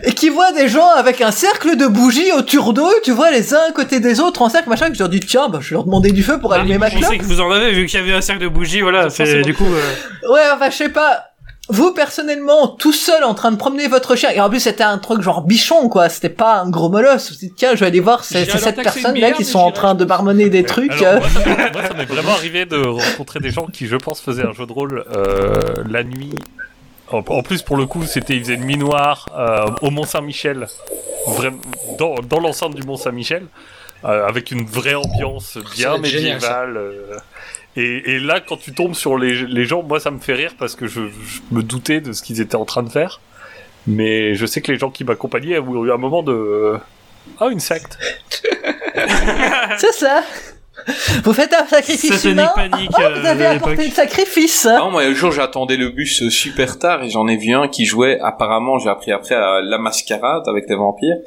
et qui voit des gens avec un cercle de bougies autour d'eux tu vois les uns à côté des autres en cercle machin que je leur dis tiens bah, je vais leur demander du feu pour allumer ma Je clope sais que vous en avez vu qu'il y avait un cercle de bougies, voilà. C'est du coup. euh, Ouais, enfin, je sais pas. Vous, personnellement, tout seul en train de promener votre chien, et en plus c'était un truc genre bichon, quoi, c'était pas un gros molosse, vous dites, tiens, je vais aller voir ces, une personnes-là bière, qui sont en train de marmonner des trucs. Alors, euh. moi, ça m'est- moi, ça m'est vraiment arrivé de rencontrer des gens qui, je pense, faisaient un jeu de rôle euh, la nuit. En, en plus, pour le coup, c'était, il faisait une minoire euh, au Mont Saint-Michel, dans, dans l'enceinte du Mont Saint-Michel, euh, avec une vraie ambiance bien être génial, médiévale. Et, et là, quand tu tombes sur les, les gens, moi, ça me fait rire parce que je, je me doutais de ce qu'ils étaient en train de faire. Mais je sais que les gens qui m'accompagnaient ont eu un moment de ah une secte. C'est ça. Vous faites un sacrifice humain. Panic, Ah, euh, vous avez de apporté le sacrifice. Non, moi, un jour, j'attendais le bus euh, super tard et j'en ai vu un qui jouait, apparemment, j'ai appris après, à La Mascarade avec les vampires.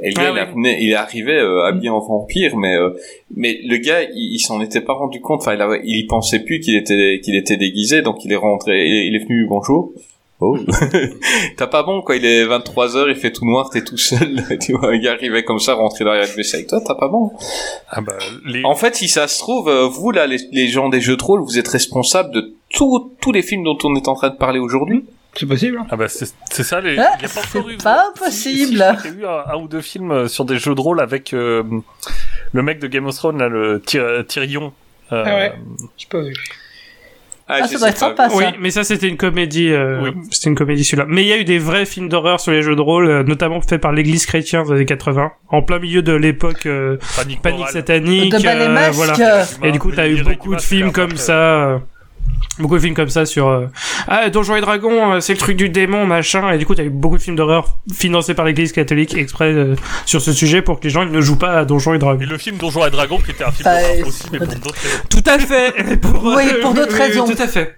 Et le gars, Ah il, venait- il arrivait euh, habillé en vampire, mais euh, mais le gars, il, il s'en était pas rendu compte. Enfin, il, avait, il y pensait plus qu'il était qu'il était déguisé, donc il est rentré. Il est, il est venu bonjour. Oh, t'as pas bon quoi. Il est 23 h il fait tout noir, t'es tout seul. tu vois, un gars arrivait comme ça, rentrer dans la WC avec toi, t'as pas bon? Ah bah les En fait, si ça se trouve, euh, vous là, les, les gens des jeux de rôle, vous êtes responsables de tous tous les films dont on est en train de parler aujourd'hui. C'est possible. hein. ah bah c'est c'est ça les. Ah, il y a pas c'est encore eu. pas Si, si, crois qu'il y a eu un, un ou deux films euh, sur des jeux de rôle avec euh, le mec de Game of Thrones là, le Tyr- Tyrion. Euh, Ah ouais. J'ai pas vu. Ah, je ça doit être pas. sympa, ça. Oui, mais ça c'était une comédie. euh, Oui. C'était une comédie celui-là. Mais il y a eu des vrais films d'horreur sur les jeux de rôle, euh, notamment faits par l'Église chrétienne des années 80, en plein milieu de l'époque euh, Panique, satanique. De euh, voilà. Et du coup, t'as eu beaucoup de films comme ça. Beaucoup de films comme ça sur euh, ah Donjons et Dragons euh, c'est le truc du démon machin et du coup t'as eu beaucoup de films d'horreur financés par l'Église catholique exprès euh, sur ce sujet pour que les gens ils ne jouent pas à Donjons et Dragons. Et le film Donjons et Dragons qui était un film Bah, d'horreur aussi, mais pour d'autres raisons. Tout à fait. pour, Oui, pour d'autres raisons. Tout à fait.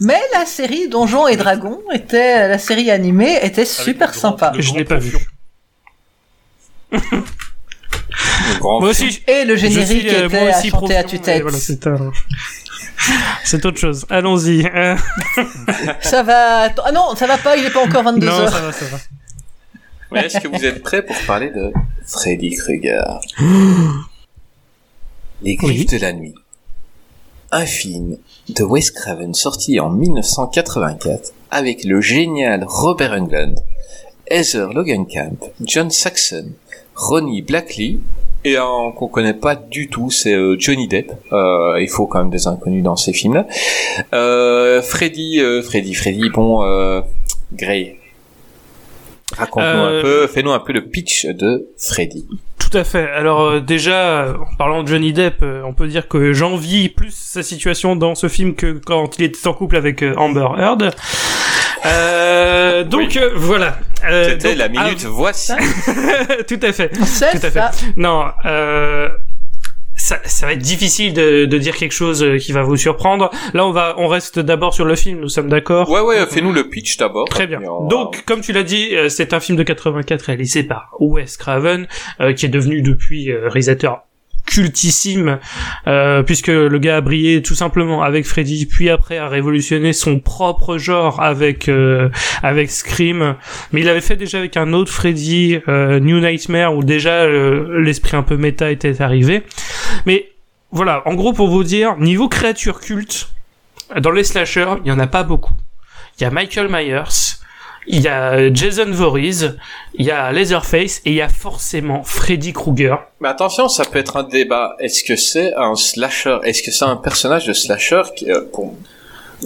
Mais la série Donjons et Dragons était, la série animée était super grand- sympa. Je n'ai pas vu. Moi aussi. Et le générique suis, était moi à aussi chanter à tue-tête. et Voilà, c'est autre chose. Allons-y. Euh, Ça va. Ah non, ça va pas, il est pas encore 22 non, heures. ça va, ça va. Mais est-ce que vous êtes prêts pour parler de Freddy Krueger? Les Griffes Oui. de la nuit. Un film de Wes Craven sorti en 1984 avec le génial Robert Englund, Heather Logenkamp, John Saxon, Ronnie Blackley et un qu'on connaît pas du tout, c'est euh, Johnny Depp. Euh, il faut quand même des inconnus dans ces films-là. Euh, Freddy, euh, Freddy, Freddy, bon, euh, Gray. Raconte-nous un peu, fais-nous un peu le pitch de Freddy. Tout à fait. Alors déjà, en parlant de Johnny Depp, on peut dire que j'envie plus sa situation dans ce film que quand il était en couple avec Amber Heard. Euh, donc euh, voilà. Euh, C'était donc, la minute voici. ah, tout à fait. C'est Tout à fait. ça. Non, euh, ça, ça va être difficile de, de dire quelque chose euh, qui va vous surprendre. Là, on va, on reste d'abord sur le film. Nous sommes d'accord. Ouais, ouais, fais-nous le pitch d'abord. Très bien. Donc, comme tu l'as dit, euh, c'est un film de 84 réalisé par Wes Craven, euh, qui est devenu depuis euh, réalisateur cultissime, euh, puisque le gars a brillé tout simplement avec Freddy, puis après a révolutionné son propre genre avec euh, avec Scream, mais il avait fait déjà avec un autre Freddy, euh, New Nightmare, où déjà euh, l'esprit un peu méta était arrivé. Mais voilà, en gros pour vous dire, niveau créature culte, dans les slashers, il y en a pas beaucoup. Il y a Michael Myers, il y a Jason Voorhees, il y a Leatherface et il y a forcément Freddy Krueger. Mais attention, ça peut être un débat. Est-ce que c'est un slasher? Est-ce que c'est un personnage de slasher qui, euh, pour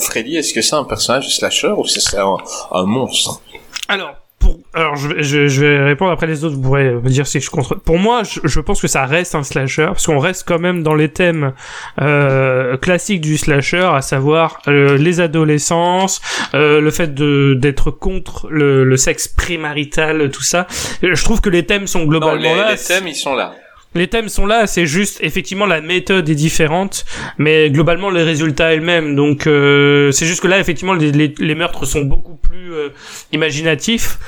Freddy Est-ce que c'est un personnage de slasher ou c'est c'est un, un monstre? Alors, pour, alors je, vais- je, je vais répondre après les autres, vous pourrez me dire si je contre. Pour moi, je, je pense que ça reste un slasher, parce qu'on reste quand même dans les thèmes euh, classiques du slasher, à savoir euh, les adolescences, euh, le fait de d'être contre le, le sexe prémarital, tout ça. Je trouve que les thèmes sont Non, globalement les, là. les thèmes, ils sont là. Les thèmes sont là, c'est juste effectivement la méthode est différente, mais globalement les résultats elles-mêmes. Donc euh, c'est juste que là effectivement les, meurtres sont beaucoup plus euh, imaginatifs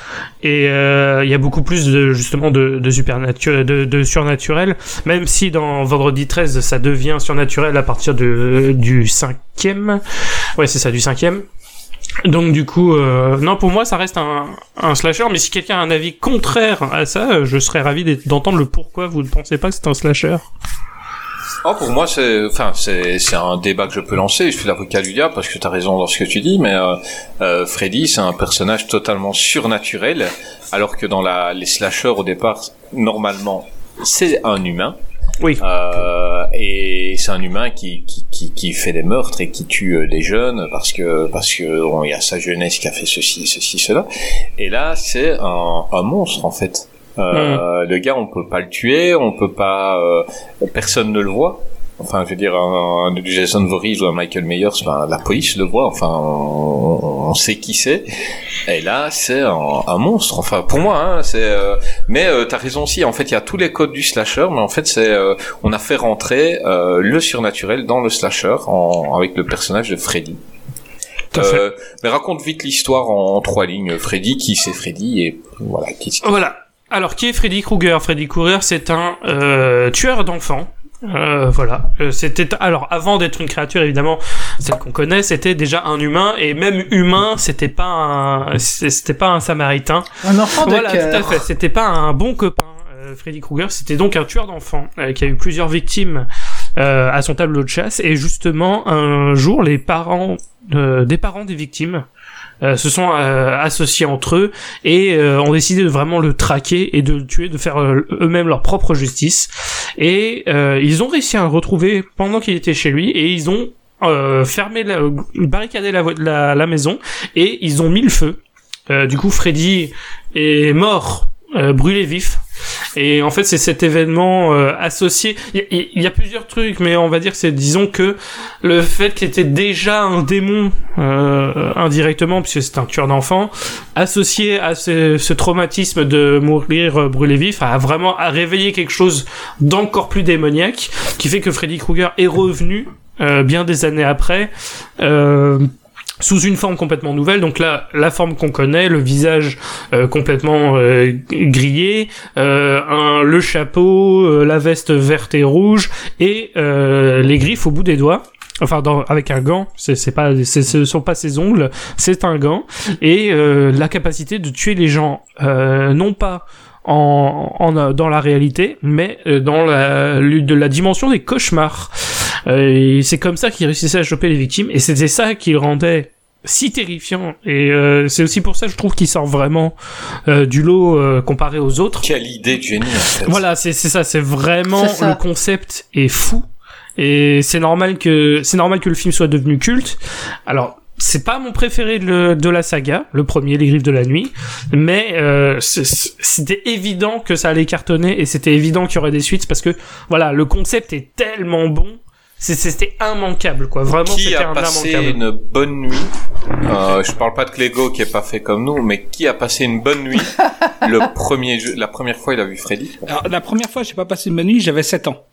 et euh, il y a beaucoup plus de justement de, de supernatu- de, de surnaturel. Même si dans Vendredi 13 ça devient surnaturel à partir de du cinquième, ouais c'est ça du cinquième. Donc du coup, euh, non, pour moi, ça reste un, slasher. Mais si quelqu'un a un avis contraire à ça, euh, je serais ravi d'entendre le pourquoi vous ne pensez pas que c'est un slasher. Oh, pour moi, c'est, enfin, un débat que je peux lancer. Je suis l'avocat du diable parce que tu as raison dans ce que tu dis, mais euh, Freddy, c'est un personnage totalement surnaturel, alors que dans la, les slashers au départ, normalement, c'est un humain. Oui. Euh, et c'est un humain qui, qui, qui, qui fait des meurtres et qui tue euh, des jeunes parce que parce que bon, il y a sa jeunesse qui a fait ceci, ceci, cela. Et là, c'est un, un monstre en fait. Euh, Le gars, on peut pas le tuer, on peut pas, euh, personne ne le voit. Enfin, je veux dire, un, un Jason Voorhees ou un Michael Myers, ben, la police le voit. Enfin, on, on sait qui c'est. Et là, c'est un, un monstre. Enfin, pour moi, hein, c'est. euh, mais euh, t'as raison aussi. En fait, il y a tous les codes du slasher, mais en fait, c'est. euh, on a fait rentrer euh, le surnaturel dans le slasher en, avec le personnage de Freddy. Euh, mais raconte vite l'histoire en, en trois lignes. Freddy, qui c'est Freddy et voilà. Qui, Voilà. Alors, qui est Freddy Krueger? Freddy Krueger, c'est un euh, tueur d'enfants. Euh, voilà. Euh, c'était alors avant d'être une créature évidemment celle qu'on connaît c'était déjà un humain et même humain c'était pas un c'était pas un samaritain Un enfant de voilà tout à cœur. fait c'était pas un bon copain euh, Freddy Krueger c'était donc un tueur d'enfants euh, qui a eu plusieurs victimes euh, à son tableau de chasse et justement un jour les parents euh, des parents des victimes euh, se sont euh, associés entre eux et euh, ont décidé de vraiment le traquer et de le tuer, de faire euh, eux-mêmes leur propre justice. Et ils ont réussi à le retrouver pendant qu'il était chez lui et ils ont fermé, la, barricadé la, la, la maison et ils ont mis le feu. Du coup, Freddy est mort, brûlé vif. Et en fait, c'est cet événement euh, associé. Il y, il y a plusieurs trucs, mais on va dire que c'est, disons que le fait qu'il était déjà un démon euh, indirectement, puisque c'est un tueur d'enfants, associé à ce, ce traumatisme de mourir euh, brûlé vif, a vraiment a réveillé quelque chose d'encore plus démoniaque, qui fait que Freddy Krueger est revenu euh, bien des années après. Euh, sous une forme complètement nouvelle, donc là, la forme qu'on connaît, le visage euh, complètement euh, grillé, euh, le chapeau, euh, la veste verte et rouge, et les griffes au bout des doigts. Enfin, avec un gant, c'est pas, ce sont pas ses ongles, c'est un gant, et la capacité de tuer les gens, non pas en, en dans la réalité, mais dans la de la dimension des cauchemars. Euh, et c'est comme ça qu'il réussissait à choper les victimes, et c'était ça qui le rendait si terrifiant. Et euh, c'est aussi pour ça que je trouve qu'il sort vraiment euh, du lot euh, comparé aux autres. Quelle idée de génie en fait. Voilà, c'est c'est ça, c'est vraiment ça. le concept est fou et c'est normal que c'est normal que le film soit devenu culte. Alors c'est pas mon préféré de, le- de la saga, le premier, Les Griffes de la Nuit, mais euh, c'était évident que ça allait cartonner et c'était évident qu'il y aurait des suites parce que voilà, le concept est tellement bon, c'était immanquable quoi. Vraiment, qui c'était a un passé immanquable. une bonne nuit euh, Je parle pas de Clégo qui est pas fait comme nous, mais qui a passé une bonne nuit le premier jeu, la première fois il a vu Freddy. Alors, la première fois, j'ai pas passé une bonne nuit, j'avais 7 ans.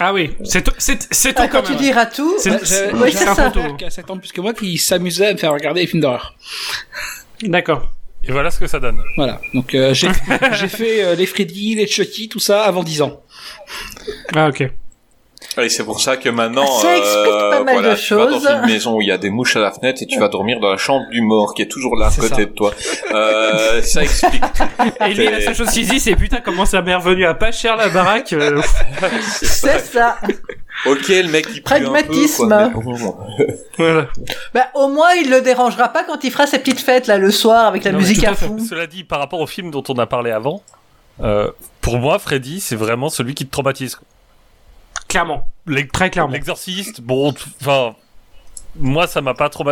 Ah oui, c'est tôt- c'est c'est tôt Ah, quand quand tu diras tout, C'est- Ouais, j'avais c'est un ça. frère qui a 7 ans plus que moi qui s'amusait à me faire regarder les films d'horreur. D'accord. Et voilà ce que ça donne. Voilà. Donc euh, j'ai j'ai fait euh, les Freddy, les Chucky, tout ça avant 10 ans. Ah ok. Et c'est pour ça que maintenant, Ça explique pas mal voilà, de tu vas dans une maison où il y a des mouches à la fenêtre et tu vas dormir dans la chambre du mort qui est toujours là à côté ça. de toi. Euh, ça explique tout. Et lui, la seule chose qu'il dit, c'est putain, comment ça m'est revenu à pas cher la baraque. euh, c'est ça. Ok, le mec il pue un peu, Pragmatisme. quoi, mais bon. voilà. Bah, au moins, il le dérangera pas quand il fera ses petites fêtes, là, le soir, avec la Non, musique à fond. Cela dit, par rapport au film dont on a parlé avant, euh, pour moi, Freddy, c'est vraiment celui qui te traumatise. Clairement. Très clairement. L'exorciste, bon, enfin, moi, ça m'a pas trop.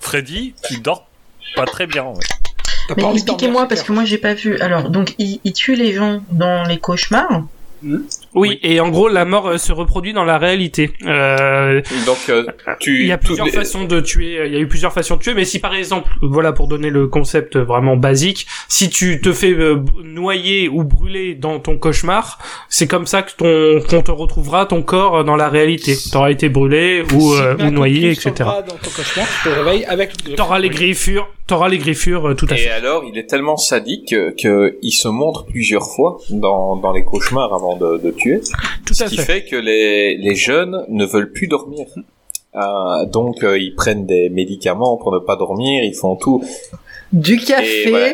Freddy, tu dors pas très bien. ouais. Mais expliquez-moi, parce que moi j'ai pas vu. Alors, donc, il, il tue les gens dans les cauchemars. Oui, et en gros, la mort euh, se reproduit dans la réalité. Euh, Donc euh, tu. il y a plusieurs les- façons de tuer. euh, Il y a eu plusieurs façons de tuer, mais si par exemple, voilà, pour donner le concept vraiment basique, si tu te fais euh, noyer ou brûler dans ton cauchemar, c'est comme ça que ton qu'on te retrouvera ton corps euh, dans la réalité. T'auras été brûlé ou, Si euh, ou noyé, etc. bras Dans ton cauchemar, tu te réveilles avec le T'auras les griffures, t'auras les griffures, euh, tout à Et fait. alors, il est tellement sadique que, que il se montre plusieurs fois dans, dans les cauchemars avant de, de tuer. Tout ce à qui fait. fait que les, les jeunes ne veulent plus dormir. Euh, donc euh, ils prennent des médicaments pour ne pas dormir, ils font tout. Du Et café. voilà.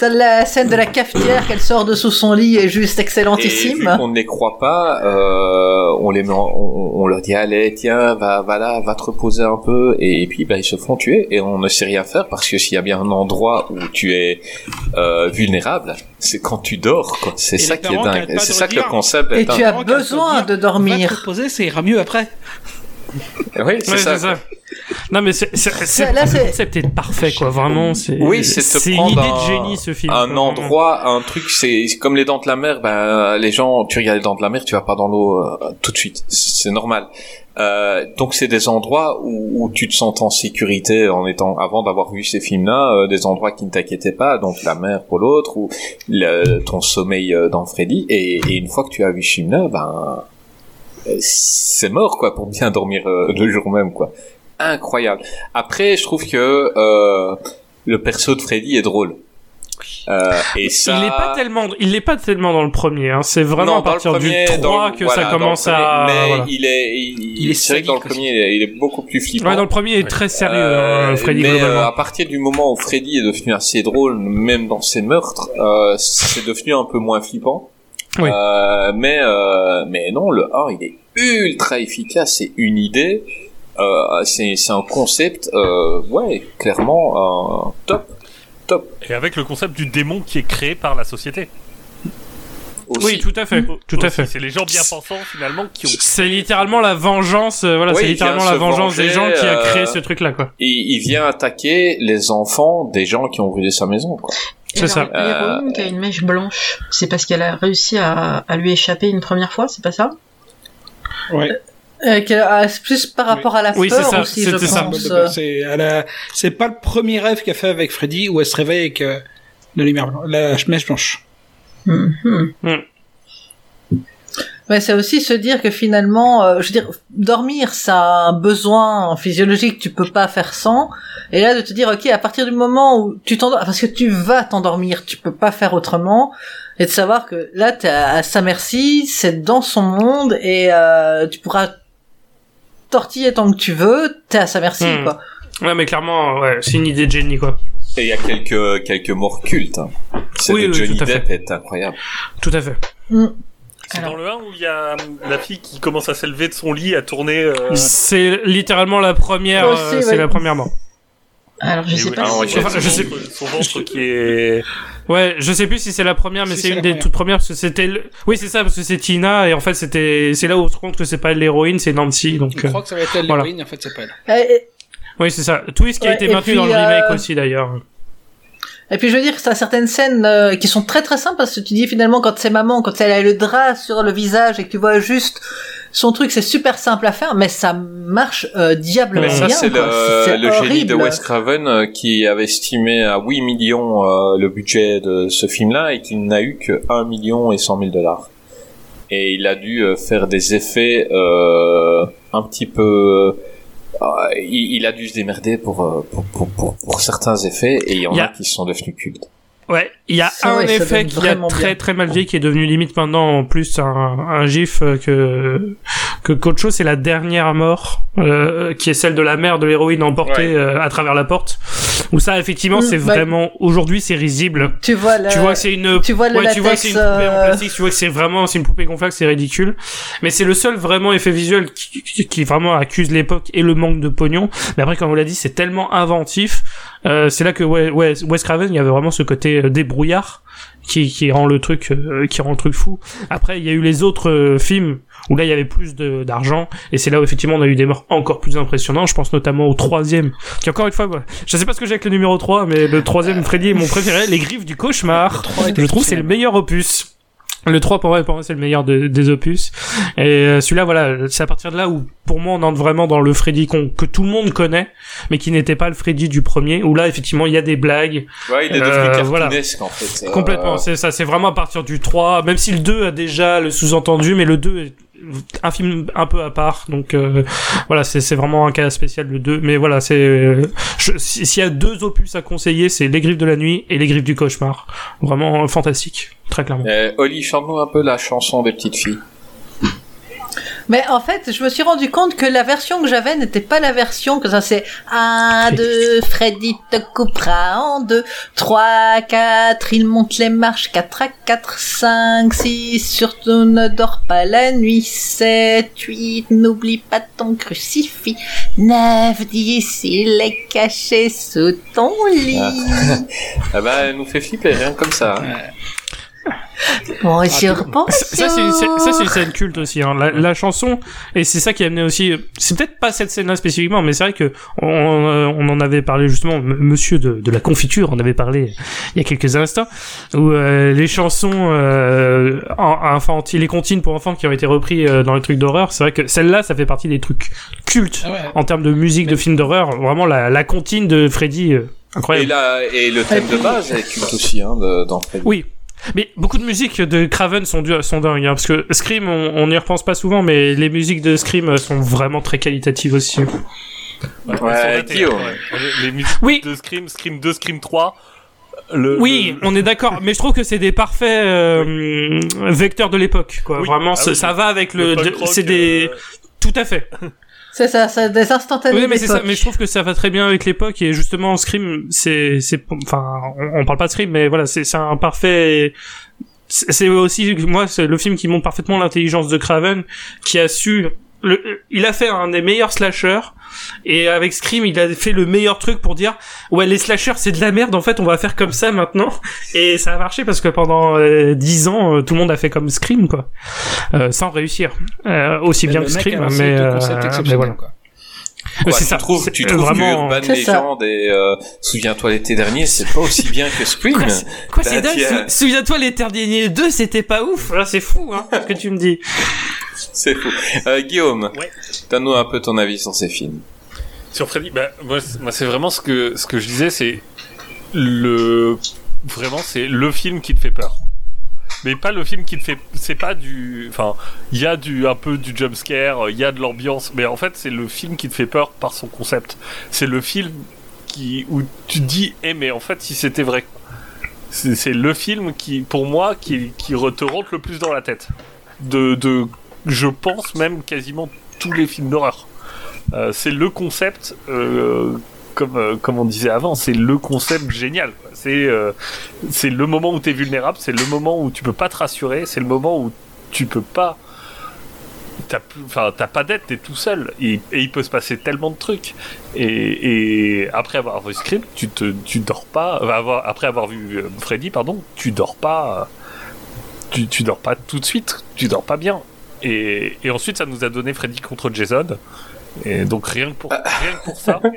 T'as la scène de la cafetière qu'elle sort de sous son lit est juste Et vu excellentissime. qu'on ne les croit pas, euh, on les met en- on, on leur dit allez tiens va va là va te reposer un peu et, puis bah ils se font tuer et on ne sait rien faire parce que s'il y a bien un endroit où tu es euh, vulnérable, c'est quand tu dors quoi. C'est ça qui est dingue. C'est de ça que le concept Et est tu dingue. as besoin de Va te dormir. reposer, ça ira mieux après. Oui c'est Ouais, ça. Non mais c'est est parfait quoi. Vraiment c'est Oui, c'est une idée un- de génie ce film. un quoi, endroit, un truc, c'est c'est comme les dents de la mer. Ben, les gens, tu regardes les dents de la mer, tu vas pas dans l'eau euh, tout de suite. C'est normal. Euh, donc c'est des endroits où, où tu te sens en sécurité en étant avant d'avoir vu ces films-là, euh, des endroits qui ne t'inquiétaient pas, donc la mer pour l'autre ou le- ton sommeil euh, dans Freddy. Et, et une fois que tu as vu ce film-là, ben c'est mort quoi pour bien dormir euh, le jour même quoi. Incroyable. Après, je trouve que euh, le perso de Freddy est drôle. Euh, et ça, Il est pas tellement, il est pas tellement dans le premier. Hein. C'est vraiment Non, à partir premier, du dans 3 le- que voilà, ça commence premier, à. Mais voilà. il est, il, Il est c'est vrai que dans le premier, il est, il est beaucoup plus flippant. Ouais, dans le premier, il est très sérieux, Euh, hein, Freddy mais euh, à partir du moment où Freddy est devenu assez drôle, même dans ses meurtres, euh, c'est devenu un peu moins flippant. Oui. Euh, mais euh, mais non, le 1 il est ultra efficace, c'est une idée, euh, c'est c'est un concept, euh, ouais, clairement euh, top, top. Et avec le concept du démon qui est créé par la société. Aussi. Oui, tout à fait, tout à fait. C'est les gens bien pensants finalement qui ont. C'est littéralement la vengeance. euh, voilà, Oui, c'est littéralement la vengeance des gens qui a euh, créé ce truc-là, quoi. il, il vient attaquer les enfants des gens qui ont brûlé sa maison, quoi. C'est ça. L'héroïne qui a une mèche blanche, c'est parce qu'elle a réussi à, à lui échapper une première fois, c'est pas ça? Ouais. Euh, a- c'est plus par rapport à la Oui, c'est peur ça, aussi, je ça. pense. C'est a- pas le premier rêve qu'elle fait avec Freddy où elle se réveille avec euh, la lumière blanche, la mèche blanche. Mhm. Hmm. Ouais, c'est aussi se dire que finalement, euh, je veux dire, dormir, c'est un besoin physiologique, tu peux pas faire sans. Et là, de te dire, ok, à partir du moment où tu t'endors, parce que tu vas t'endormir, tu peux pas faire autrement, et de savoir que là, t'es à, à sa merci, c'est dans son monde, et euh, tu pourras tortiller tant que tu veux, t'es à sa merci, Hmm. quoi. Ouais, mais clairement, ouais, c'est une idée de génie, quoi. Et il y a quelques quelques morts cultes. Hein. Celle Oui, de oui, Johnny tout à fait. Depp est incroyable. Tout à fait. C'est Alors- dans le 1 où il y a hum, la fille qui commence à s'élever de son lit, à tourner. euh, C'est littéralement la première, Aussi, euh, c'est ouais. la première mort. Alors je et sais oui, pas ah, si ouais, c'est- Enfin, je sais- Son ventre qui est. Ouais, je sais plus si c'est la première, mais Si, c'est une des première. toutes premières parce que c'était. le- Oui, c'est ça parce que c'est Tina et en fait c'était, c'est là où on se rend compte que c'est pas l'héroïne, c'est Nancy. Donc. Je euh, crois que ça va être elle voilà. l'héroïne, en fait c'est pas elle. Et- Oui, c'est ça. Twist qui a été maintenu puis, dans le remake euh, aussi d'ailleurs. Et puis je veux dire que t'as certaines scènes euh, qui sont très très simples parce que tu dis finalement quand c'est maman, quand elle a le drap sur le visage et que tu vois juste son truc, c'est super simple à faire, mais ça marche euh, diablement Mais ça, bien. c'est le, C'est le génie de. Wes Craven euh, qui avait estimé à 8 millions euh, le budget de ce film-là et qui n'a eu que 1 million et 100 000 dollars. Et il a dû euh, faire des effets euh, un petit peu... euh, il, il a dû se démerder pour, pour, pour, pour, pour certains effets et il y en a a- qui sont devenus cultes. Ouais, il y a Ça, un ouais, effet qui a vraiment très bien. très mal vieilli qui est devenu limite maintenant en plus un, un gif euh, que que qu'autre chose c'est la dernière mort euh, qui est celle de la mère de l'héroïne emportée Ouais. euh, à travers la porte où ça effectivement Mm, c'est bah- vraiment aujourd'hui c'est risible. Tu vois le, tu vois que c'est une tu vois le ouais, tu vois c'est une poupée en latex, euh, plastique tu vois que c'est vraiment c'est une poupée gonflable c'est ridicule. Mais c'est le seul vraiment effet visuel qui, qui- qui vraiment accuse l'époque et le manque de pognon. Mais après comme on l'a dit c'est tellement inventif euh, c'est là que ouais, ouais, Wes Craven il y avait vraiment ce côté euh, débrouillard qui, qui rend le truc euh, qui rend le truc fou. Après il y a eu les autres euh, films où là il y avait plus de- d'argent et c'est là où effectivement on a eu des morts encore plus impressionnants. Je pense notamment au troisième. Qui encore une fois ouais, je sais pas ce que j'ai avec le numéro 3 mais le troisième Freddy est mon préféré. Les griffes du cauchemar je trouve que c'est le meilleur opus. Le 3 pour moi, pour moi c'est le meilleur de- des opus. Et euh, celui-là voilà c'est à partir de là où pour moi on entre vraiment dans le Freddy qu'on- que tout le monde connaît mais qui n'était pas le Freddy du premier où là effectivement il y a des blagues. Ouais, il est devenu Euh, voilà. cartoonesque en fait. Euh, Complètement, c'est ça, c'est vraiment à partir du 3, même si le 2 a déjà le sous-entendu, mais le 2 est un film un peu à part, donc euh, voilà, c'est vraiment un cas spécial le 2, mais voilà, c'est... euh, S'il y a deux opus à conseiller, c'est Les Griffes de la Nuit et Les Griffes du Cauchemar. Vraiment euh, fantastique, très clairement. Euh, Oli, chante-nous un peu la chanson des petites filles. Mais en fait, je me suis rendu compte que la version que j'avais n'était pas la version que ça c'est 1, 2, Freddy te coupera en 2, 3, 4, il monte les marches, 4 à 4, 5, 6, surtout ne dors pas la nuit, 7, 8, n'oublie pas ton crucifix, 9, 10, il est caché sous ton lit. Ah bah, elle nous fait flipper, rien comme ça. hein. Bon, Ah, repense. Ça, c'est une, scène- une culte aussi. Hein. La, la chanson, et c'est ça qui a amené aussi. C'est peut-être pas cette scène-là spécifiquement, mais c'est vrai que on, euh, on en avait parlé justement. Monsieur de, de la confiture en avait parlé il y a quelques instants, où euh, les chansons euh, infantiles, les comptines pour enfants qui ont été repris euh, dans les trucs d'horreur, c'est vrai que celle-là, ça fait partie des trucs cultes Ah ouais. en termes de musique de films d'horreur. Vraiment la, la comptine de Freddy, euh, Et, incroyable. là, et le thème de base est culte aussi, hein, de- dans Freddy. Oui. Mais beaucoup de musiques de Craven sont, du- sont dingues, hein, parce que Scream, on n'y repense pas souvent, mais les musiques de Scream euh, sont vraiment très qualitatives aussi. Ouais, Guillaume. ouais. Les, les musiques Oui. de Scream, Scream 2, Scream 3. Le, Oui, le- on est d'accord, mais je trouve que c'est des parfaits euh, vecteurs de l'époque, quoi. Oui. Vraiment, Ah ça, oui. ça va avec le. c'est des. euh, Tout à fait. C'est ça, c'est des instantanés Oui, mais c'est ça. Mais je trouve que ça va très bien avec l'époque et justement, Scream, c'est, c'est, enfin, on, on parle pas de Scream, mais voilà, c'est, c'est un parfait. C'est aussi, moi, c'est le film qui montre parfaitement l'intelligence de Craven, qui a su. Le, il a fait un des meilleurs slashers et avec Scream il a fait le meilleur truc pour dire ouais les slashers c'est de la merde en fait on va faire comme ça maintenant et ça a marché parce que pendant euh, 10 ans euh, tout le monde a fait comme Scream quoi. Euh, sans réussir euh, aussi Mais bien que Scream mais, euh, mais voilà. quoi. Quoi, c'est tu ça. trouves, tu trouves vraiment- que Urban C'est ça. Legend et euh, Souviens-toi l'été dernier, c'est pas aussi bien que Scream. Quoi, c'est- Quoi, c'est Bah, dingue sou- Souviens-toi, les Terres derniers 2, c'était pas ouf. Là, c'est fou, hein, ce que tu me dis. C'est fou. Euh, Guillaume, Ouais. donne-nous un peu ton avis sur ces films. Sur Freddy, bah, moi, c'est- moi, c'est vraiment ce que, ce que je disais, c'est le, vraiment, c'est le film qui te fait peur. Mais pas le film qui te fait, c'est pas du, enfin, il y a du, un peu du jump scare, il y a de l'ambiance, mais en fait, c'est le film qui te fait peur par son concept. C'est le film qui, où tu te dis, eh, mais en fait, si c'était vrai. C'est le film qui, pour moi, qui, qui te rentre le plus dans la tête. De, de, je pense même quasiment tous les films d'horreur. Euh, c'est le concept, euh, comme, euh, comme on disait avant, c'est le concept génial. C'est euh, c'est le moment où tu es vulnérable, c'est le moment où tu peux pas te rassurer, c'est le moment où tu peux pas. T'as enfin, t'as pas d'aide, t'es tout seul. Et, et il peut se passer tellement de trucs. Et, et après avoir vu Script, tu te, tu dors pas. avoir- après avoir vu euh, Freddy, pardon, tu dors pas. Tu, tu dors pas tout de suite. Tu dors pas bien. Et, et ensuite, ça nous a donné Freddy contre Jason. Et donc rien que pour, rien que pour ça.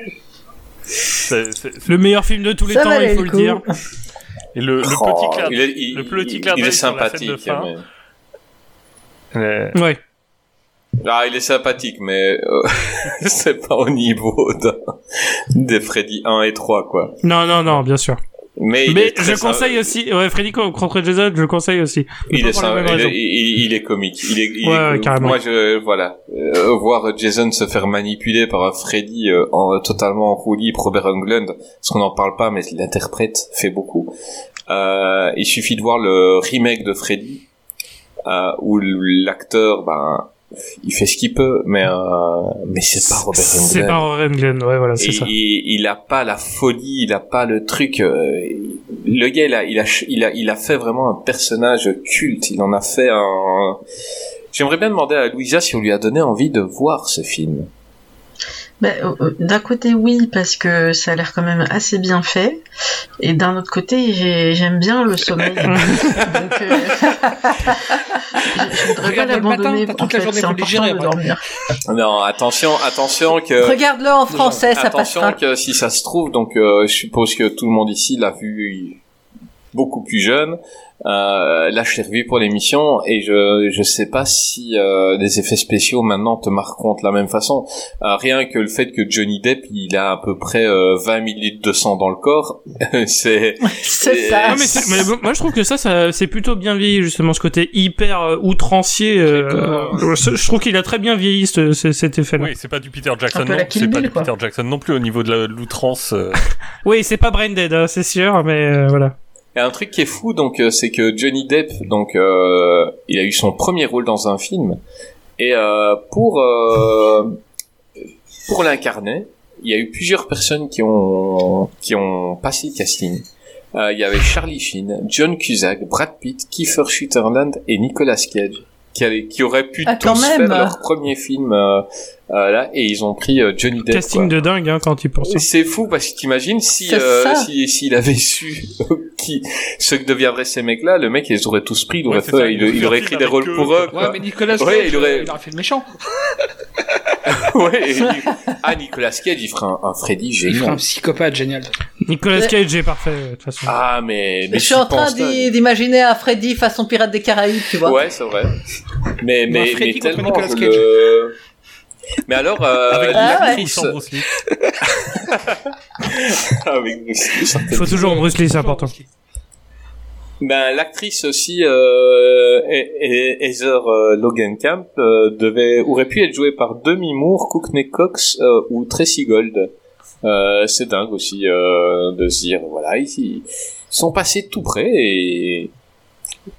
c'est- c'est- c'est- Le meilleur film de tous les Ça temps, il faut le dire. et le, le Oh, petit clin il est, il- le petit il- clin il est d'œil sur la scène de sympathique. fin. mais- Ouais. Ah, il est sympathique, mais euh, c'est pas au niveau d'un- des Freddy 1 et 3, quoi. Non, non, non, bien sûr. Mais, je conseille aussi, ouais, Freddy contre Jason, je conseille aussi. Il est, sympa, il, raison. est, il- il est comique. Il est, il Ouais, est- ouais, carrément. Moi, je, voilà, Euh, voir Jason se faire manipuler par un Freddy euh, en, totalement en roue libre, Robert Englund, parce qu'on n'en parle pas, mais l'interprète fait beaucoup. Euh, il suffit de voir le remake de Freddy, euh, où l'acteur, ben, il fait ce qu'il peut, mais euh, mais c'est pas Robert Englund. C'est pas Robert Englund, ouais, voilà, c'est ça. il, il a pas la folie, il a pas le truc. euh, le gars, il a, il a, il a, il a fait vraiment un personnage culte. Il en a fait un. J'aimerais bien demander à Louisa si on lui a donné envie de voir ce film. Bah, euh, euh, d'un côté oui parce que ça a l'air quand même assez bien fait et d'un autre côté j'ai- j'aime bien le sommeil donc euh, je, je voudrais pas Regarde-le le l'abandonner matin, toute la journée c'est pour de dormir Non, attention, attention que. Regarde-le en français, ça attention passera. que si ça se trouve, donc euh, je suppose que tout le monde ici l'a vu beaucoup plus jeune. Euh, là, je l'ai revu pour l'émission et je je sais pas si euh, les effets spéciaux maintenant te marqueront de la même façon. Euh, rien que le fait que Johnny Depp il a à peu près euh, 20 millilitres de sang dans le corps, c'est C'est ça. Non, mais, c'est- mais bon, moi je trouve que ça, ça c'est plutôt bien vieilli justement ce côté hyper euh, outrancier. euh, je, trouve qu'il a très bien vieilli ce, ce- cet effet-là. Oui, c'est pas du Peter Jackson, non. C'est pas du. Peter Jackson non plus au niveau de l'outrance. euh. Oui, c'est pas Brain Dead, hein, c'est sûr, mais Et un truc qui est fou, donc, euh, c'est que Johnny Depp, donc, euh, il a eu son premier rôle dans un film, Et euh, pour euh, pour l'incarner, il y a eu plusieurs personnes qui ont qui ont passé le casting. Il y avait Charlie Sheen, John Cusack, Brad Pitt, Kiefer Sutherland et Nicolas Cage qui, avaient- qui auraient pu Ah, tous faire leur premier film euh, euh, là et ils ont pris euh, Johnny Depp. Casting quoi. de dingue hein, quand il pense. C'est fou parce que t'imagines si euh, ça. si s'il avait su qui ce que deviendraient ces mecs-là, le mec ils les auraient tous pris, il aurait Ouais, fait, ça, il, il il aurait écrit des rôles eux, pour quoi. eux. Ouais, Quoi. mais Nicolas Ouais, Cage, il aurait- il aurait fait le méchant. ouais. et- ah Nicolas Cage, il ferait un, un Freddy Il ferait un génial. psychopathe génial. Nicolas. Cage est parfait de toute façon. Ah mais mais Je suis en train d'imaginer un Freddy façon Pirate des Caraïbes, tu vois. Ouais, c'est vrai. Mais mais Freddy mais tellement Nicolas Cage. le- Mais alors euh, Avec Ah Bruce ouais. Bruce Lee avec Bruce Lee, Il faut toujours Bruce Lee, c'est important. Ben l'actrice aussi euh, He- He- Heather euh, Logan Camp euh, devait aurait pu être jouée par Demi Moore, Courtney Cox euh, ou Tracy Gold. Euh, c'est dingue aussi euh, de se dire voilà ils, ils sont passés tout près et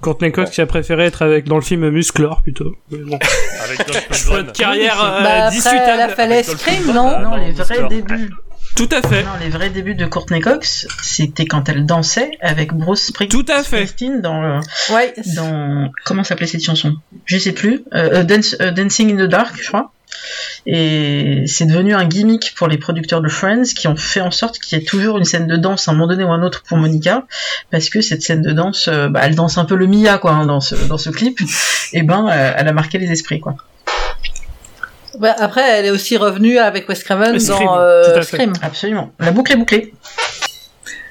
Courtney Cox qui a préféré être avec dans le film Musclor plutôt. Bon. Avec Dolph Choix de Lundgren. carrière euh, Bah après, discutable. elle a l'escrime, Dolph non Lundgren. non, non, les vrais débuts. Tout à fait. Non, les vrais débuts de Courtney Cox, c'était quand elle dansait avec Bruce Spring- Tout à fait. Springsteen dans le, Ouais. dans comment s'appelait cette chanson? Je sais plus. Euh, euh, Dance- euh, Dancing in the Dark, je crois. Et c'est devenu un gimmick pour les producteurs de Friends qui ont fait en sorte qu'il y ait toujours une scène de danse à un moment donné ou un autre pour Monica, parce que cette scène de danse, euh, bah, elle danse un peu le Mia quoi hein, dans ce dans ce clip. Et ben, euh, elle a marqué les esprits quoi. Bah, après, elle est aussi revenue avec Wes Craven Scream, dans euh. Scream. Absolument. La boucle est bouclée.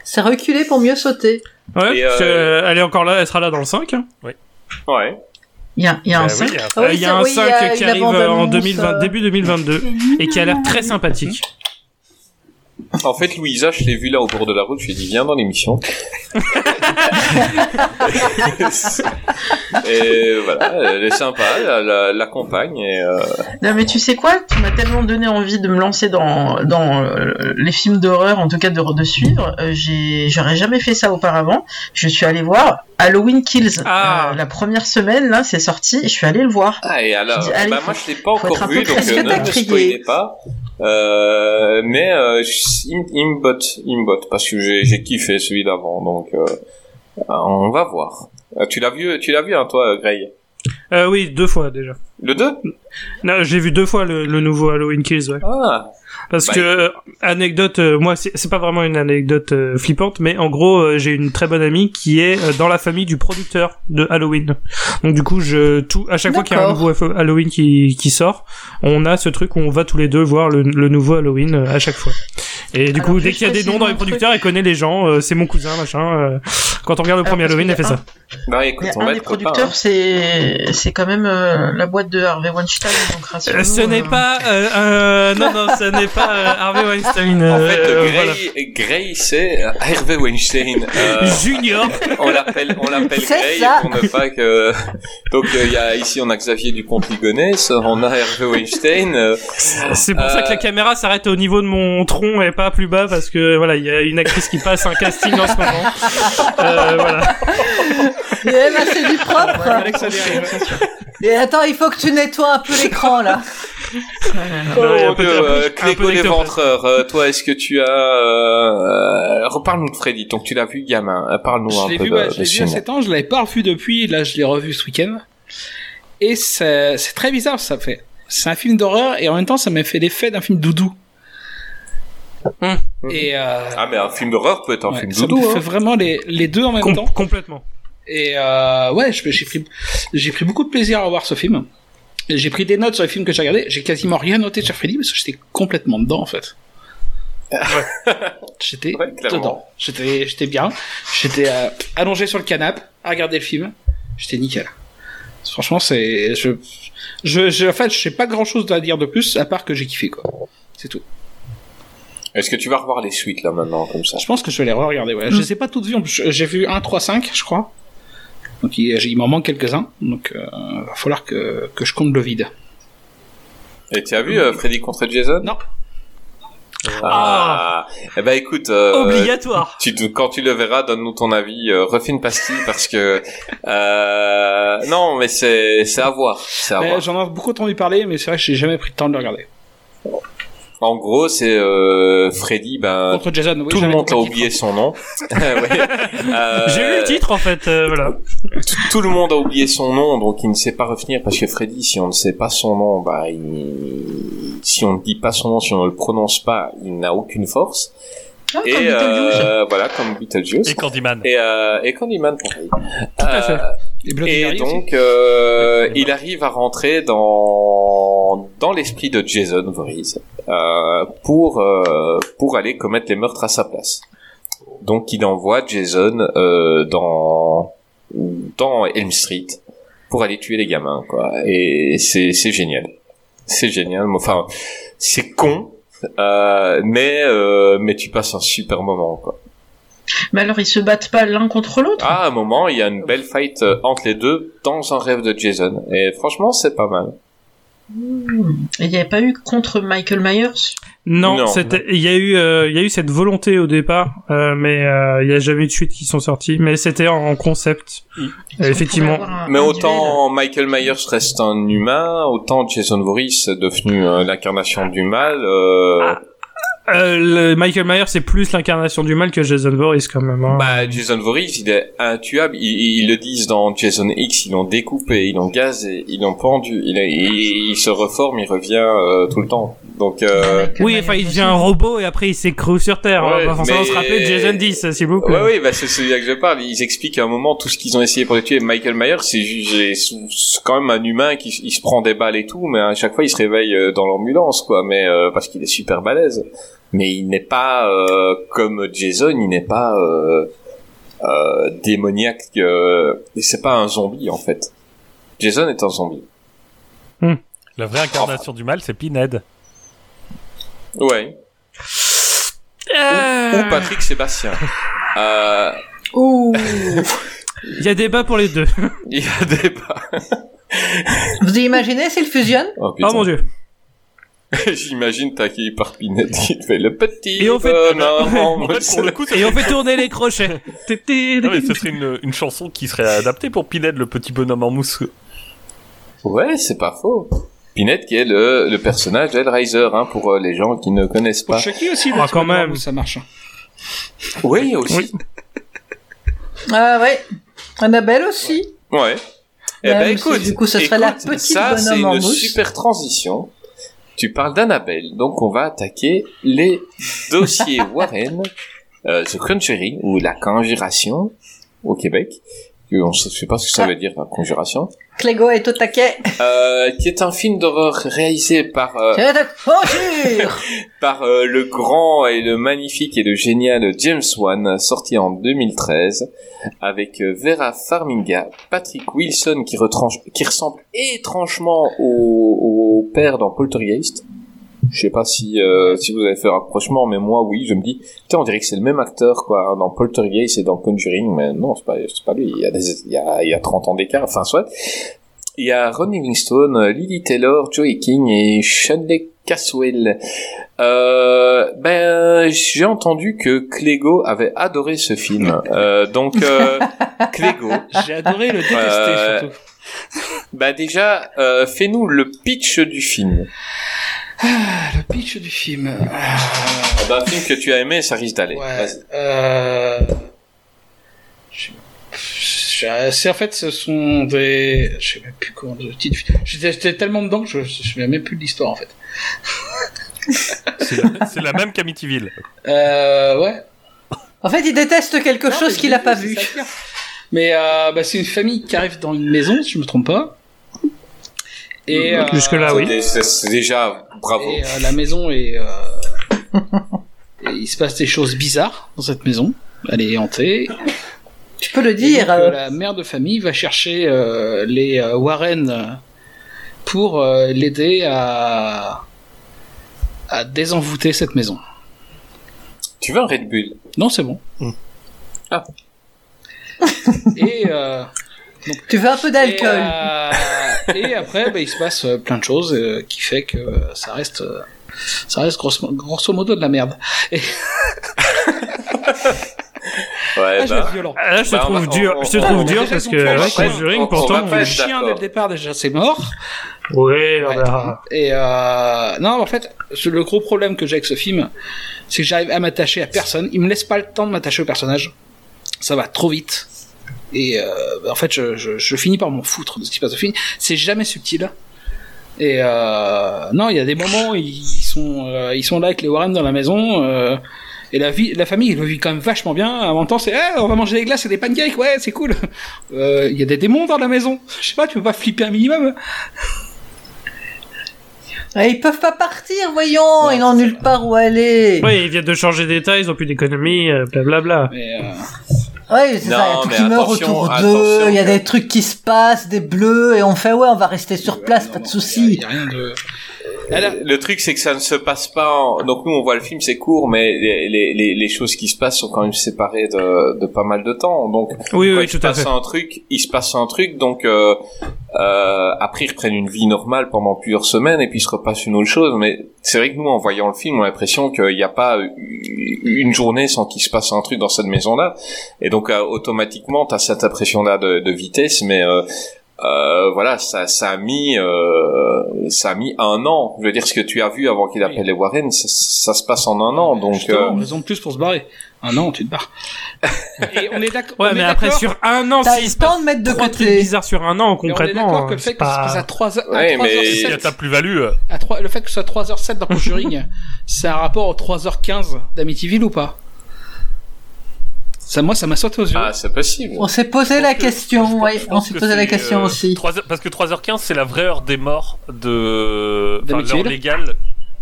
C'est reculé pour mieux sauter. Ouais, parce que, euh, elle est encore là, elle sera là dans le 5. hein. ouais. Il y a, il y a un oui, cinq. il y a- Ah oui, il y a c'est- un oui, 5 il y a qui une arrive euh, en bande-annonce, 2020, euh, début 2022 et qui a l'air très sympathique. En fait, Louisa, je l'ai vue là au bord de la route, je lui ai dit viens dans l'émission. et voilà, elle est sympa, elle la- l'accompagne et euh, Non mais tu sais quoi? Tu m'as tellement donné envie de me lancer dans, dans euh, les films d'horreur, en tout cas de, de suivre. Euh, j'ai, j'aurais jamais fait ça auparavant. Je suis allé voir Halloween Kills. Ah. Euh, la première semaine là, c'est sorti. Je suis allé le voir. Ah, et alors, allez, bah, faut- moi je l'ai pas encore un peu vu, donc euh, ne me spoilez pas. Euh, mais euh, je- il, me- il me botte, il me botte parce que j'ai j'ai kiffé celui d'avant, donc euh, on va voir. Euh, tu l'as vu, tu l'as vu, hein, toi, Grey Euh, oui, deux fois déjà. Le 2 Non, j'ai vu deux fois le, le nouveau Halloween Kills, ouais. Ah, Parce Bah, que euh, anecdote, euh, moi c'est c'est pas vraiment une anecdote euh, flippante, mais en gros euh, j'ai une très bonne amie qui est euh, dans la famille du producteur de Halloween. Donc du coup je tout à chaque fois qu'il y a un nouveau Halloween qui, qui sort, on a ce truc où on va tous les deux voir le, le nouveau Halloween euh, à chaque fois. Et du Alors, coup dès qu'il y a des noms dans les producteurs, elle connaît les gens. euh, c'est mon cousin machin. euh, quand on regarde le Alors, premier Halloween, elle fait ça. bah écoute, Mais on un va des être copains. producteurs, hein. c'est c'est quand même euh, la boîte de Harvey Weinstein. Donc Euh, ce n'est pas euh, euh, non non, ce n'est pas euh, Harvey Weinstein. En fait, euh, voilà. Grey, c'est Hervé Weinstein. Euh, Junior. on l'appelle, on l'appelle C'est Grey ça. pour ne pas que. Donc euh, il y a ici on a Xavier Dupont-Ligonnès, on a Hervé Weinstein. euh, C'est pour ça que la caméra s'arrête au niveau de mon tronc et pas plus bas parce que voilà, il y a une actrice qui passe un casting en ce moment. Euh, voilà. Et ben, c'est du propre. Et attends, il faut que tu nettoies un peu l'écran là. Oh peu- euh, peu d'ectoplasme. l'éventreur, euh, toi est-ce que tu as... Euh, Reparle-nous de Freddy, donc tu l'as vu gamin, Euh, parle-nous un peu vu, de, de je l'ai vu à film. 7 ans, je l'avais pas revu depuis, là je l'ai revu ce week-end. Et c'est c'est très bizarre ça fait. C'est un film d'horreur et en même temps ça m'a fait l'effet d'un film doudou. Hum. Et euh, Ah mais un film d'horreur peut être un ouais, film ça doudou. me fait Hein. vraiment les, les deux en même Com- temps. complètement. Et euh, ouais, j'ai pris, j'ai pris beaucoup de plaisir à voir ce film. J'ai pris des notes sur les films que j'ai regardés. J'ai quasiment rien noté sur Freddy parce que j'étais complètement dedans en fait. J'étais Ouais, dedans. J'étais, j'étais bien. J'étais euh, allongé sur le canapé à regarder le film. J'étais nickel. Franchement, c'est, je, je, je, en fait, je sais pas grand chose à dire de plus à part que j'ai kiffé quoi. C'est tout. Est-ce que tu vas revoir les suites là maintenant comme ça Je pense que je vais les re-regarder. Ouais. Mm. Je les ai pas toutes vues. J'ai vu 1, 3, 5, je crois. Donc il, il m'en manque quelques-uns. Donc euh, va falloir que, que je compte le vide. Et tu as vu euh, Freddy contre Jason? Non. Ah. Eh ben écoute, euh, Obligatoire. Tu, quand tu le verras, donne-nous ton avis. euh, refais une pastille parce que euh, non, mais c'est c'est à voir. C'est à Ouais, voir. J'en ai beaucoup entendu parler, mais c'est vrai que j'ai jamais pris le temps de le regarder. En gros, c'est euh, Freddy. Ben Contre Jason, oui, tout le monde a oublié son nom. Ouais. Euh, J'ai lu le titre en fait, euh, voilà. tout, tout le monde a oublié son nom, donc il ne sait pas revenir parce que Freddy, si on ne sait pas son nom, bah, il- si on ne dit pas son nom, si on ne le prononce pas, il n'a aucune force. Ah, comme et Beetlejuice. euh, voilà, comme Beetlejuice. Et Candyman. Et, euh, et Candyman, pareil. Tout à fait. Et donc, euh, il arrive à rentrer dans dans l'esprit de Jason Voorhees euh, pour euh, pour aller commettre les meurtres à sa place. Donc, il envoie Jason euh, dans dans Elm Street pour aller tuer les gamins, quoi. Et c'est c'est génial, c'est génial. Enfin, c'est con, euh, mais euh, mais tu passes un super moment, quoi. Mais alors, ils se battent pas l'un contre l'autre Ah, à un moment, il y a une belle fight euh, entre les deux dans un rêve de Jason. Et franchement, c'est pas mal. Hmm. Il n'y avait pas eu contre Michael Myers? Non, il y a eu, euh, il y a eu cette volonté au départ, euh, mais euh, il y a jamais eu de suite qui sont sortis. Mais c'était en concept. Effectivement. un- Mais un autant Michael Myers reste un humain, autant Jason Voorhees est devenu euh, l'incarnation du mal. Euh... Ah. Euh, le Michael Myers c'est plus l'incarnation du mal que Jason Voorhees quand même. Hein. Bah, Jason Voorhees, il est intuable. Ils, le disent dans Jason X, ils l'ont découpé, ils l'ont gazé, ils l'ont pendu. Il se reforme, il revient euh, tout le temps. Donc, euh... Michael oui, enfin il devient un robot et après il s'écroule sur Terre. Ouais, On va forcément mais- se rappeler de Jason 10, s'il vous plaît. Ouais, oui, bah, c'est celui-là que je parle. Ils expliquent à un moment tout ce qu'ils ont essayé pour le tuer. Michael Myers, c'est quand même un humain qui il se prend des balles et tout, mais à chaque fois il se réveille euh, dans l'ambulance, quoi. Mais euh, parce qu'il est super balèze. Mais il n'est pas euh, comme Jason, il n'est pas euh, euh, démoniaque. Euh, et c'est pas un zombie en fait. Jason est un zombie. La vraie incarnation du mal, c'est Pinhead. Ouais. Euh, Ou Patrick Sébastien. Euh, Ouh Il y a débat pour les deux. il y a des Vous imaginez s'ils fusionnent Oh, putain. oh mon dieu. J'imagine taqué par Pinette qui fait le petit Et on fait- bonhomme en fait, le coup, Et on fait tourner les crochets. Non, mais ce serait une, une chanson qui serait adaptée pour Pinhead, le petit bonhomme en mousse. Ouais, c'est pas faux. Pinette qui est le, le personnage d'Hellraiser, hein, pour euh, les gens qui ne connaissent Pour pas. Chucky aussi, Ah, quand même. ça marche. Oui, aussi. Ah ouais. Annabelle aussi. Ouais. Eh ben écoute, c'est- du coup, ce serait la petite ça c'est une mousse. super transition. Tu parles d'Annabelle, donc on va attaquer les dossiers Warren, euh, The Conjuring ou la Conjuration au Québec. On ne sait pas ce que ça Ah. veut dire la Conjuration. Clégo est au taquet. Euh, qui est un film d'horreur réalisé par euh, par euh, le grand et le magnifique et le génial James Wan, sorti en 2013, avec euh, Vera Farmiga, Patrick Wilson qui, retranche, qui ressemble étrangement au, au père dans Poltergeist. Je sais pas si euh, si vous avez fait rapprochement, mais moi oui, je me dis, putain, on dirait que c'est le même acteur quoi dans Poltergeist et dans Conjuring, mais non, c'est pas c'est pas lui. Il y a des, il y a il y a 30 ans d'écart, enfin soit. Il y a Ron Livingstone, Lily Taylor, Joey King et Shanley Caswell. Euh, ben, j'ai entendu que Clégo avait adoré ce film. Euh, donc, euh, Clégo, J'ai adoré le détester, Euh, surtout. bah déjà, euh, fais-nous le pitch du film. Ah, le pitch du film. Euh, Ah bah, un film que tu as aimé, ça risque d'aller. Ouais. Euh... C'est en fait, ce sont des. Je sais même plus comment le titre. J'étais j'étais tellement dedans que je me souviens même plus de l'histoire en fait. C'est la, même qu'Amityville. Euh, ouais. En fait, il déteste quelque Non, chose qu'il je a l'ai pas vu. Mais euh, bah, c'est une famille qui arrive dans une maison, si je me trompe pas. Et, euh, Jusque-là, oui. C'est- C'est c'est déjà bravo. Et euh, la maison est. euh, et il se passe des choses bizarres dans cette maison. Elle est hantée. Tu peux le dire. donc, euh, euh, la mère de famille va chercher euh, les euh, Warren euh, pour euh, l'aider à à désenvoûter cette maison. Tu veux un Red Bull? Non, c'est bon. Mm. Ah. Et, euh, Tu veux un peu et, d'alcool euh, et après, bah, il se passe euh, plein de choses euh, qui fait que ça reste euh, ça reste grosso, grosso modo de la merde. Et... Ouais, Ah, je bah, être violent. Là, je te Bah, on trouve dur, on- je te on- trouve on- dur déjà, parce que Conjuring, on- on pourtant. va Le chien dès le départ déjà c'est mort. Ouais, là, Ouais. là. Et euh, non, en fait, le gros problème que j'ai avec ce film, c'est que j'arrive à m'attacher à personne. Il me laisse pas le temps de m'attacher au personnage. Ça va trop vite. Et euh, en fait, je, je, je finis par m'en foutre de ce qui se passe au film. C'est jamais subtil. Et euh, non, il y a des moments où ils sont euh, ils sont là avec les Warren dans la maison. euh, et la vie, la famille, elle le vit quand même vachement bien. À un temps, c'est, Eh, on va manger des glaces et des pancakes, ouais, c'est cool. Euh, Il y a des démons dans la maison. Je sais pas, tu peux pas flipper un minimum. Ils peuvent pas partir, voyons, ils n'ont nulle part où aller. Ouais, ils viennent de changer d'état, ils ont plus d'économie, euh, blablabla. Mais, euh, Ouais, c'est ça, il y a tout qui meurt autour d'eux, il y a des trucs qui se passent, des bleus, et on fait, ouais, on va rester sur place, non, pas de soucis. y a- y a rien de. Le truc, c'est que ça ne se passe pas. En... Donc nous, on voit le film, c'est court, mais les, les, les, choses qui se passent sont quand même séparées de, de pas mal de temps. Donc Oui, quand oui, il se à passe fait. un truc, il se passe un truc. Donc euh, euh, après, ils reprennent une vie normale pendant plusieurs semaines, et puis il se repasse une autre chose. Mais c'est vrai que nous, en voyant le film, on a l'impression qu'il n'y a pas une journée sans qu'il se passe un truc dans cette maison-là. Et donc euh, automatiquement, tu as cette impression-là de, de vitesse, mais euh, voilà, ça, ça a mis, euh, ça a mis un an. Je veux dire, ce que tu as vu avant qu'il appelle les Warren, ça, ça se passe en un an. Donc, euh, raison de plus pour se barrer. Un an, tu te barres. Et on est d'accord. Ouais, mais après, sur un an, le se passe temps de mettre de côté. bizarres sur un an, mais on est concrètement, d'accord que le fait c'est que ça se passe à pas... 3 heures, à Ouais, 3h07, mais- Il y a ta plus-value. euh. à 3 le fait que ce soit 3h07 dans Conjuring, c'est un rapport aux 3h15 d'Amityville ou pas? Ça, moi, ça m'a sauté aux yeux. ah, c'est possible. On s'est posé la que- question, ouais, on s'est posé la question euh, aussi. 3 heures- parce que 3h15, c'est la vraie heure des morts de. Enfin, l'heure légale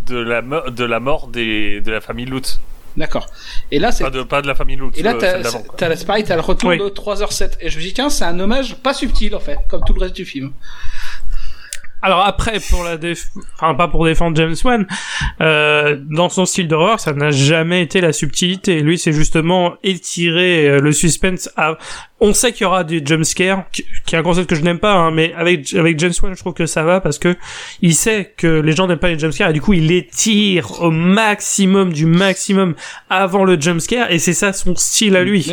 de la, de la mort des, de la famille Lutz. D'accord. Et là, c'est, Pas de, pas de la famille Lutz. et là, euh, t'as, pareil, t'as le retour Oui. de 3h07. Et je me dis, tiens, c'est un hommage pas subtil, en fait, comme tout le reste du film. Alors après, pour la déf... enfin pas pour défendre James Wan, euh, dans son style d'horreur, ça n'a jamais été la subtilité. Lui, c'est justement étirer euh, le suspense à... On sait qu'il y aura des jumpscares, qui qui est un concept que je n'aime pas, hein, mais avec avec James Wan, je trouve que ça va parce que il sait que les gens n'aiment pas les jumpscares et du coup, il étire au maximum du maximum avant le jumpscare et c'est ça son style à lui.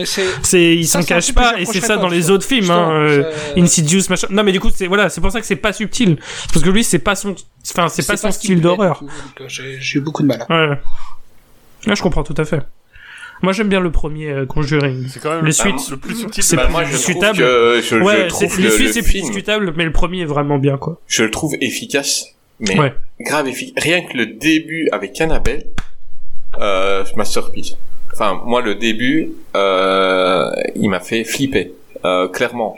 C'est, il s'en cache pas et c'est ça dans les autres films. Hein, euh, Insidious machin. Non mais du coup c'est voilà, c'est pour ça que c'est pas subtil. Parce que lui c'est pas son, enfin c'est pas son style d'horreur. euh, J'ai, eu beaucoup de mal. Ouais. Là je comprends tout à fait. Moi j'aime bien le premier euh, Conjuring. C'est quand même Les le, suites, le plus subtil. c'est Bah, moi, je trouve discutable. que je, je ouais, trouve c'est- les le- suites le c'est plus discutable, mais le premier est vraiment bien quoi. je le trouve efficace, mais Ouais. grave efficace. Rien que le début avec Annabelle, euh, masterpiece. Enfin, moi, le début, euh, il m'a fait flipper, euh, clairement.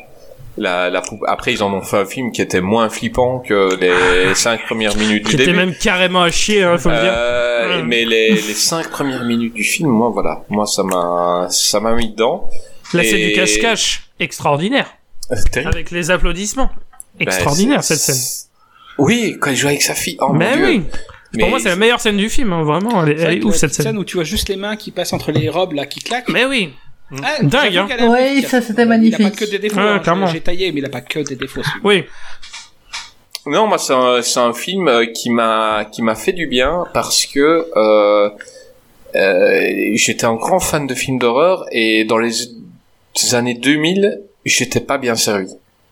La, la Après, ils en ont fait un film qui était moins flippant que les cinq premières minutes du Qui était début. même carrément à chier, hein, faut le dire. Euh, Mm. Mais les, les cinq premières minutes du film, moi, voilà, moi, ça m'a, ça m'a mis dedans. La scène et- du cache-cache, extraordinaire, C'est terrible. avec les applaudissements, Ben, extraordinaire c'est- cette scène. c'est- Oui, quand il joue avec sa fille. Oh Mais mon dieu. oui. Mais Pour moi c'est la meilleure scène du film, hein, vraiment. Elle est, C'est elle ouf la cette petite scène. où tu vois juste les mains qui passent entre les robes là qui claquent. Mais oui. Ah, Dingue, hein. Oui, ça, c'était Il a magnifique. pas que des défauts. Ouais, hein. clairement. J'ai taillé, mais il a pas que des défauts. celui-là. Oui. Non, moi c'est un, c'est un film euh, qui m'a qui m'a fait du bien parce que euh, euh, j'étais un grand fan de films d'horreur et dans les années 2000 j'étais pas bien servi.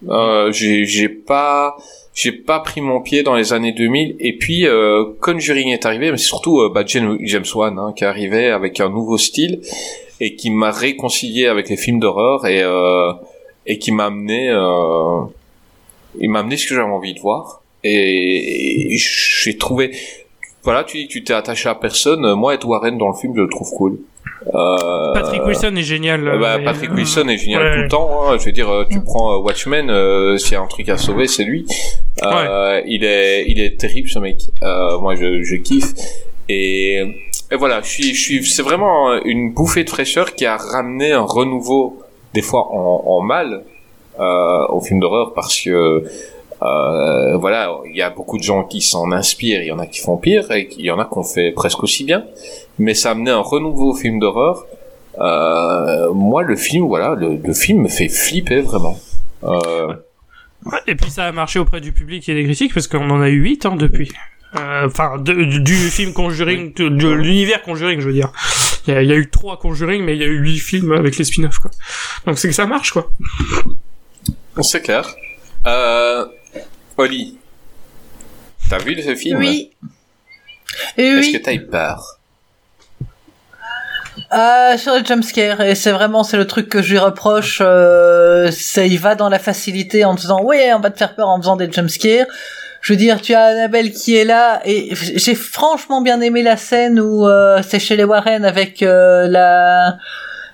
Euh, j'ai j'ai pas j'ai pas pris mon pied dans les années 2000 et puis euh, Conjuring est arrivé mais c'est surtout euh, bah, James, Wan hein, qui est arrivé avec un nouveau style et qui m'a réconcilié avec les films d'horreur et euh, et qui m'a amené euh, il m'a amené ce que j'avais envie de voir. Et, j'ai trouvé voilà tu dis que tu t'es attaché à personne. Moi Ed Warren dans le film je le trouve cool euh, Patrick Wilson est génial. euh, bah, euh, Patrick Wilson est génial ouais. tout le temps. Hein. Je veux dire, euh, tu prends euh, Watchmen, euh, s'il y a un truc à sauver, c'est lui. Euh, Il est, il est terrible ce mec. Euh, moi, je, je kiffe. Et, et voilà, je suis, je suis, c'est vraiment une bouffée de fraîcheur qui a ramené un renouveau, des fois en, en mal, euh, au film d'horreur parce que euh, voilà, il y a beaucoup de gens qui s'en inspirent, il y en a qui font pire et il y en a qui ont fait presque aussi bien. Mais ça a amené un renouveau au film d'horreur. Euh, moi, le film, voilà, le, le film me fait flipper vraiment. Euh, Et puis ça a marché auprès du public et des critiques parce qu'on en a eu 8 hein, depuis. Euh, Enfin, de- du, film Conjuring, de, de l'univers Conjuring, je veux dire. Il y, a, il y a eu trois Conjuring, mais il y a eu huit films avec les spin-offs, quoi. Donc c'est que ça marche, quoi. C'est clair. Euh, Oli, t'as vu ce film? Oui. Est-ce oui, que t'as eu peur? Euh, sur le jumpscare, et c'est vraiment c'est le truc que je lui reproche, euh, c'est il va dans la facilité en disant ouais on va te faire peur en faisant des jumpscares. Je veux dire, tu as Annabelle qui est là, et j'ai franchement bien aimé la scène où euh, c'est chez les Warren avec euh, la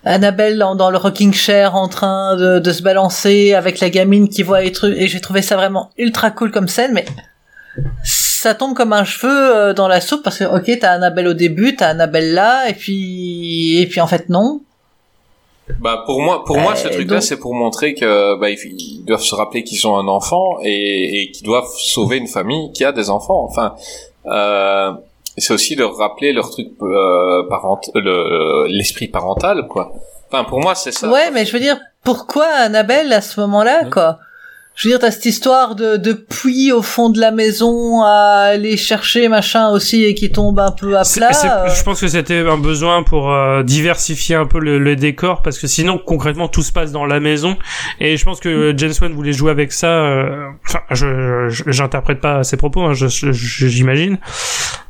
Annabelle dans, le rocking chair en train de, de se balancer avec la gamine qui voit les trucs, et j'ai trouvé ça vraiment ultra cool comme scène, mais ça tombe comme un cheveu euh, dans la soupe parce que ok t'as Annabelle au début, t'as Annabelle là, et puis et puis en fait non. Bah pour moi, pour moi, ce Euh, truc-là, donc- c'est pour montrer que bah, ils, ils doivent se rappeler qu'ils ont un enfant et, et qu'ils doivent sauver une famille qui a des enfants. Enfin, euh, c'est aussi leur rappeler leur truc euh, parent, le l'esprit parental, quoi. Enfin, pour moi, c'est ça. Ouais, mais je veux dire, pourquoi Annabelle à ce moment-là, quoi? Je veux dire, t'as cette histoire de, de puits au fond de la maison à aller chercher machin aussi et qui tombe un peu à plat. c'est- euh. Je pense que c'était un besoin pour euh, diversifier un peu le, le décor parce que sinon concrètement tout se passe dans la maison et je pense que euh, James Wan voulait jouer avec ça. euh, Enfin, je je- j'interprète pas ses propos, hein, je- je- j'imagine.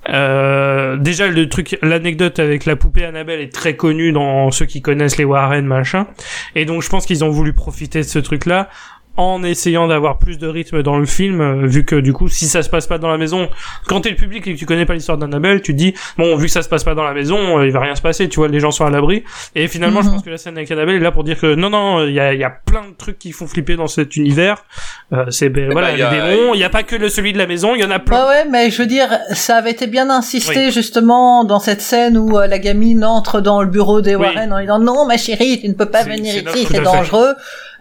Euh, déjà le truc, l'anecdote avec la poupée Annabelle est très connue dans ceux qui connaissent les Warren machin et donc je pense qu'ils ont voulu profiter de ce truc là en essayant d'avoir plus de rythme dans le film, euh, vu que du coup, si ça se passe pas dans la maison, quand t'es le public et que tu connais pas l'histoire d'Annabelle, tu te dis, bon, vu que ça se passe pas dans la maison, euh, il va rien se passer, tu vois, les gens sont à l'abri. Et finalement, je Mhm. pense que la scène avec Annabelle est là pour dire que non, non, il y a, il y a plein de trucs qui font flipper dans cet univers. Euh, c'est, ben, voilà, ben, il y les a- démons, il y a pas que le celui de la maison, il y en a plein. Ouais, ouais, mais je veux dire, ça avait été bien insisté justement dans cette scène où euh, la gamine entre dans le bureau des Oui. Warren en disant non, ma chérie, tu ne peux pas venir ici, c'est fait.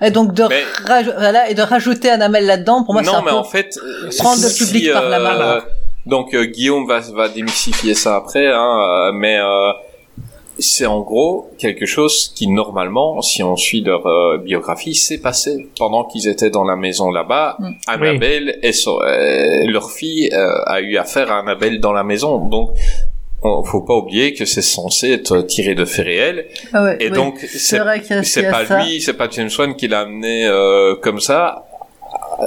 Et donc de Mais- raj- voilà, et de rajouter Annabelle là-dedans, pour moi, c'est non, un mais peu en fait, euh, prendre le si, public par la main. euh, donc euh, Guillaume va va démystifier ça après, hein, mais euh, c'est en gros quelque chose qui normalement, si on suit leur euh, biographie, s'est passé pendant qu'ils étaient dans la maison là-bas. Mm. Annabelle et euh, leur fille euh, a eu affaire à Annabelle dans la maison, donc. On- Faut pas oublier que c'est censé être tiré de faits réels Ah ouais, et oui. donc c'est pas ça. lui, c'est pas James Wan qui l'a amené euh, comme ça.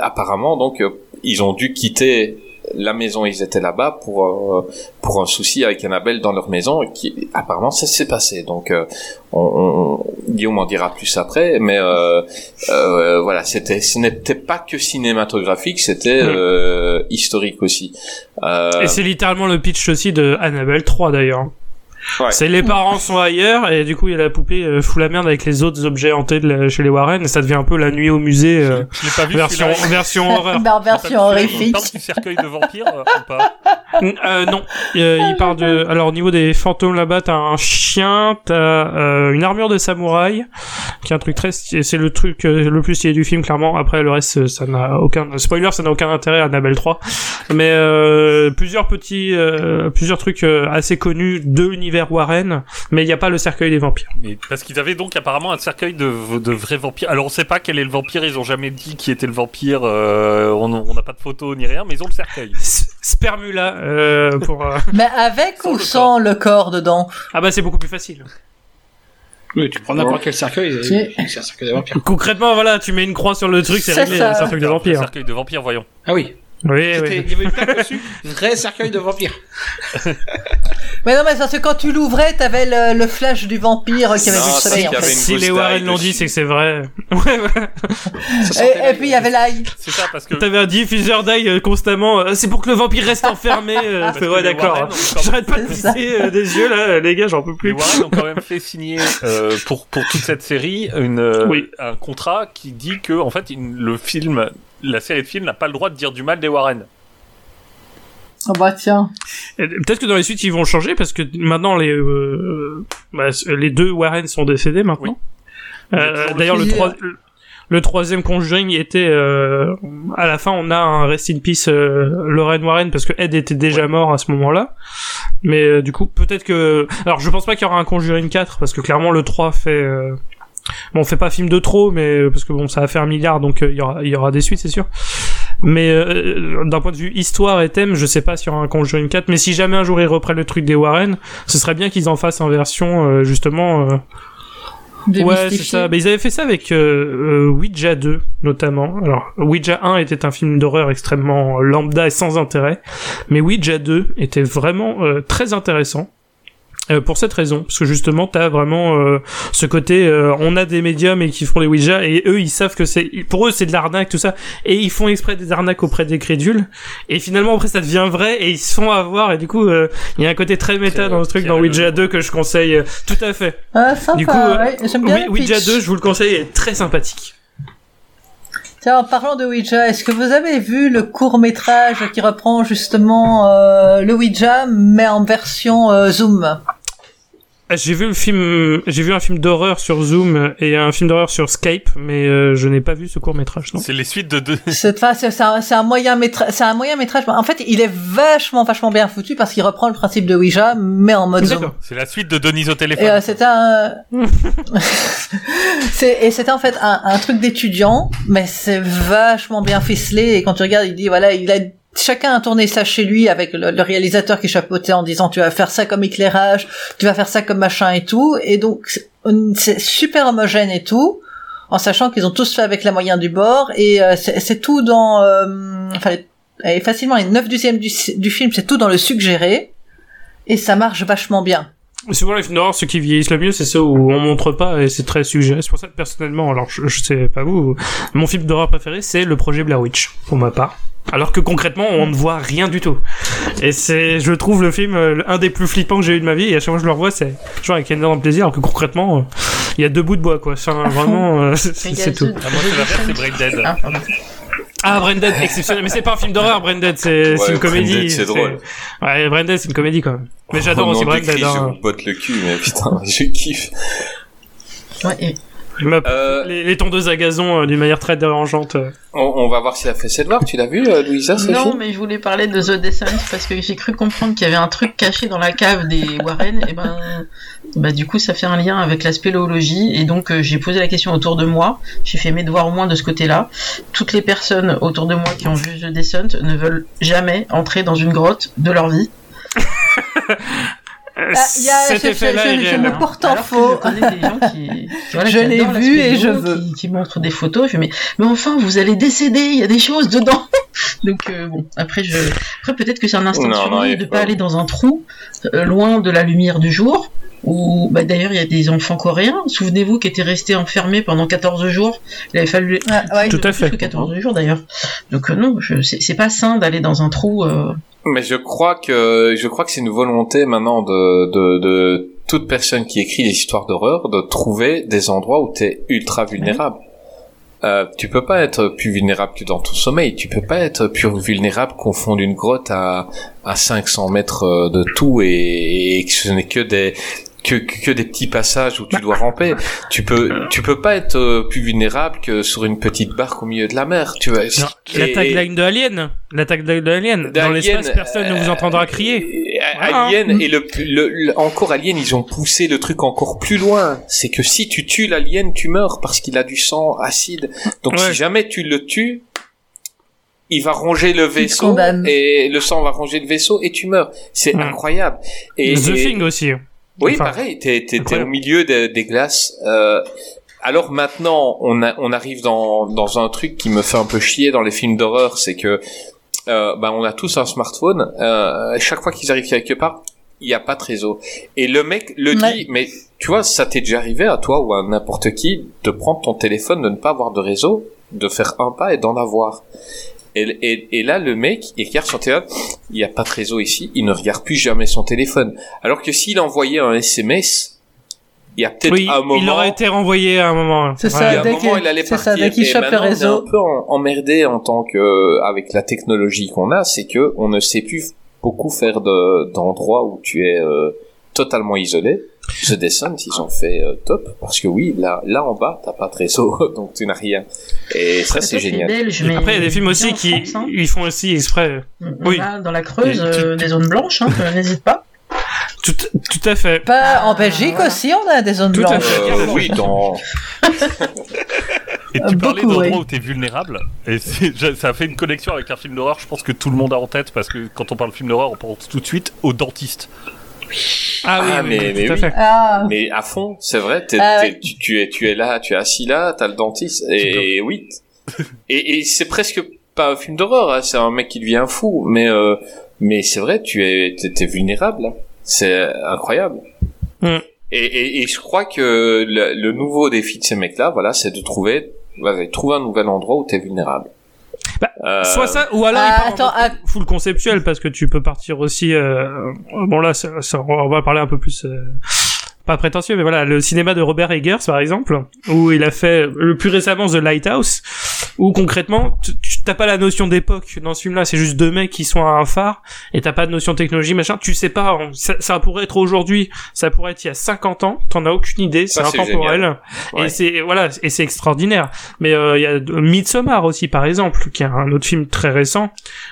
Apparemment, donc euh, ils ont dû quitter la maison, ils étaient là-bas pour euh, pour un souci avec Annabelle dans leur maison. et Qui apparemment ça s'est passé. Donc euh, on, on- Guillaume en dira plus après, mais euh, euh, voilà, c'était ce n'était pas que cinématographique, c'était Mm. euh, historique aussi. Euh, Et c'est littéralement le pitch aussi de Annabelle 3 d'ailleurs. Ouais. C'est les parents sont ailleurs et du coup il y a la poupée euh, fout la merde avec les autres objets hantés de la- chez les Warren et ça devient un peu la nuit au musée euh, Je l'ai pas vu version celui-là. version horreur. Version horrifique. Il parle du cercueil de vampire euh, ou pas Euh, non, Euh, il parle de. Alors au niveau des fantômes là-bas, t'as un chien, t'as euh, une armure de samouraï, qui est un truc très. stylé. C'est le truc euh, le plus stylé du film, clairement. Après le reste, ça n'a aucun spoiler, ça n'a aucun intérêt à Annabelle 3. Mais euh, plusieurs petits, euh, plusieurs trucs euh, assez connus de l'univers Warren, mais il n'y a pas le cercueil des vampires. Mais Parce qu'ils avaient donc apparemment un cercueil de, de vrais vampires. Alors on sait pas quel est le vampire, ils ont jamais dit qui était le vampire, euh, on n'a pas de photo ni rien, mais ils ont le cercueil. Spermula euh, pour. euh, Mais avec Sans ou le sans le corps dedans Ah bah c'est beaucoup plus facile. Oui, tu prends n'importe quel cercueil, c'est un cercueil de vampire. Concrètement, voilà, tu mets une croix sur le truc, c'est réglé, c'est un truc de Le vampire. cercueil de vampire, voyons. Ah oui, Oui, C'était- oui. il y avait une plaque dessus, vrai cercueil de vampire. Mais non, mais c'est parce que quand tu l'ouvrais, t'avais le, le flash du vampire qui avait Non, vu le soleil en fait. Si les Warren l'ont dit, c'est que c'est vrai. Et, puis il y avait l'ail. C'est ça parce que. T'avais un diffuseur d'ail euh, constamment. euh, c'est pour que le vampire reste enfermé. euh, que ouais, les d'accord. J'arrête pas de pisser euh, des yeux là, les gars, j'en peux Les plus. Warren ont quand même fait signer euh, pour pour toute cette série une Oui. un contrat qui dit que en fait le film, la série de films n'a pas le droit de dire du mal des Warren. Oh bah tiens. Peut-être que dans les suites ils vont changer parce que maintenant les euh, bah, les deux Warren sont décédés maintenant. Oui. Euh, D'ailleurs le, le troisième Conjuring était euh, à la fin on a un rest in peace euh, Lorraine Warren parce que Ed était déjà mort à ce moment-là. Mais euh, du coup peut-être que alors je pense pas qu'il y aura un Conjuring 4 parce que clairement le 3 fait euh... Bon, on fait pas film de trop, mais parce que bon, ça a fait un milliard, donc euh, il y aura, il y aura des suites, c'est sûr. Mais euh, d'un point de vue histoire et thème, je sais pas sur un Conjuring 4, mais si jamais un jour ils reprennent le truc des Warren, ce serait bien qu'ils en fassent en version euh, justement. euh, Ouais, c'est ça. Mais ils avaient fait ça avec euh, euh, Ouija 2, notamment. Alors, Ouija 1 était un film d'horreur extrêmement lambda et sans intérêt. Mais Ouija 2 était vraiment euh, très intéressant. Euh, pour cette raison, parce que justement, t'as vraiment euh, ce côté, euh, on a des médiums et qui font les Ouija, et eux, ils savent que c'est, pour eux, c'est de l'arnaque, tout ça, et ils font exprès des arnaques auprès des crédules, et finalement, après, ça devient vrai, et ils se font avoir, et du coup, euh, il y a un côté très méta dans ce truc, dans Ouija 2 que je conseille, euh, tout à fait. Ah, sympa, Du coup, euh, ouais, j'aime bien oui, Ouija pitch. 2, je vous le conseille, est très sympathique. Tiens, en parlant de Ouija, est-ce que vous avez vu le court métrage qui reprend justement euh, le Ouija, mais en version euh, Zoom? J'ai vu le film, j'ai vu un film d'horreur sur Zoom et un film d'horreur sur Skype, mais euh, je n'ai pas vu ce court métrage. Non. C'est les suites de deux. C'est enfin, c'est- c'est un, c'est un moyen métrage. C'est un moyen métrage. En fait, il est vachement, vachement bien foutu parce qu'il reprend le principe de Ouija, mais en mode Zoom. C'est la suite de Denise au Et téléphone. euh, c'était un, c'est et c'était en fait un, un truc d'étudiant, mais c'est vachement bien ficelé. Et quand tu regardes, il dit voilà, il a chacun a tourné ça chez lui avec le, réalisateur qui chapeautait en disant tu vas faire ça comme éclairage, tu vas faire ça comme machin et tout. Et donc c'est- super homogène et tout. En sachant qu'ils ont tous fait avec la moyenne du bord et euh, c'est tout dans, euh, enfin, facilement les 9 dixièmes du, du film, c'est tout dans le suggéré et ça marche vachement bien. Souvent les films d'horreur, ceux qui vieillissent le mieux, c'est ceux où on montre pas et c'est très suggéré. C'est pour ça que personnellement, alors je, je sais pas vous, mon film d'horreur préféré, c'est le projet Blair Witch, pour ma part. Alors que concrètement, on ne voit rien du tout. Et c'est, je trouve le film euh, un des plus flippants que j'ai eu de ma vie. Et à chaque fois que je le revois, c'est genre avec énorme plaisir. Alors que concrètement, euh, il y a deux bouts de bois, quoi. Enfin, vraiment, euh, c'est tout. Ah, moi, c'est l'inverse, c'est Brain Dead. Ah. Ah, Branded, exceptionnel. Mais c'est pas un film d'horreur, Branded, c'est Ouais, une comédie. C'est drôle. Ouais, Branded, c'est une comédie quand même. Mais j'adore Au aussi. Christ, Je Hein. vous botte le cul, mais putain, je kiffe. Ouais, et- Euh, Les, les tondeuses à gazon euh, d'une manière très dérangeante. euh. on, on va voir si elle fait ses devoirs. Tu l'as vu, euh, Louisa, ce Non, mais je voulais parler de The Descent parce que j'ai cru comprendre qu'il y avait un truc caché dans la cave des Warren. Et ben, bah du coup, ça fait un lien avec la spéléologie. Et donc, euh, j'ai posé la question autour de moi. J'ai fait mes devoirs au moins de ce côté-là. Toutes les personnes autour de moi qui ont vu The Descent ne veulent jamais entrer dans une grotte de leur vie. Euh, Ah, il y a- cet je- je- effet-là je- est je réel, me porte en faux. je connais des gens qui, qui, voilà, Je qui l'ai vu et je veux. Qui, qui montrent des photos. Je mais, mais enfin, vous allez décéder, il y a des choses dedans. Donc, euh, bon, après, je, après peut-être que c'est un instinct Non, de non, faut- pas aller dans un trou, euh, loin de la lumière du jour. Ou, bah, d'ailleurs, il y a des enfants coréens, souvenez-vous, qui étaient restés enfermés pendant 14 jours. Il avait fallu. Ah, ouais. Tout à plus fait. que 14 jours d'ailleurs. Donc, euh, non, je- c'est c'est pas sain d'aller dans un trou. euh, Mais je crois que je crois que c'est une volonté maintenant de, de, de toute personne qui écrit des histoires d'horreur de trouver des endroits où tu es ultra vulnérable. Euh, tu peux pas être plus vulnérable que dans ton sommeil. Tu peux pas être plus vulnérable qu'au fond d'une grotte à, à 500 mètres euh, de tout et, et que ce n'est que des que, que des petits passages où tu dois ramper. Tu peux tu peux pas être euh, plus vulnérable que sur une petite barque au milieu de la mer. Tu vois. La tagline de Alien. La tagline de Alien. Dans l'espace, personne ne vous entendra crier. euh. Alien et le, le- le- encore Alien, ils ont poussé le truc encore plus loin. C'est que si tu tues l'alien, tu meurs parce qu'il a du sang acide. Donc Ouais. si jamais tu le tues, il va ronger le vaisseau et le sang va ronger le vaisseau et tu meurs. C'est Ouais. incroyable. Et, The et- Thing aussi. Oui, Enfin, pareil, t'es, t'es, t'es incroyable. au milieu des- des glaces. Euh, alors maintenant, on, a, on arrive dans, dans un truc qui me fait un peu chier dans les films d'horreur, c'est que euh, bah, on a tous un smartphone. Euh, chaque fois qu'ils arrivent quelque part, il n'y a pas de réseau. Et le mec le Ouais. dit, mais tu vois, ça t'est déjà arrivé à toi ou à n'importe qui de prendre ton téléphone, de ne pas avoir de réseau, de faire un pas et d'en avoir. Et, et, et là, le mec, il regarde son téléphone, il n'y a pas de réseau ici, il ne regarde plus jamais son téléphone. Alors que s'il envoyait un SMS, il y a peut-être Oui, un moment. il aurait été renvoyé à un moment. C'est il y ça, a un dès moment, que- il allait c'est partir. ça, dès qu'il chope le réseau. On est un peu en- emmerdé en tant que, avec la technologie qu'on a, c'est que on ne sait plus beaucoup faire de, d'endroits où tu es euh, totalement isolé. The Descent, ils ont fait euh, top parce que oui, là, là en bas, t'as pas de réseau, donc tu n'as rien. Et ça, c'est génial. belge, mais Après, il y a des films aussi qui France, hein. ils font aussi exprès. Oui. dans la Creuse tu- euh, des zones blanches, hein, euh, n'hésite pas. Tout, tout à fait. Pas en Belgique voilà. aussi, on a des zones Tout à blanches. fait. Euh, oui, dans. Et tu parlais d'endroits oui. où t'es vulnérable, et ça a fait une connexion avec un film d'horreur, je pense que tout le monde a en tête, parce que quand on parle film d'horreur, on pense tout de suite au dentiste. Ah oui, Ah, oui, mais- oui, mais tout à oui. fait. Ah, Mais à fond, c'est vrai, t'es- Ah ouais. tu, tu es, tu es là, tu es assis là, t'as le dentiste, et, et oui. Et, et c'est presque pas un film d'horreur, hein, c'est un mec qui devient fou, mais euh, mais c'est vrai, tu es, t'es, t'es vulnérable, hein. c'est incroyable. Mm. Et, et, et je crois que le, le nouveau défi de ces mecs-là, voilà, c'est de trouver, trouver un nouvel endroit où t'es vulnérable. Bah, Euh, Soit ça, ou alors Ah, il part en attends, full conceptuel, parce que tu peux partir aussi... Euh... Bon là, ça- ça- on va parler un peu plus... euh, Pas prétentieux, mais voilà, le cinéma de Robert Eggers, par exemple, où il a fait le plus récemment The Lighthouse, où concrètement, tu t'as pas la notion d'époque dans ce film-là, c'est juste deux mecs qui sont à un phare, et t'as pas de notion de technologie, machin, tu sais pas, on- ça, ça pourrait être aujourd'hui, ça pourrait être il y a 50 ans, t'en as aucune idée, c'est intemporel. Ouais. et c'est, voilà, et c'est extraordinaire. Mais euh, il y a Midsommar aussi, par exemple, qui est un autre film très récent,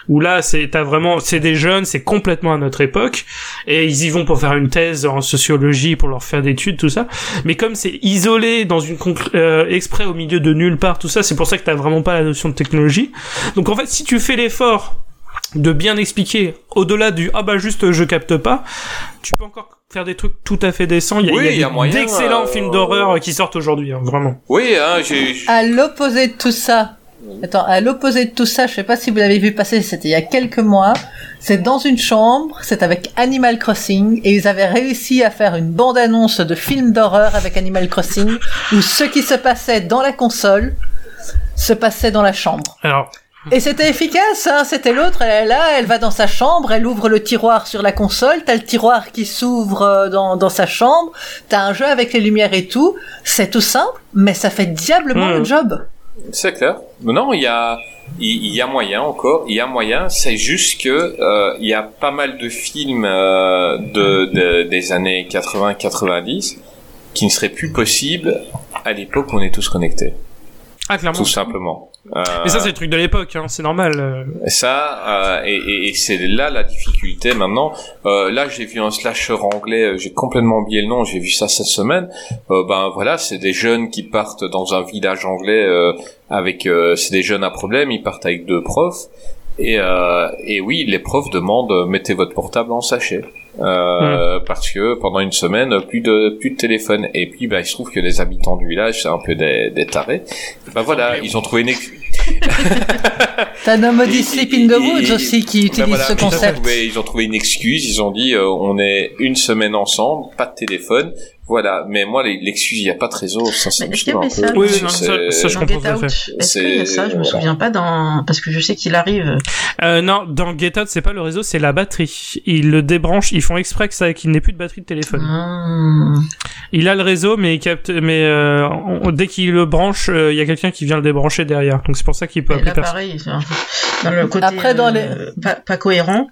où là, c'est t'as vraiment, c'est des jeunes, c'est complètement à notre époque, et ils y vont pour faire une thèse en sociologie, pour leur faire d'études, tout ça. Mais comme c'est isolé dans une euh, exprès au milieu de nulle part, tout ça, c'est pour ça que t'as vraiment pas la notion de technologie. Donc en fait, si tu fais l'effort de bien expliquer au-delà du ah bah juste je capte pas, tu peux encore faire des trucs tout à fait décents. Il y a, Oui, y a il y a des- moyen, d'excellents euh, films d'horreur qui sortent aujourd'hui, hein, vraiment. Oui, hein, j'ai, à l'opposé de tout ça. Attends, à l'opposé de tout ça, je sais pas si vous l'avez vu passer, c'était il y a quelques mois. C'est dans une chambre, c'est avec Animal Crossing, et ils avaient réussi à faire une bande-annonce de film d'horreur avec Animal Crossing, où ce qui se passait dans la console se passait dans la chambre. Alors, Et c'était efficace, hein. C'était l'autre, elle est là, elle va dans sa chambre, elle ouvre le tiroir sur la console, t'as le tiroir qui s'ouvre euh, dans, dans sa chambre, t'as un jeu avec les lumières et tout. C'est tout simple, mais ça fait diablement le job. C'est clair. Non, il y a, il, y a moyen encore. Il y a moyen. C'est juste que euh, il y a pas mal de films euh, de, de- des années 80-90 qui ne seraient plus possibles à l'époque où on est tous connectés, ah clairement. tout simplement. Euh, Mais ça c'est le truc de l'époque, hein, c'est normal. euh. ça, euh, et, et- et c'est là la difficulté maintenant. Euh, là, j'ai vu un slasher anglais, euh, j'ai complètement oublié le nom, j'ai vu ça cette semaine. Euh, ben voilà, c'est des jeunes qui partent dans un village anglais euh, avec, euh, c'est des jeunes à problème, ils partent avec deux profs. Et, euh, et oui, les profs demandent mettez votre portable en sachet. Euh, parce que pendant une semaine plus de plus de téléphone. Et puis bah il se trouve que les habitants du village c'est un peu des, des tarés. Bah voilà ils ont trouvé une T'as Et- Sleep in the et- Woods aussi qui Ben utilise voilà, ce ils ont concept. trouvé- Ils ont trouvé une excuse, ils ont dit euh, on est une semaine ensemble, pas de téléphone, voilà. Mais moi les- l'excuse, il n'y a pas de réseau, ça c'est Mais est-ce qu'il y un avait peu- ça Oui, c'est- non, ça- ça, je Dans comprends Get tout est-ce qu'il y a ça? Je me C'est- souviens pas dans parce que je sais qu'il arrive. Euh, non, dans Get Out, c'est pas le réseau, c'est la batterie. Ils le débranchent, ils font exprès que ça, qu'il n'ait plus de batterie de téléphone. Hmm. Il a le réseau, mais il capte, mais euh, on- dès qu'il le branche, euh, il y a quelqu'un qui vient le débrancher derrière. Donc c'est pour ça qu'il peut appeler là, personne. pareil, c'est un- dans le côté Après, dans euh, pas, pas cohérent,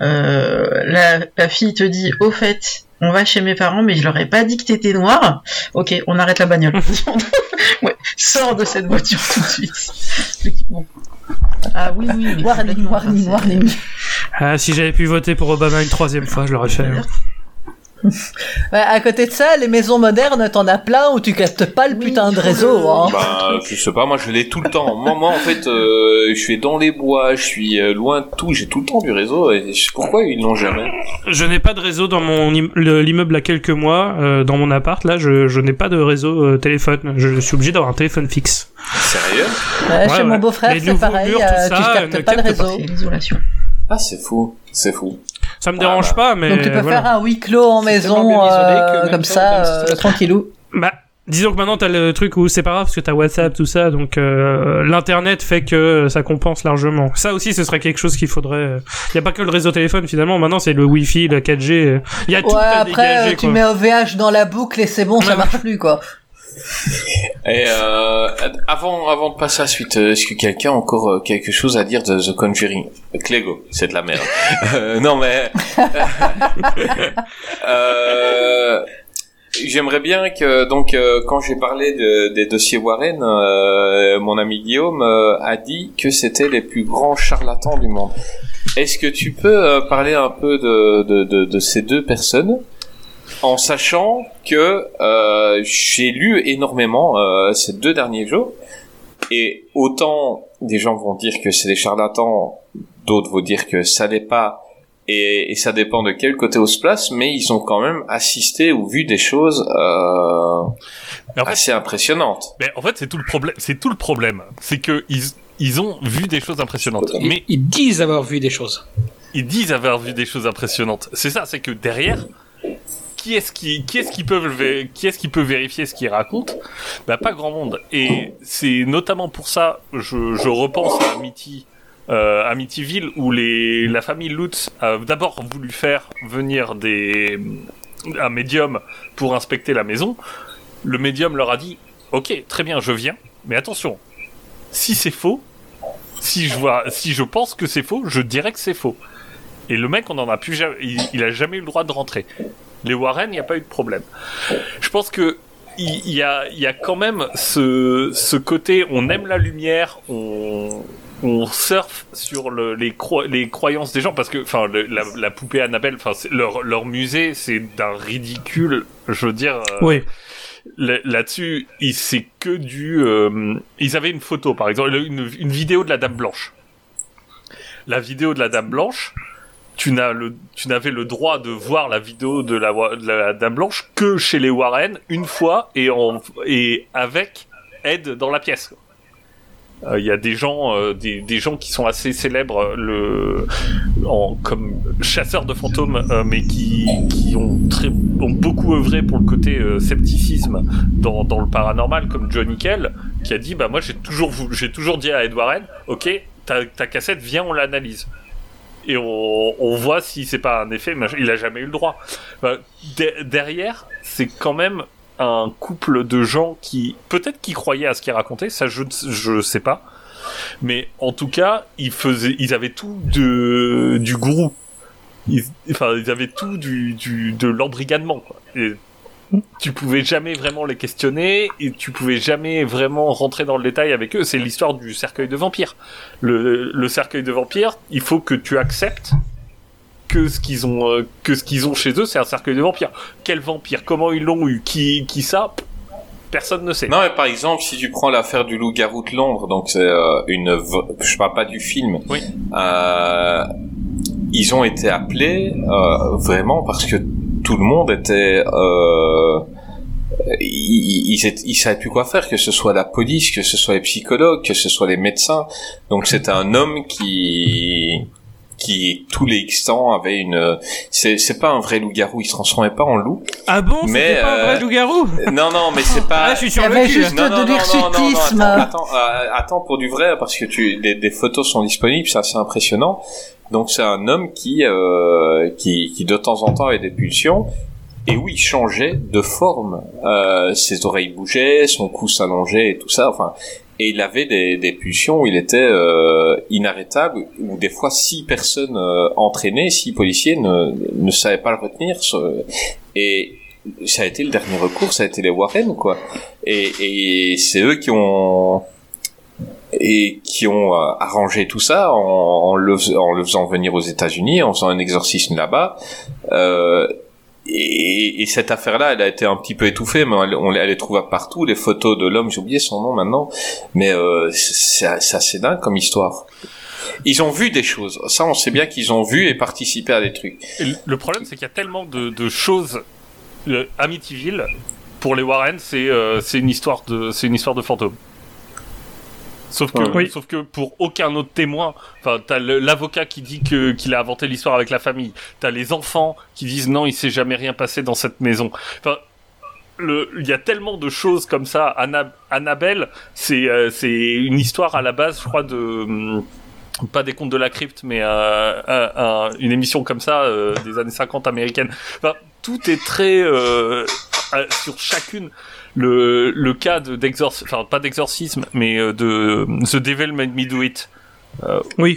euh, la, la fille te dit au fait, on va chez mes parents, mais je leur ai pas dit que t'étais noir. Ok, on arrête la bagnole. ouais, sors de cette voiture tout de suite. Bon. Ah oui, oui. Warning, warning, warning. Ah, si j'avais pu voter pour Obama une troisième fois, je l'aurais fait. Ouais, à côté de ça, les maisons modernes, t'en as plein où tu captes pas le Oui, putain de réseau. Hein. Bah, je sais pas, moi je l'ai tout le temps. Moi, moi en fait, euh, je suis dans les bois, je suis euh, loin de tout, j'ai tout le temps du réseau. Et pourquoi ils l'ont jamais Je n'ai pas de réseau dans mon im- le- l'immeuble à quelques mois, euh, dans mon appart. Là, je, je n'ai pas de réseau euh, téléphone. Je suis obligé d'avoir un téléphone fixe. Sérieux? Ouais, Ouais, chez mon beau-frère, Les c'est nouveaux pareil, murs, euh, tout tu ça, captes ne pas le captent pas. Ah, c'est fou, c'est fou. Ça me Ah, dérange bah. pas, mais Donc tu peux voilà. faire un huis clos en maison, euh, comme ça, euh, c'est la- tranquillou. Bah, disons que maintenant t'as le truc où c'est pas grave parce que t'as WhatsApp, tout ça, donc euh, l'internet fait que ça compense largement. Ça aussi, ce serait quelque chose qu'il faudrait. Il y a pas que le réseau téléphone finalement. Maintenant, c'est le Wi-Fi, le 4G. Il y a tout Ouais, à après, dégager, euh, tu quoi. mets OVH dans la boucle et c'est bon, ça marche plus, quoi. Et euh, avant, avant de passer à la suite, euh, est-ce que quelqu'un a encore euh, quelque chose à dire de The Conjuring? Clégo, c'est de la merde. Euh, non mais, euh, j'aimerais bien que donc euh, quand j'ai parlé de- des dossiers Warren, euh, mon ami Guillaume euh, a dit que c'était les plus grands charlatans du monde. Est-ce que tu peux parler un peu de, de, de, de ces deux personnes? En sachant que euh, j'ai lu énormément euh, ces deux derniers jours Et autant des gens vont dire que c'est des charlatans, d'autres vont dire que ça n'est pas, et, et ça dépend de quel côté on se place, mais ils ont quand même assisté ou vu des choses euh, Mais en fait, assez impressionnantes. mais en fait, c'est tout le problème. C'est tout le problème. C'est que ils, ils ont vu des choses impressionnantes. Ils, Mais ils disent avoir vu des choses. ils disent avoir vu des choses impressionnantes. C'est ça, c'est que derrière, qui est-ce qui, peut, vérifier ce qu'ils racontent Bah pas grand monde. Et c'est notamment pour ça, je, repense à Amity, euh, où la famille Lutz a d'abord voulu faire venir un médium pour inspecter la maison. Le médium leur a dit, ok, très bien, je viens, mais attention, si c'est faux, si je pense que c'est faux, je dirais que c'est faux. Et le mec, on en a plus il, il a jamais eu le droit de rentrer. Les Warren, il n'y a pas eu de problème. Je pense que il y, a, il y a quand même ce, ce côté, on aime la lumière, on, on surfe sur le, les, cro- les croyances des gens parce que, enfin, la, la poupée Annabelle, enfin, leur, leur musée, c'est d'un ridicule. Je veux dire. euh, Oui. Là- Là-dessus, c'est que du. euh, ils avaient une photo, par exemple, une, une vidéo de la Dame Blanche. La vidéo de la Dame Blanche, tu n'avais le droit de voir la vidéo de la, Dame Blanche que chez les Warren une fois et avec aide dans la pièce. Euh, Il y a des gens, euh, des, gens qui sont assez célèbres, comme chasseurs de fantômes, euh, mais qui, ont, beaucoup œuvré pour le côté scepticisme dans, le paranormal, comme Johnny Kell, qui a dit bah moi j'ai toujours dit à Ed Warren, ok, ta cassette, viens on l'analyse et on, voit si c'est pas un effet. Il a jamais eu le droit. Bah, de- derrière, c'est quand même un couple de gens qui peut-être qui croyaient à ce qu'il racontait. Ça, je je sais pas. Mais en tout cas, ils faisaient, ils avaient tout de du gourou. Ils, enfin, ils avaient tout du, de l'embrigadement. Tu pouvais jamais vraiment les questionner et tu pouvais jamais vraiment rentrer dans le détail avec eux. C'est l'histoire du cercueil de vampire. Le, le cercueil de vampire, il faut que tu acceptes que ce qu'ils ont euh, que ce qu'ils ont chez eux, c'est un cercueil de vampire. Quel vampire? Comment ils l'ont eu? Qui qui ça? Personne ne sait. Non, mais par exemple, si tu prends l'affaire du loup-garou de Londres, donc c'est euh, une, je parle pas du film. Oui. Euh, ils ont été appelés euh, vraiment parce que tout le monde était, euh, ils, ils, ils savaient plus quoi faire, que ce soit la police, que ce soit les psychologues, que ce soit les médecins. Donc c'était un homme qui qui tous les X temps avait une c'est c'est pas un vrai loup-garou il se transformait pas en loup Ah bon? Mais, C'était pas un vrai euh, loup-garou? non non mais c'est pas Ah, je suis sur le juste non, non, de non, non, non, l'hirsutisme. attends, attends, euh, attends, pour du vrai, parce que tu, des, des photos sont disponibles, c'est assez impressionnant. Donc c'est un homme qui, euh, qui, qui de temps en temps avait des pulsions, et où il changeait de forme. Euh, ses oreilles bougeaient, son cou s'allongeait et tout ça. Enfin, et il avait des, des pulsions où il était euh, inarrêtable, où des fois six personnes euh, entraînées, six policiers ne, ne savaient pas le retenir. Et ça a été le dernier recours, ça a été les Warren, quoi. Et, et c'est eux qui ont et qui ont euh, arrangé tout ça en, en, le, en le faisant venir aux États-Unis, en faisant un exorcisme là-bas. Euh, et, et cette affaire-là, elle a été un petit peu étouffée, mais elle- on, elle les trouve partout. Les photos de l'homme, j'ai oublié son nom maintenant, mais euh, c'est assez dingue comme histoire. Ils ont vu des choses. Ça, on sait bien qu'ils ont vu et participé à des trucs. Le- problème, c'est qu'il y a tellement de, de choses. Le Amityville, pour les Warren, c'est euh, une histoire de c'est une histoire de fantôme. Sauf que, Oui. sauf que pour aucun autre témoin, enfin, t'as l'avocat qui dit que qu'il a inventé l'histoire avec la famille, t'as les enfants qui disent non, il s'est jamais rien passé dans cette maison. Enfin, il y a tellement de choses comme ça. Anna, Annabelle, c'est euh, c'est une histoire à la base, je crois de hum, pas des contes de la crypte, mais euh, un- un- une émission comme ça euh, des années 50 américaines. Enfin, tout est très sur chacune. Le, le cas de d'exorcisme, enfin pas d'exorcisme, mais euh, de The Devil Made Me Do It. Euh, Oui.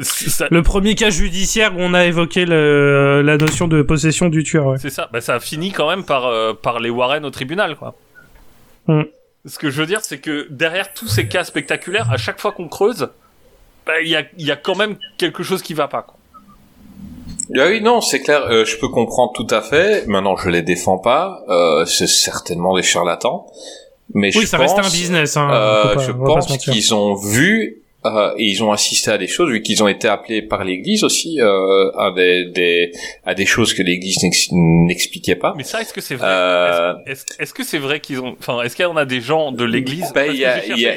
ça- Le premier cas judiciaire où on a évoqué le- la notion de possession du tueur. Ouais. C'est ça. Bah, ça a fini quand même par, euh, par les Warren au tribunal, quoi. Mm. Ce que je veux dire, c'est que derrière tous ces cas spectaculaires, à chaque fois qu'on creuse, bah, il y, a, y a quand même quelque chose qui va pas, quoi. Ah oui, non, c'est clair, euh, je peux comprendre tout à fait. Maintenant, je les défends pas. Euh, c'est certainement des charlatans. Mais Oui, je ça pense, restait un business. Hein, euh, pas- je on pense qu'ils ont vu euh, et ils ont assisté à des choses, vu qu'ils ont été appelés par l'Église aussi euh, à des, des à des choses que l'Église n'ex- n'expliquait pas. Mais ça, est-ce que c'est vrai? Euh, Est-ce que c'est vrai qu'ils ont, enfin, est-ce qu'il y en a des gens de l'église? Ben, Parce il y que a, il y a.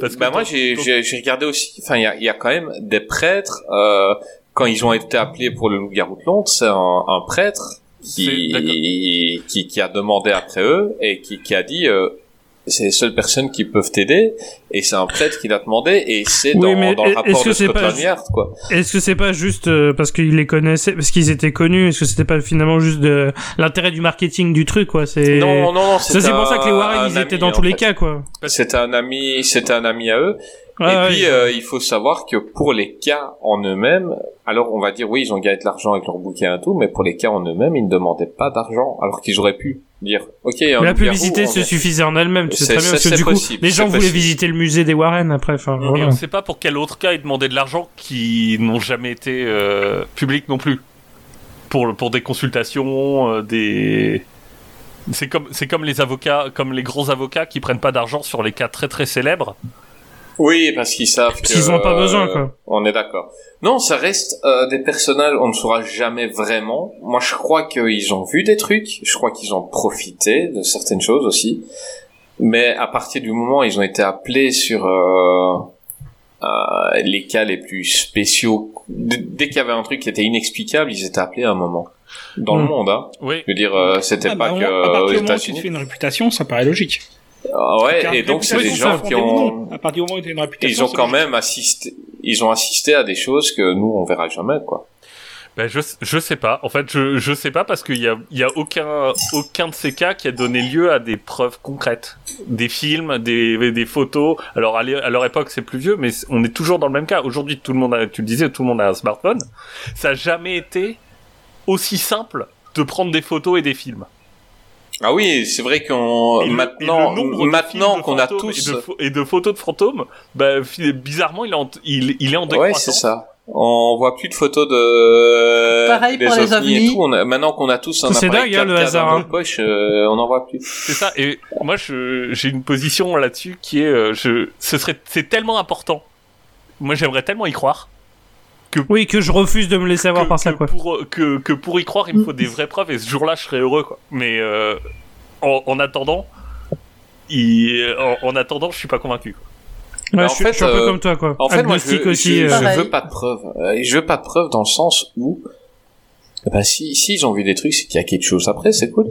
Parce que ben, moi j'ai dans- j'ai j'ai regardé aussi. Enfin, il y a, il y a quand même des prêtres euh, quand ils ont été appelés pour le loup-garou de Londres, c'est un, un prêtre qui, qui qui a demandé après eux et qui qui a dit. Euh, c'est les seules personnes qui peuvent t'aider et c'est un prêtre qui l'a demandé et c'est Oui, dans, dans le rapport de Scotland Yard quoi. Est-ce que c'est pas juste euh, parce qu'ils les connaissaient, parce qu'ils étaient connus Est-ce que c'était pas finalement juste de l'intérêt du marketing du truc, quoi? C'est Non, non, non. Ça, c'est pour ça que les Warren, ils étaient dans tous les fait. cas, quoi. C'était un ami, c'était un ami à eux. Ouais, et ouais, puis ouais. euh, il faut savoir que pour les cas en eux-mêmes, alors on va dire oui, ils ont gagné de l'argent avec leur bouquin et tout, mais pour les cas en eux-mêmes, ils ne demandaient pas d'argent, alors qu'ils auraient pu dire ok. un Mais la publicité on se est- suffisait en elle-même, tu sais C'est- très bien, parce c'est- que du c'est coup, possible, les gens voulaient possible. visiter le musée des Warren après, enfin, Et voilà. on sait pas pour quel autre cas ils demandaient de l'argent qui n'ont jamais été euh, publics non plus. Pour, pour des consultations, euh, des. C'est comme, c'est comme les avocats, comme les gros avocats qui prennent pas d'argent sur les cas très très célèbres. Oui, parce qu'ils savent que. Qu'ils ont pas euh, besoin, quoi. On est d'accord. Non, ça reste euh, des personnages, on ne saura jamais vraiment. Moi, je crois qu'ils ont vu des trucs, je crois qu'ils ont profité de certaines choses aussi. Mais à partir du moment où ils ont été appelés sur euh, euh, les cas les plus spéciaux, d- dès qu'il y avait un truc qui était inexplicable, ils étaient appelés à un moment. Dans le Mm. monde, hein. Oui. Je veux dire, euh, c'était Ah, pas bah, que à partir du moment où tu te fais une réputation, ça paraît logique. Ah ouais, et donc c'est des gens qui ont. À partir du moment où une réputation, ils ont quand même assisté, ils ont assisté à des choses que nous on verra jamais, quoi. Ben je, je sais pas. En fait, je, je sais pas parce qu'il y a, il y a aucun, aucun de ces cas qui a donné lieu à des preuves concrètes. Des films, des, des photos. Alors, à leur époque, c'est plus vieux, mais on est toujours dans le même cas. Aujourd'hui, tout le monde a, tu le disais, tout le monde a un smartphone. Ça a jamais été aussi simple de prendre des photos et des films. Ah oui, c'est vrai qu'on maintenant, maintenant qu'on a tous, et de, pho- et de photos de fantômes, bah, bizarrement, il est en, il, il est en ouais, décroissance. c'est ça. On voit plus de photos de Pareil des pour les ovnis et tout. On a- maintenant qu'on a tous un C'est appareil dingue, hein, le 4K hasard, dans hein. notre poche, euh, on en voit plus. C'est ça. Et moi, je, j'ai une position là-dessus qui est, euh, je, ce serait, c'est tellement important. Moi, j'aimerais tellement y croire. Oui, que je refuse de me laisser avoir que, par ça, que quoi. Pour, euh, que, que pour y croire, il me faut des vraies preuves. Et ce jour-là, je serais heureux, quoi. Mais euh, en, en attendant, il, en, en attendant, je suis pas convaincu. quoi. Ouais, Bah, je, en suis- fait, je suis un peu euh, comme toi, quoi. En fait, moi, je, je, aussi. je veux pas de preuves. Euh, Je veux pas de preuves dans le sens où, bah, si, si ils ont vu des trucs, c'est qu'il y a quelque chose après, c'est cool.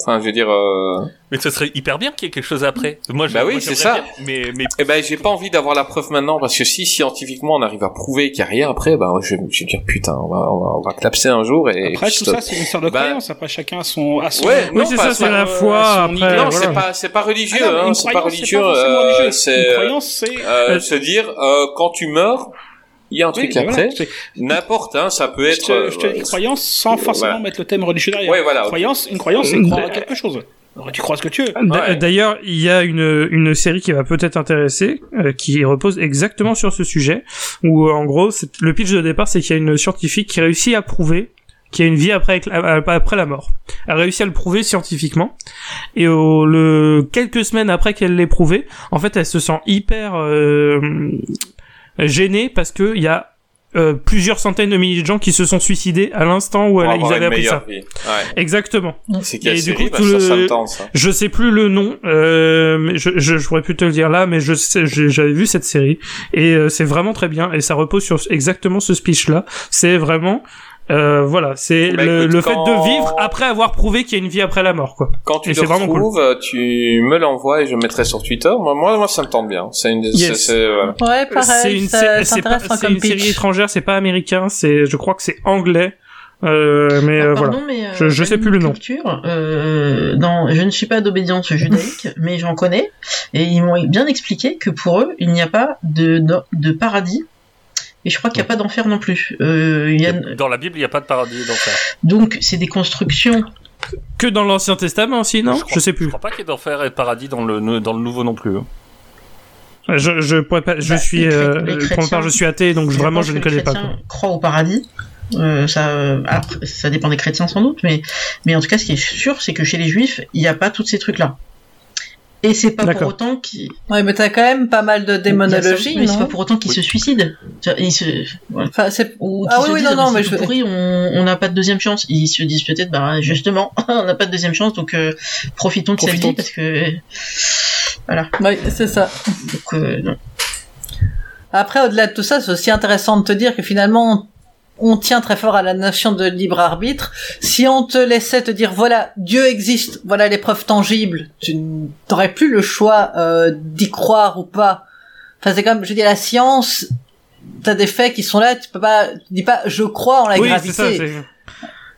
Enfin, je veux dire, euh... Mais ce serait hyper bien qu'il y ait quelque chose après. Moi, je- Bah oui, c'est ça. bien, mais, mais Eh ben, j'ai pas envie d'avoir la preuve maintenant parce que si scientifiquement on arrive à prouver qu'il y a rien après, ben je, je vais dire putain, on va, on va, on va clapser un jour et Après, tout ça, c'est une histoire de Bah, croyance. Après, chacun a son, a son, Ouais, Oui, non, c'est pas- ça, c'est la euh, foi. Après. Non, voilà. c'est pas, c'est pas religieux, Ah hein, c'est pas religieux, euh, religieux. c'est Une euh, croyance, c'est, euh, se dire euh, quand tu meurs, il y a un Oui, truc mais après. voilà, N'importe, hein, ça peut je être. te, je te euh, dis croyance sans forcément voilà. mettre le thème religieux derrière. Ouais, voilà. Croyance, une croyance, c'est croire à quelque chose. Alors, tu crois ce que tu veux. Ouais. D'ailleurs, il y a une, une série qui va peut-être intéresser, euh, qui repose exactement sur ce sujet, où euh, en gros, le pitch de départ, c'est qu'il y a une scientifique qui réussit à prouver qu'il y a une vie après, euh, après la mort. Elle a réussi à le prouver scientifiquement, et au, le, quelques semaines après qu'elle l'ait prouvé, en fait, elle se sent hyper euh, gênée parce que il y a euh, plusieurs centaines de milliers de gens qui se sont suicidés à l'instant où elle- avoir ils avaient appris ça. Ouais. Exactement. C'est Et du coup, tout le- ça. Je sais plus le nom, euh, mais je, je, je pourrais plus te le dire là, mais je sais, j'ai- j'avais vu cette série et euh, c'est vraiment très bien et ça repose sur exactement ce speech là. C'est vraiment, euh, voilà, c'est Bah, le, écoute, le fait quand- de vivre après avoir prouvé qu'il y a une vie après la mort, quoi. Quand tu Et le vraiment cool. retrouves, euh, tu me l'envoies et je le mettrai sur Twitter. Moi, moi, moi, ça me tente bien. C'est une, c'est- Yes. c'est, voilà. Ouais, C'est pareil, une, ça, sé- c'est c'est pas- intéressant c'est comme une série étrangère, c'est pas américain, c'est, je crois que c'est anglais, euh, mais euh, Ah, Pardon, voilà. mais euh, Je- je sais plus le nom. culture, euh, dans, je ne suis pas d'obédience judaïque, mais j'en connais, et ils m'ont bien expliqué que pour eux, il n'y a pas de, de, de paradis, et je crois qu'il n'y a pas d'enfer non plus. Euh, il y a, dans la Bible, il n'y a pas de paradis d'enfer. donc, c'est des constructions. Que dans l'Ancien Testament aussi, non? Je, crois- sais plus. Je crois pas qu'il y ait d'enfer et de paradis dans le, dans le nouveau non plus. hein. Je, je pourrais pas, je Bah, suis, euh, pour ma part, je suis athée, donc je- vraiment je ne connais pas. quoi. chrétiens croient au paradis. Euh, ça, euh, ça dépend des chrétiens sans doute, mais, mais en tout cas, ce qui est sûr, c'est que chez les juifs, il n'y a pas tous ces trucs-là. Et c'est pas pour autant qu'il. Ouais, mais t'as quand même pas mal de démonologie, Mais c'est pas pour autant qu'il se suicide. Tu vois, il se... voilà. Enfin, c'est... Ou Ah oui, se oui, disent, non, non, mais c'est je... pourri, on on n'a pas de deuxième chance. Ils se disent peut-être, bah justement, on n'a pas de deuxième chance, donc euh, profitons de sa Profitons. vie parce que voilà. Oui, c'est ça. Donc, euh, non. Après, au-delà de tout ça, c'est aussi intéressant de te dire que finalement, on tient très fort à la notion de libre arbitre. Si on te laissait te dire, voilà, Dieu existe, voilà les preuves tangibles, tu n'aurais plus le choix euh, d'y croire ou pas. Enfin, c'est comme, je dis, la science, t'as des faits qui sont là, tu peux pas, tu dis pas, je crois en la oui, c'est gravité. ça. c'est-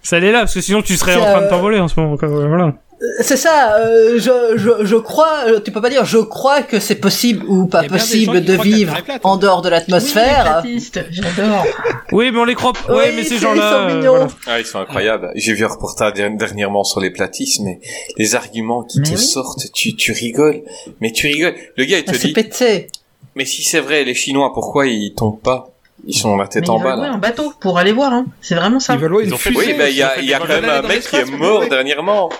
Ça l'est là, parce que sinon tu serais en train de euh, t'envoler en ce moment. quoi, Voilà. C'est ça, euh, je, je, je crois, euh, tu peux pas dire je crois que c'est possible ou pas possible de vivre plate. en dehors de l'atmosphère. Oui, les platistes, j'adore. Oui, mais on les croit. pas. Ouais, Oui, mais ces c'est- gens-là. ils sont euh, mignons. voilà. Ah, ils sont incroyables. J'ai vu un reportage der- dernièrement sur les platistes, mais les arguments qui Mais te oui. sortent, tu, tu rigoles. Mais tu rigoles. Le gars, il te Ah, dit, pété. mais si c'est vrai, les Chinois, pourquoi ils tombent pas? Ils sont la Mais tête ils en bas, là. un bateau pour aller voir, hein. C'est vraiment ça. Ils veulent Ils une fusée. Oui, ben, il y ils a, y a quand même un mec qui est mort dernièrement.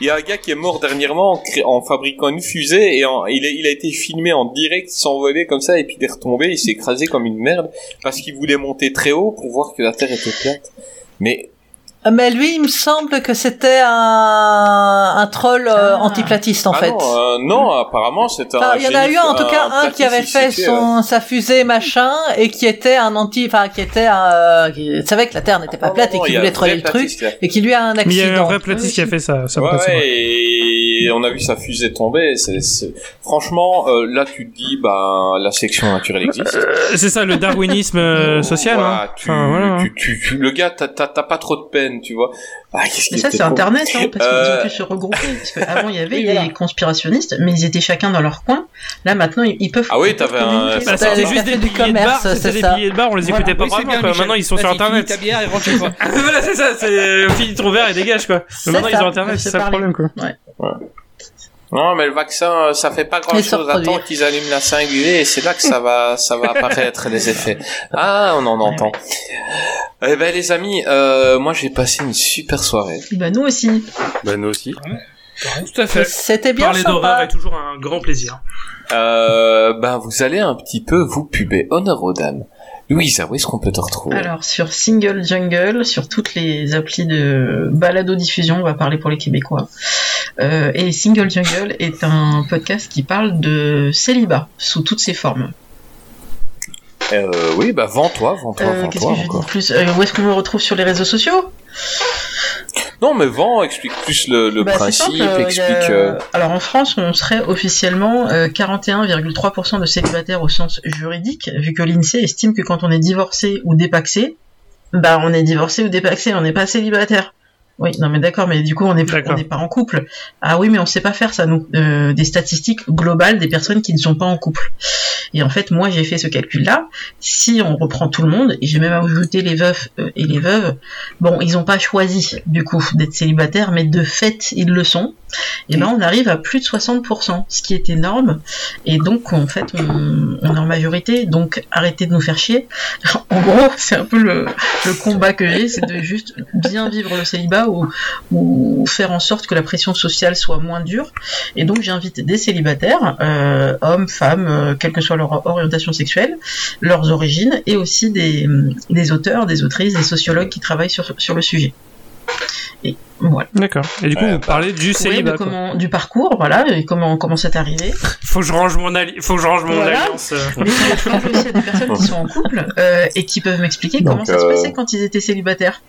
Il y a un gars qui est mort dernièrement en, fabriquant une fusée et il, a, été filmé en direct s'envoler comme ça et puis il est retombé, il s'est écrasé comme une merde parce qu'il voulait monter très haut pour voir que la Terre était plate. Mais Mais lui, il me semble que c'était un, un troll euh, Ah. antiplatiste en ah fait. non, euh, non, apparemment c'est un. Il y en a eu un, en tout cas un qui avait fait son sa fusée machin et qui était un anti, enfin qui était un, euh, qui savait que la Terre n'était pas plate non, et qui voulait troller le truc et qui lui a un Mais il y a eu un accident. vrai platiste qui a fait ça. ça Ouais, et on a vu sa fusée tomber. c'est c'est- Franchement, euh, là tu te dis, ben la sélection naturelle existe. Euh, C'est ça, le darwinisme euh, social. Voilà, hein. tu, Enfin, voilà, tu, tu, tu- le gars, t'as, t'as, t'as pas trop de peine, tu vois. Ah, qu'est-ce Mais ça, c'est. Internet, hein, parce qu'ils Euh, ont pu se regrouper. Parce qu'avant, il y avait Oui, des voilà. conspirationnistes, mais ils étaient chacun dans leur coin. Là, maintenant, ils peuvent. Ah oui, t'avais un-. Bah, C'était juste des billets de bar, commerce, c'était des billets de bar, on les Voilà. écoutait pas Oui, vraiment, bien. Maintenant, ils sont sur Internet. ta bière et rentre chez toi. voilà, c'est ça, c'est file ton verre et dégage, quoi. Maintenant, ils ont Internet, c'est ça le problème, quoi. Non, mais le vaccin, euh, ça fait pas grand chose. Attends qu'ils allument la 5UV et c'est là que ça va, ça va apparaître les effets. Ah, on en entend. Eh ben, les amis, euh, moi, j'ai passé une super soirée. Bah, nous aussi. Bah, nous aussi. Tout à fait. C'était bien Parler d'horreur sympa. est toujours un grand plaisir. Euh, ben, vous allez un petit peu vous puber. Honneur aux dames. Louisa, où est-ce qu'on peut te retrouver? Alors, sur Single Jungle, sur toutes les applis de balado-diffusion, on va parler pour les Québécois. Euh, et Single Jungle est un podcast qui parle de célibat sous toutes ses formes. Euh, oui, bah, vends-toi, vends-toi, Euh, Qu'est-ce vends-toi que je dis encore. de plus Où est-ce qu'on me retrouve sur les réseaux sociaux? Non, mais vends, explique plus le, le Bah, principe, simple, euh, explique. a- euh, Alors en France, on serait officiellement euh, 41,3% de célibataires au sens juridique, vu que l'INSEE estime que quand on est divorcé ou dépaxé, bah on est divorcé ou dépaxé, on n'est pas célibataire. Oui, non mais d'accord, mais du coup on n'est D'accord. on n'est pas en couple. Ah oui, mais on sait pas faire ça nous. Euh, des statistiques globales des personnes qui ne sont pas en couple. Et en fait, moi j'ai fait ce calcul-là. Si on reprend tout le monde, et j'ai même ajouté les veufs euh, et les veuves, bon, ils n'ont pas choisi du coup d'être célibataires, mais de fait ils le sont. Et ben on arrive à plus de 60%, ce qui est énorme. Et donc en fait on, est en majorité, donc arrêtez de nous faire chier. En gros, c'est un peu le, combat que j'ai, c'est de juste bien vivre le célibat ou, faire en sorte que la pression sociale soit moins dure. Et donc j'invite des célibataires, euh, hommes, femmes, euh, quelle que soit leur orientation sexuelle, leurs origines, et aussi des, auteurs, des autrices, des sociologues qui travaillent sur le sujet. Et voilà. D'accord. Et du coup, Ouais, vous bah, parlez du célibat, de quoi. comment, du parcours, voilà, et comment, comment c'est arrivé. Faut que je range mon, alli- faut que je range mon Voilà. alliance. euh. Mais je parle aussi à des personnes qui sont en couple euh, et qui peuvent m'expliquer comment ça se euh, passait quand ils étaient célibataires.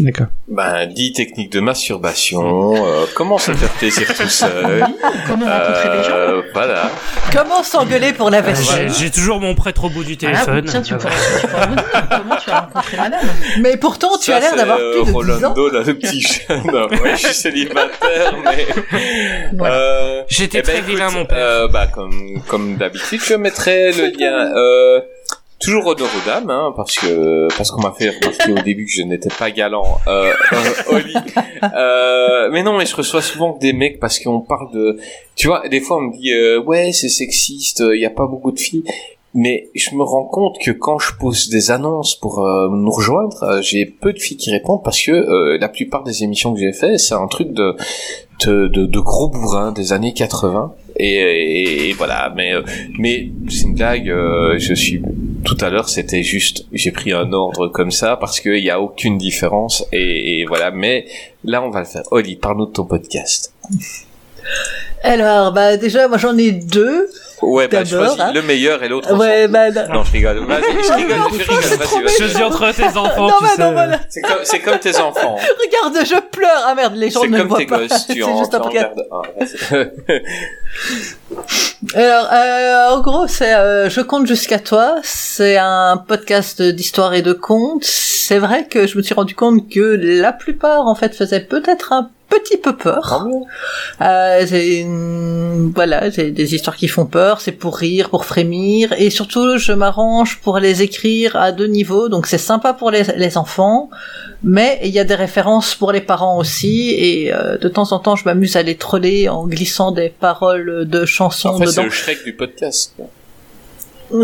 D'accord. Ben, 10 techniques de masturbation, euh, comment se faire plaisir tout seul. Oui, comment rencontrer des gens. Euh, voilà. Comment s'engueuler pour la J'ai vaisselle j'ai toujours mon prêtre au bout du Voilà, téléphone. tiens, tu pourras, tu pourras nous dire comment tu as rencontré madame. Mais pourtant, tu Ça, as l'air d'avoir euh, plus de 10 ans. Rolando, là, le petit jeune. ouais, je suis célibataire, mais... Voilà. Euh, J'étais eh ben, très écoute, vilain, mon père. Euh, bah, comme, comme d'habitude, je mettrai le lien, euh, toujours honneur aux dames, hein, parce que, parce qu'on m'a fait remarquer au début que je n'étais pas galant, euh, euh. Euh, mais non, mais je reçois souvent des mecs parce qu'on parle de, tu vois, des fois on me dit, euh, ouais, c'est sexiste, il y a pas beaucoup de filles. Mais je me rends compte que quand je pose des annonces pour euh, nous rejoindre, euh, j'ai peu de filles qui répondent parce que euh, la plupart des émissions que j'ai fait, c'est un truc de de, de, de gros bourrins des années 80. Et, et- et voilà, mais euh, mais c'est une blague. euh, je suis tout à l'heure, c'était juste, j'ai pris un ordre comme ça parce qu'il y a aucune différence et, et voilà. Mais là, on va le faire. Oli, parle-nous de ton podcast. Alors, bah déjà, moi j'en ai deux. Ouais, bah choisis hein. le meilleur et l'autre. Ouais, bah, bah, Non, je rigole. Vas-y, je rigole, je rigole. Vas-y, vas-y. Choisis entre tes enfants, Non, tu bah, sais. non, voilà. C'est comme, c'est comme tes enfants. Regarde, je pleure. Ah merde, les gens C'est ne comme voient tes pas. gosses. C'est Tu en, juste tu un. Alors, euh, en gros, c'est euh, Je compte jusqu'à toi. C'est un podcast d'histoire et de contes. C'est vrai que je me suis rendu compte que la plupart, en fait, faisaient peut-être un petit peu peur. Euh, une- voilà, c'est des histoires qui font peur. C'est pour rire, pour frémir, et surtout, je m'arrange pour les écrire à deux niveaux. Donc, c'est sympa pour les, les enfants, mais il y a des références pour les parents aussi. Et euh, de temps en temps, je m'amuse à les troller en glissant des paroles de chansons En fait, c'est dedans. le Shrek du podcast. quoi.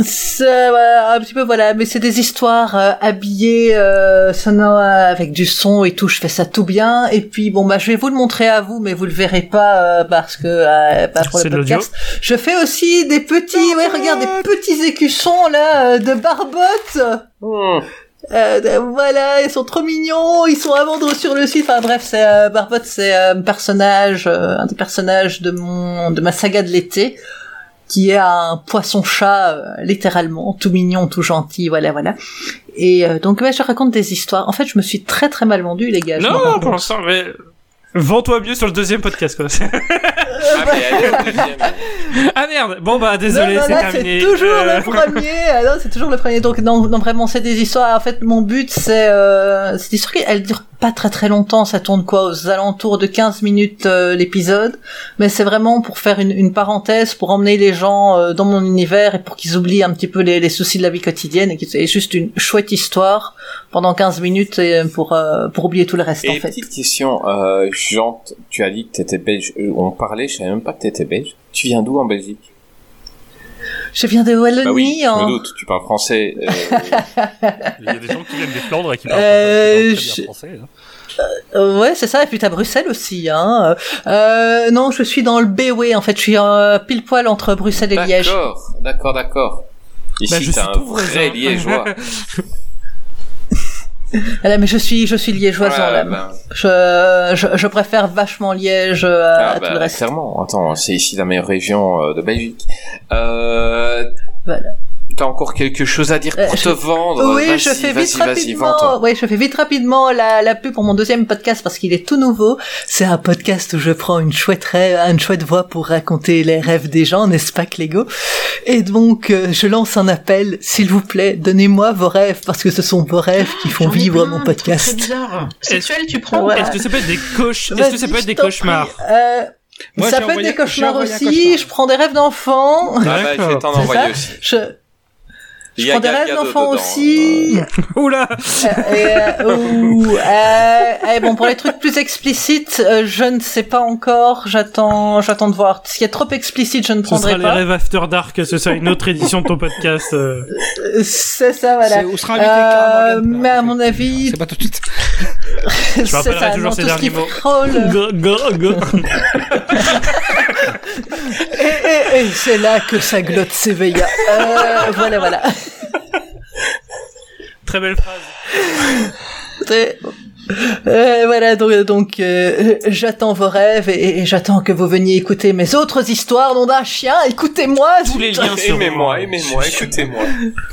C'est, voilà, un petit peu voilà, mais c'est des histoires euh, habillées euh, sonores avec du son et tout. Je fais ça tout bien. Et puis bon bah je vais vous le montrer à vous, mais vous le verrez pas euh, parce que euh, pas pour le podcast. Je fais aussi des petits, ouais regarde des petits écussons là euh, de barbotte. Hmm. Euh, voilà, ils sont trop mignons, ils sont à vendre sur le site. Enfin bref, c'est euh, Barbotte, c'est euh, un personnage, euh, un des personnages de mon, de ma saga de l'été, qui est un poisson-chat, euh, littéralement, tout mignon, tout gentil, voilà, voilà. Et euh, donc, ouais, je raconte des histoires. En fait, je me suis très très mal vendu, les gars. Non, pour l'instant, mais... Vends-toi mieux sur le deuxième podcast, quoi. Ah, mais allez au deuxième. ah merde Bon bah désolé, c'est terminé. C'est toujours Euh, le premier. euh, non, c'est toujours le premier. Donc non, non vraiment, c'est des histoires. En fait, mon but, c'est euh, cette histoire. qui- Elle dure pas très très longtemps. Ça tourne quoi? Aux alentours de 15 minutes euh, l'épisode. Mais c'est vraiment pour faire une, une parenthèse, pour emmener les gens euh, dans mon univers et pour qu'ils oublient un petit peu les, les soucis de la vie quotidienne et que c'est juste une chouette histoire pendant 15 minutes et pour euh, pour oublier tout le reste en Et fait. petite question, euh, Jean, tu as dit que t'étais belge. Euh, On parlait, je savais même pas que t'étais belge. Tu viens d'où en Belgique? Je viens de Wallonie. Bah oui, je hein. me doute. Tu parles français. euh, Il y a des gens qui viennent des Flandres et qui parlent Euh, qui parlent je- français. hein. Euh, ouais, c'est ça. Et puis t'as Bruxelles aussi. Hein. Euh, non, je suis dans le BW. En fait, je suis euh, pile poil entre Bruxelles et Liège. D'accord, d'accord, d'accord. Ici, Bah, t'as un vrai voisin. liégeois. Mais je suis, je suis liégeoise l'âme. ben, Je, je, je préfère vachement Liège euh, à, ah, tout le reste. clairement. Attends, c'est ici la meilleure région euh, de Belgique. Euh, Voilà. T'as encore quelque chose à dire Euh, pour je- te vendre? Oui, je fais vite rapidement. Oui, je fais vite rapidement la, la pub pour mon deuxième podcast parce qu'il est tout nouveau. C'est un podcast où je prends une chouette rêve, une chouette voix pour raconter les rêves des gens, n'est-ce pas, Clégo? Et donc, euh, je lance un appel. S'il vous plaît, donnez-moi vos rêves parce que ce sont vos rêves qui font J'en ai vivre plein, mon podcast. bizarres. Sexuel, tu prends. Est-ce que ça peut être des coches Est-ce que ça peut être des cauchemars? Euh, Moi, ça peut être envoyé- des cauchemars aussi. cauchemar. Je prends des rêves d'enfants. Ah bah, je vais t'en C'est envoyer ça aussi. Je, je y a prends des rêves d'enfants aussi. Oula Euh, et, euh, euh, eh, bon, pour les trucs plus explicites, euh, je ne sais pas encore. J'attends, j'attends de voir. Ce qui est trop explicite, je ne Ce sera prendrai les pas. rêves After Dark, ce sera une autre édition de ton podcast. euh. C'est ça, voilà. Où sera invité Euh, mais à mon avis, C'est pas tout de suite. Je rappellerai ça. toujours non, ces tout ce qui derniers mots. frôle. Go, go, go. Et, et- et c'est là que sa glotte s'éveilla. Euh, voilà, voilà. Très belle phrase. Euh, voilà donc donc euh, j'attends vos rêves et, et j'attends que vous veniez écouter mes autres histoires nom d'un chien écoutez-moi Tous les liens. Aimez-moi, aimez-moi, écoutez-moi.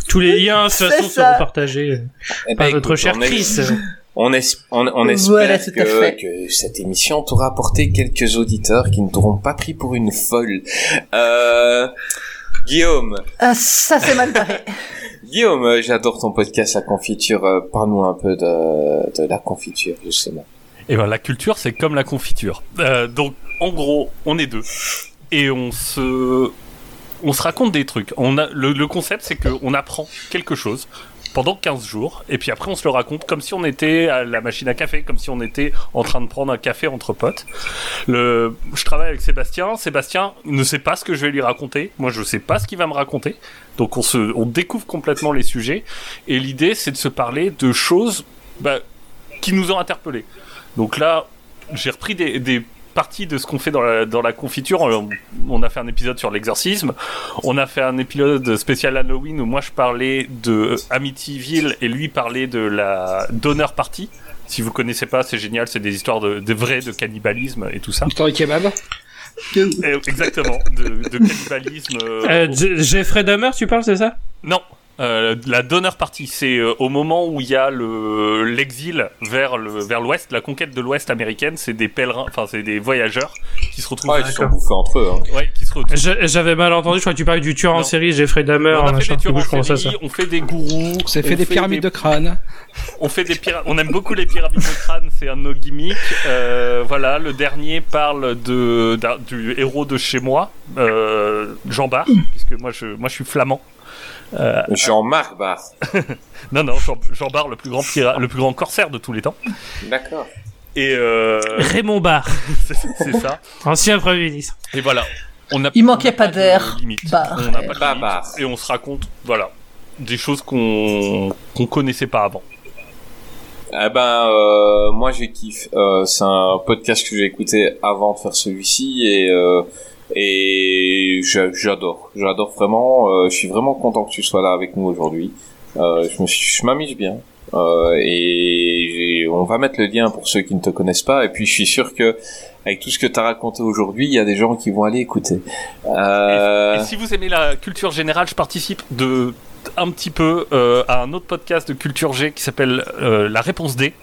Tous les liens, de toute C'est façon, seront partagés Eh ben, par notre écoute, cher on est- Chris. On, es- on, on espère Voilà, que, cette émission t'aura apporté quelques auditeurs qui ne t'auront pas pris pour une folle. Euh, Guillaume, Ah, ça c'est mal barré Guillaume, euh, j'adore ton podcast La Confiture. Euh, Parle-nous un peu de, la confiture, justement. Et ben la culture, c'est comme la confiture. Euh, donc, en gros, on est deux et on se, on se raconte des trucs. On a le, concept, c'est qu'on apprend quelque chose pendant 15 jours et puis après on se le raconte comme si on était à la machine à café, comme si on était en train de prendre un café entre potes. Le, je travaille avec Sébastien. Sébastien ne sait pas ce que je vais lui raconter. Moi, je sais pas ce qu'il va me raconter. Donc on se, on découvre complètement les sujets et l'idée, c'est de se parler de choses bah, qui nous ont interpellés. Donc là, j'ai repris des, des partie de ce qu'on fait dans la, confiture. On, on a fait un épisode sur l'exorcisme. On a fait un épisode spécial Halloween où moi je parlais de Amityville et lui parlait de la Donner Party. Si vous connaissez pas, c'est génial. C'est des histoires de, de vrais de cannibalisme et tout ça. Histoire du kebab. Et- exactement, de, de cannibalisme. euh, Euh, Jeffrey Dahmer, tu parles, c'est ça? Non, euh, la Donner Party, c'est euh, au moment où il y a le l'exil vers le vers l'ouest, la conquête de l'ouest américaine, c'est des pèlerins, enfin c'est des voyageurs qui se retrouvent. Ouais, ils se sont bouffés entre eux. Hein. Ouais, qui se retrouvent. J'a- J'avais mal entendu, je crois que tu parlais du tueur en série Jeffrey Dahmer. on a fait des tueurs en ça. on fait des gourous, On s'est fait des pyramides de crâne. On fait des pyra- on aime beaucoup les pyramides de crâne, c'est un de nos gimmicks. Euh, voilà, le dernier parle de du héros de chez moi, euh, Jean Bart, puisque moi je moi je suis flamand. Euh, Jean-Marc Barr. non non, Jean, Jean Bart, le plus grand pyra- le plus grand corsaire de tous les temps. D'accord. Et euh, Raymond Barr, c'est ça. ancien Premier ministre. Et voilà. On a, Il manquait on a pas d'air. On n'a pas de. Et on se raconte, voilà, des choses qu'on qu'on connaissait pas avant. Eh ben, euh, moi j'ai kiffe. Euh, c'est un podcast que j'ai écouté avant de faire celui-ci et euh, et j'a- j'adore. J'adore vraiment. Euh, je suis vraiment content que tu sois là avec nous aujourd'hui. Euh, je me je m'amuse bien. Euh, et on va mettre le lien pour ceux qui ne te connaissent pas. Et puis je suis sûr que avec tout ce que tu as raconté aujourd'hui, il y a des gens qui vont aller écouter. Euh, Et si vous aimez la culture générale, je participe de un petit peu euh, à un autre podcast de culture G qui s'appelle euh, La Réponse D.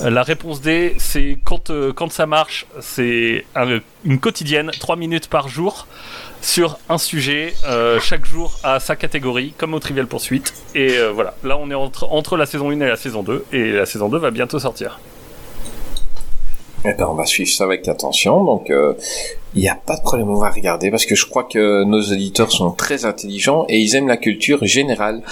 La réponse D, c'est quand, euh, quand ça marche, c'est un- une quotidienne, 3 minutes par jour, sur un sujet. euh, chaque jour à sa catégorie, comme au Trivial Poursuite. Et euh, voilà, là on est entre, entre la saison 1 et la saison 2, et la saison 2 va bientôt sortir. Eh ben, on va suivre ça avec attention. Donc, il n'y a pas de problème, on va regarder parce que je crois que nos auditeurs sont très intelligents et ils aiment la culture générale.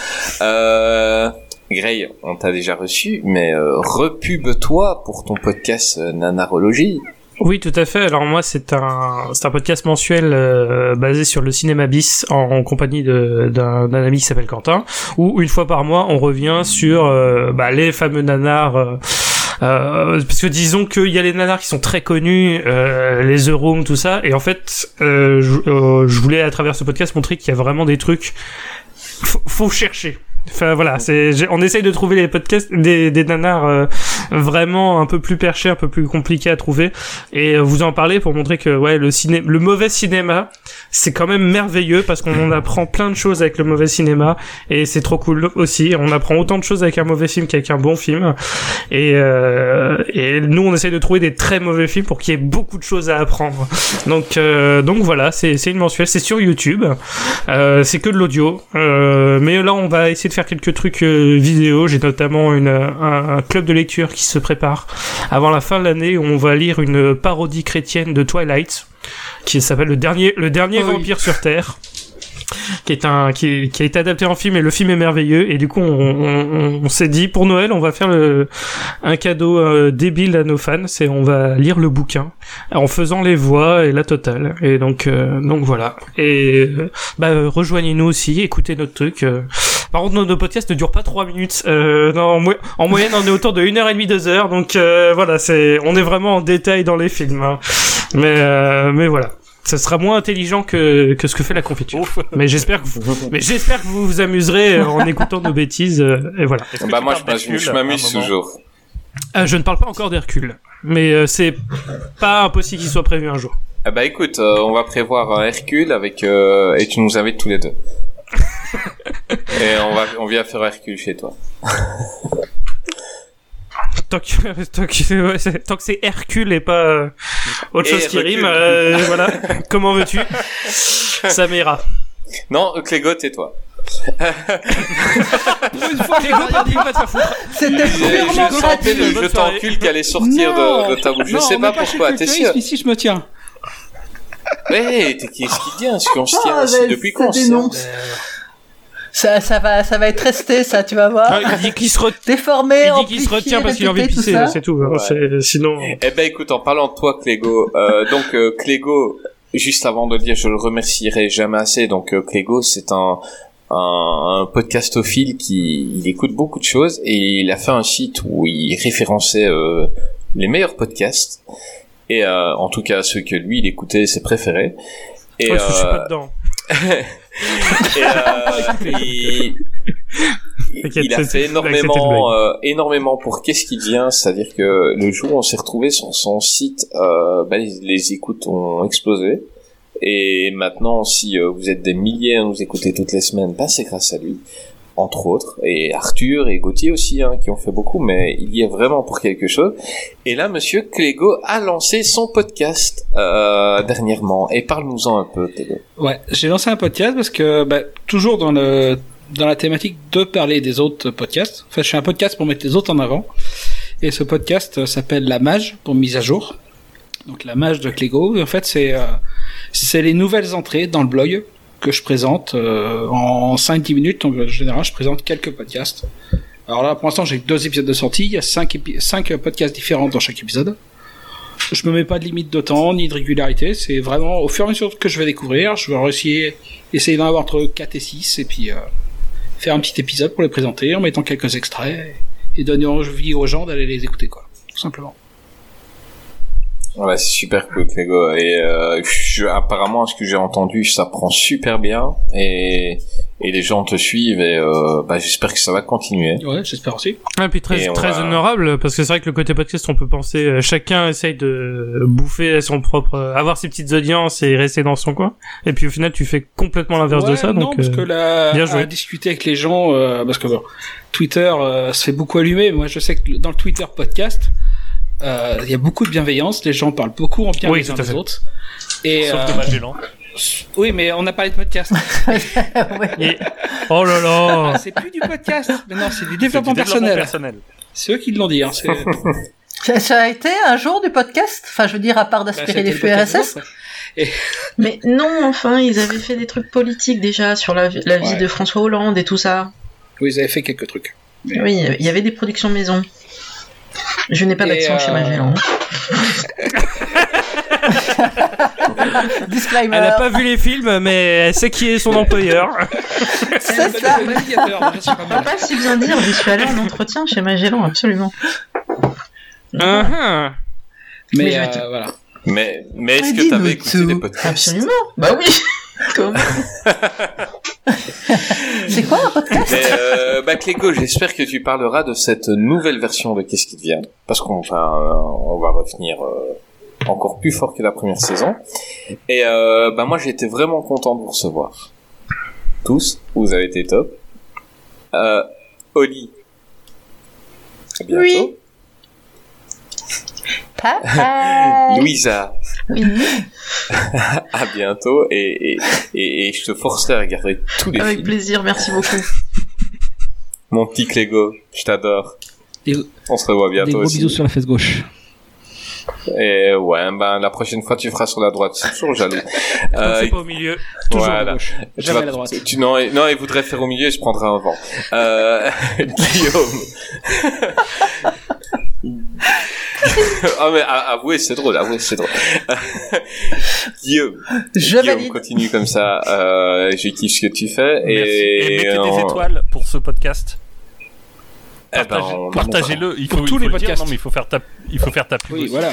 Euh, Gray, on t'a déjà reçu, mais euh, repube-toi pour ton podcast euh, Nanarologie. Oui, tout à fait. Alors moi, c'est un, un podcast mensuel euh, basé sur le cinéma bis en, compagnie d'un ami qui s'appelle Quentin, où une fois par mois, on revient sur bah, les fameux nanars. parce que disons qu'il y a les nanars qui sont très connus, les The tout ça, et en fait, je, voulais à travers ce podcast montrer qu'il y a vraiment des trucs. Faut, faut chercher. Enfin voilà, c'est on essaye de trouver les podcasts des, des nanars euh, vraiment un peu plus perchés, un peu plus compliqués à trouver. Et euh, vous en parler pour montrer que ouais le ciné le mauvais cinéma c'est quand même merveilleux parce qu'on en apprend plein de choses avec le mauvais cinéma. Et c'est trop cool aussi. On apprend autant de choses avec un mauvais film qu'avec un bon film. Et euh, et nous on essaye de trouver des très mauvais films pour qu'il y ait beaucoup de choses à apprendre. Donc euh, donc voilà c'est c'est une mensuelle c'est sur YouTube. Euh, c'est que de l'audio. Euh, mais là on va essayer de faire quelques trucs euh, vidéo j'ai notamment une un, un club de lecture qui se prépare avant la fin de l'année où on va lire une parodie chrétienne de Twilight qui s'appelle le dernier le dernier Ah oui. vampire sur terre qui est un qui, qui a été adapté en film et le film est merveilleux et du coup on, on, on s'est dit pour Noël on va faire le, un cadeau euh, débile à nos fans c'est on va lire le bouquin en faisant les voix et la totale et donc euh, donc voilà et euh, bah rejoignez-nous aussi écoutez notre truc. Par contre nos, nos podcasts ne durent pas trois minutes euh, non, en, mo- en moyenne on est autour de 1h30 2 heures donc euh, voilà c'est on est vraiment en détail dans les films hein. mais euh, mais voilà ça sera moins intelligent que, que ce que fait la confiture. Ouf. Mais j'espère que vous, mais j'espère que vous vous amuserez en écoutant nos bêtises, euh, et voilà. Bah moi je, m'amuse- toujours. Je ne parle pas encore d'Hercule, mais euh, c'est pas impossible qu'il soit prévu un jour. Ah bah écoute, euh, on va prévoir un Hercule avec euh, et tu nous invites tous les deux. Et on va on vient faire Hercule chez toi. Tant que, tant que, c'est- Hercule et pas euh, autre Et chose qui recule. rime, euh, voilà. Comment veux-tu? Ça m'ira. Non, Clégo, tais-toi. C'était Je, purement je sentais gratuit. le je Bonne soirée. t'encule qui allait sortir de, de ta bouche. Je non, sais on pas pourquoi, t'es sûr Ici, je me tiens. Ouais, t'es qui est-ce qui vient Est-ce qu'on se tient Ah, aussi mais depuis ça quand on se tient dénonce. Ça, ça va, ça va être resté, ça, tu vas voir. Ah, il dit qu'il se, re- Déformé, il dit qu'il se retient parce qu'il a envie de pisser, c'est tout. hein, Ouais. Sinon, Eh ben écoute, en parlant de toi, Clégo, euh, donc euh, Clégo, juste avant de le dire, je le remercierai jamais assez. Donc euh, Clégo, c'est un, un, un podcastophile qui il écoute beaucoup de choses et il a fait un site où il référençait euh, les meilleurs podcasts. Et euh, en tout cas, ceux que lui, il écoutait, ses préférés. Et, je suis pas dedans. et, euh, il, a fait énormément, euh, énormément pour qu'est-ce qui devient, c'est-à-dire que le jour où on s'est retrouvé sur son site, euh, bah, les, les écoutes ont explosé. Et maintenant, si euh, vous êtes des milliers à nous écouter toutes les semaines, bah, c'est grâce à lui, entre autres, et Arthur et Gauthier aussi, hein, qui ont fait beaucoup, mais il y est vraiment pour quelque chose. Et là, Monsieur Clégo a lancé son podcast euh, dernièrement. Et parle-nous-en un peu, Clégo. Ouais, j'ai lancé un podcast parce que bah, toujours dans le dans la thématique de parler des autres podcasts. Enfin, je fais un podcast pour mettre les autres en avant. Et ce podcast s'appelle La Mage pour mise à jour. Donc la Mage de Clégo. En fait, c'est euh, c'est les nouvelles entrées dans le blog que je présente euh, en 5-10 minutes. Donc en général, je présente quelques podcasts. Alors là, pour l'instant, j'ai deux épisodes de sortie. Il y a cinq, épi- cinq podcasts différents dans chaque épisode. Je me mets pas de limite de temps ni de régularité. C'est vraiment au fur et à mesure que je vais découvrir. Je vais essayer, essayer d'en avoir entre 4 et 6 et puis euh, faire un petit épisode pour les présenter en mettant quelques extraits et donner envie aux gens d'aller les écouter, quoi. Tout simplement. Ouais, c'est super cool, Clégo. Et euh, je, apparemment, ce que j'ai entendu, ça prend super bien. Et, et les gens te suivent. Et euh, bah, j'espère que ça va continuer. Ouais, j'espère aussi. Et puis très, Et très va- honorable, parce que c'est vrai que le côté podcast, on peut penser, euh, chacun essaye de bouffer son propre, euh, avoir ses petites audiences et rester dans son coin. Et puis au final, tu fais complètement l'inverse de ça. non, donc, parce euh, que là, bien joué. à discuter avec les gens, euh, parce que bon, Twitter euh, se fait beaucoup allumer. Moi, je sais que dans le Twitter podcast, il y a beaucoup de bienveillance. Les gens parlent beaucoup en bien Oui, les uns des autres. Et, Sauf euh, de Magellan. Oui, mais on a parlé de podcast. et- Oh là là Ah, c'est plus du podcast. Mais non, c'est du développement personnel. personnel. C'est eux qui l'ont dit. Hein. Ça, ça a été un jour du podcast? Enfin, je veux dire, à part Bah, d'aspirer les le flux RSS. Mais non, enfin, ils avaient fait des trucs politiques déjà sur la, vie- la vie Ouais. de François Hollande et tout ça. Oui, ils avaient fait quelques trucs. Mais- Oui, il y avait des productions maison. Je n'ai pas d'action chez euh, Magellan. Disclaimer. Elle a pas vu les films, mais elle sait qui est son employeur. C'est ça. c'est pas si bien dire, je suis allée en entretien chez Magellan, absolument. Uh-huh. Mais, Mais euh, te- voilà. Mais, mais est-ce que t'avais écouté tout. les podcasts? Absolument. Bah oui. Comment C'est quoi un podcast Mais euh, bah Clégo, j'espère que tu parleras de cette nouvelle version de Qu'est-ce qui devient, parce qu'on va, euh, on va revenir euh, encore plus fort que la première saison. Et euh, bah moi, j'ai été vraiment content de vous recevoir. Tous, vous avez été top. Euh, Oli, à bientôt. Oui. Papa. Louisa, Oui. à bientôt. Et, et, et, et je te forcerai à regarder tous les Avec films. plaisir, merci beaucoup. Mon petit Clégo, je t'adore. Des, On se revoit des bientôt gros aussi. bisous sur la fesse gauche. Et ouais, ben la prochaine fois tu feras sur la droite. C'est toujours jaloux. Euh, c'est pas au milieu. Toujours à voilà. la gauche. Tu Jamais vas- à la droite. Tu, non, non, il voudrait faire au milieu, je prendrai un vent. Euh, Guillaume. ah mais a- avouez, c'est drôle, avouez, c'est drôle. Guillaume, Je Guillaume, valide. continue comme ça. Euh, je kiffe ce que tu fais. Merci. Et, Et, mettez des étoiles pour ce podcast. Eh ben, Partagez- on- Partagez-le. Il Pour faut, tous il faut les le dire, podcasts. non, mais il faut faire ta, il faut faire ta pub. Oui, aussi. voilà.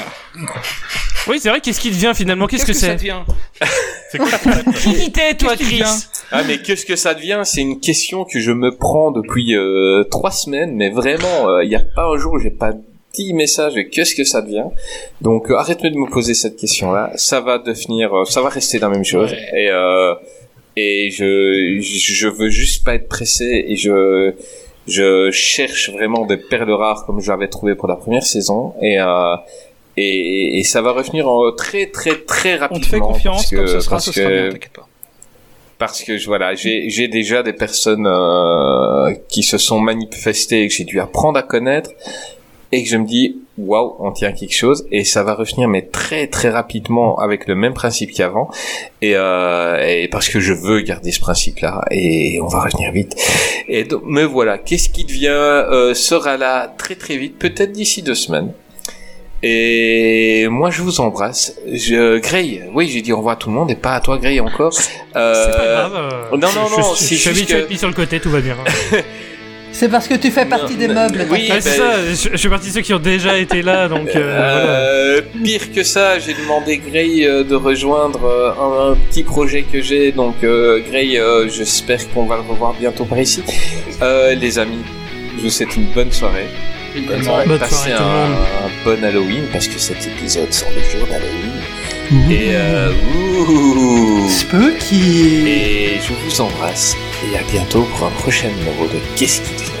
Oui, c'est vrai, qu'est-ce qui devient finalement? Qu'est-ce que ça c'est devient C'est quoi Qui t'es, toi, Qu'est-ce Chris? devient Ah mais qu'est-ce que ça devient? C'est une question que je me prends depuis euh, trois semaines, mais vraiment, il n'y a pas un jour où j'ai pas dit message de qu'est-ce que ça devient. Donc euh, arrête-moi de me poser cette question-là. Ça va devenir, euh, ça va rester la même chose. Et euh, et je je veux juste pas être pressé et je je cherche vraiment des perles rares comme j'avais trouvé pour la première saison et euh, et, et ça va revenir en très très très On rapidement. te fait confiance, que- comme ce sera, ce sera que- bien, t'inquiète pas. parce que voilà, j'ai j'ai déjà des personnes euh, qui se sont manifestées et que j'ai dû apprendre à connaître et que je me dis waouh, on tient quelque chose et ça va revenir mais très très rapidement avec le même principe qu'avant et, euh, et parce que je veux garder ce principe là et on va revenir vite et donc me voilà, qu'est-ce qui devient euh, sera là très très vite, peut-être d'ici deux semaines. Et moi, je vous embrasse. Je, Gray, oui, j'ai dit au revoir à tout le monde et pas à toi, Gray, encore. Euh, C'est pas grave. euh, non, non, je- non, je- c'est Je suis habitué à que- être mis sur le côté, tout va bien. C'est parce que tu fais partie des meubles. oui, Ah, c'est ben- ça, je, je suis parti de ceux qui ont déjà été là, donc euh, voilà. Euh, pire que ça, j'ai demandé Gray euh, de rejoindre euh, un, un petit projet que j'ai. Donc euh, Gray, euh, j'espère qu'on va le revoir bientôt par ici. Euh, les amis, je vous souhaite une bonne soirée. Une bonne soirée. Bonne un, bon Halloween parce que cet épisode sort le jour d'Halloween. Et euh, ouh. Spooky. Et je vous embrasse et à bientôt pour un prochain numéro de Qu'est-ce qui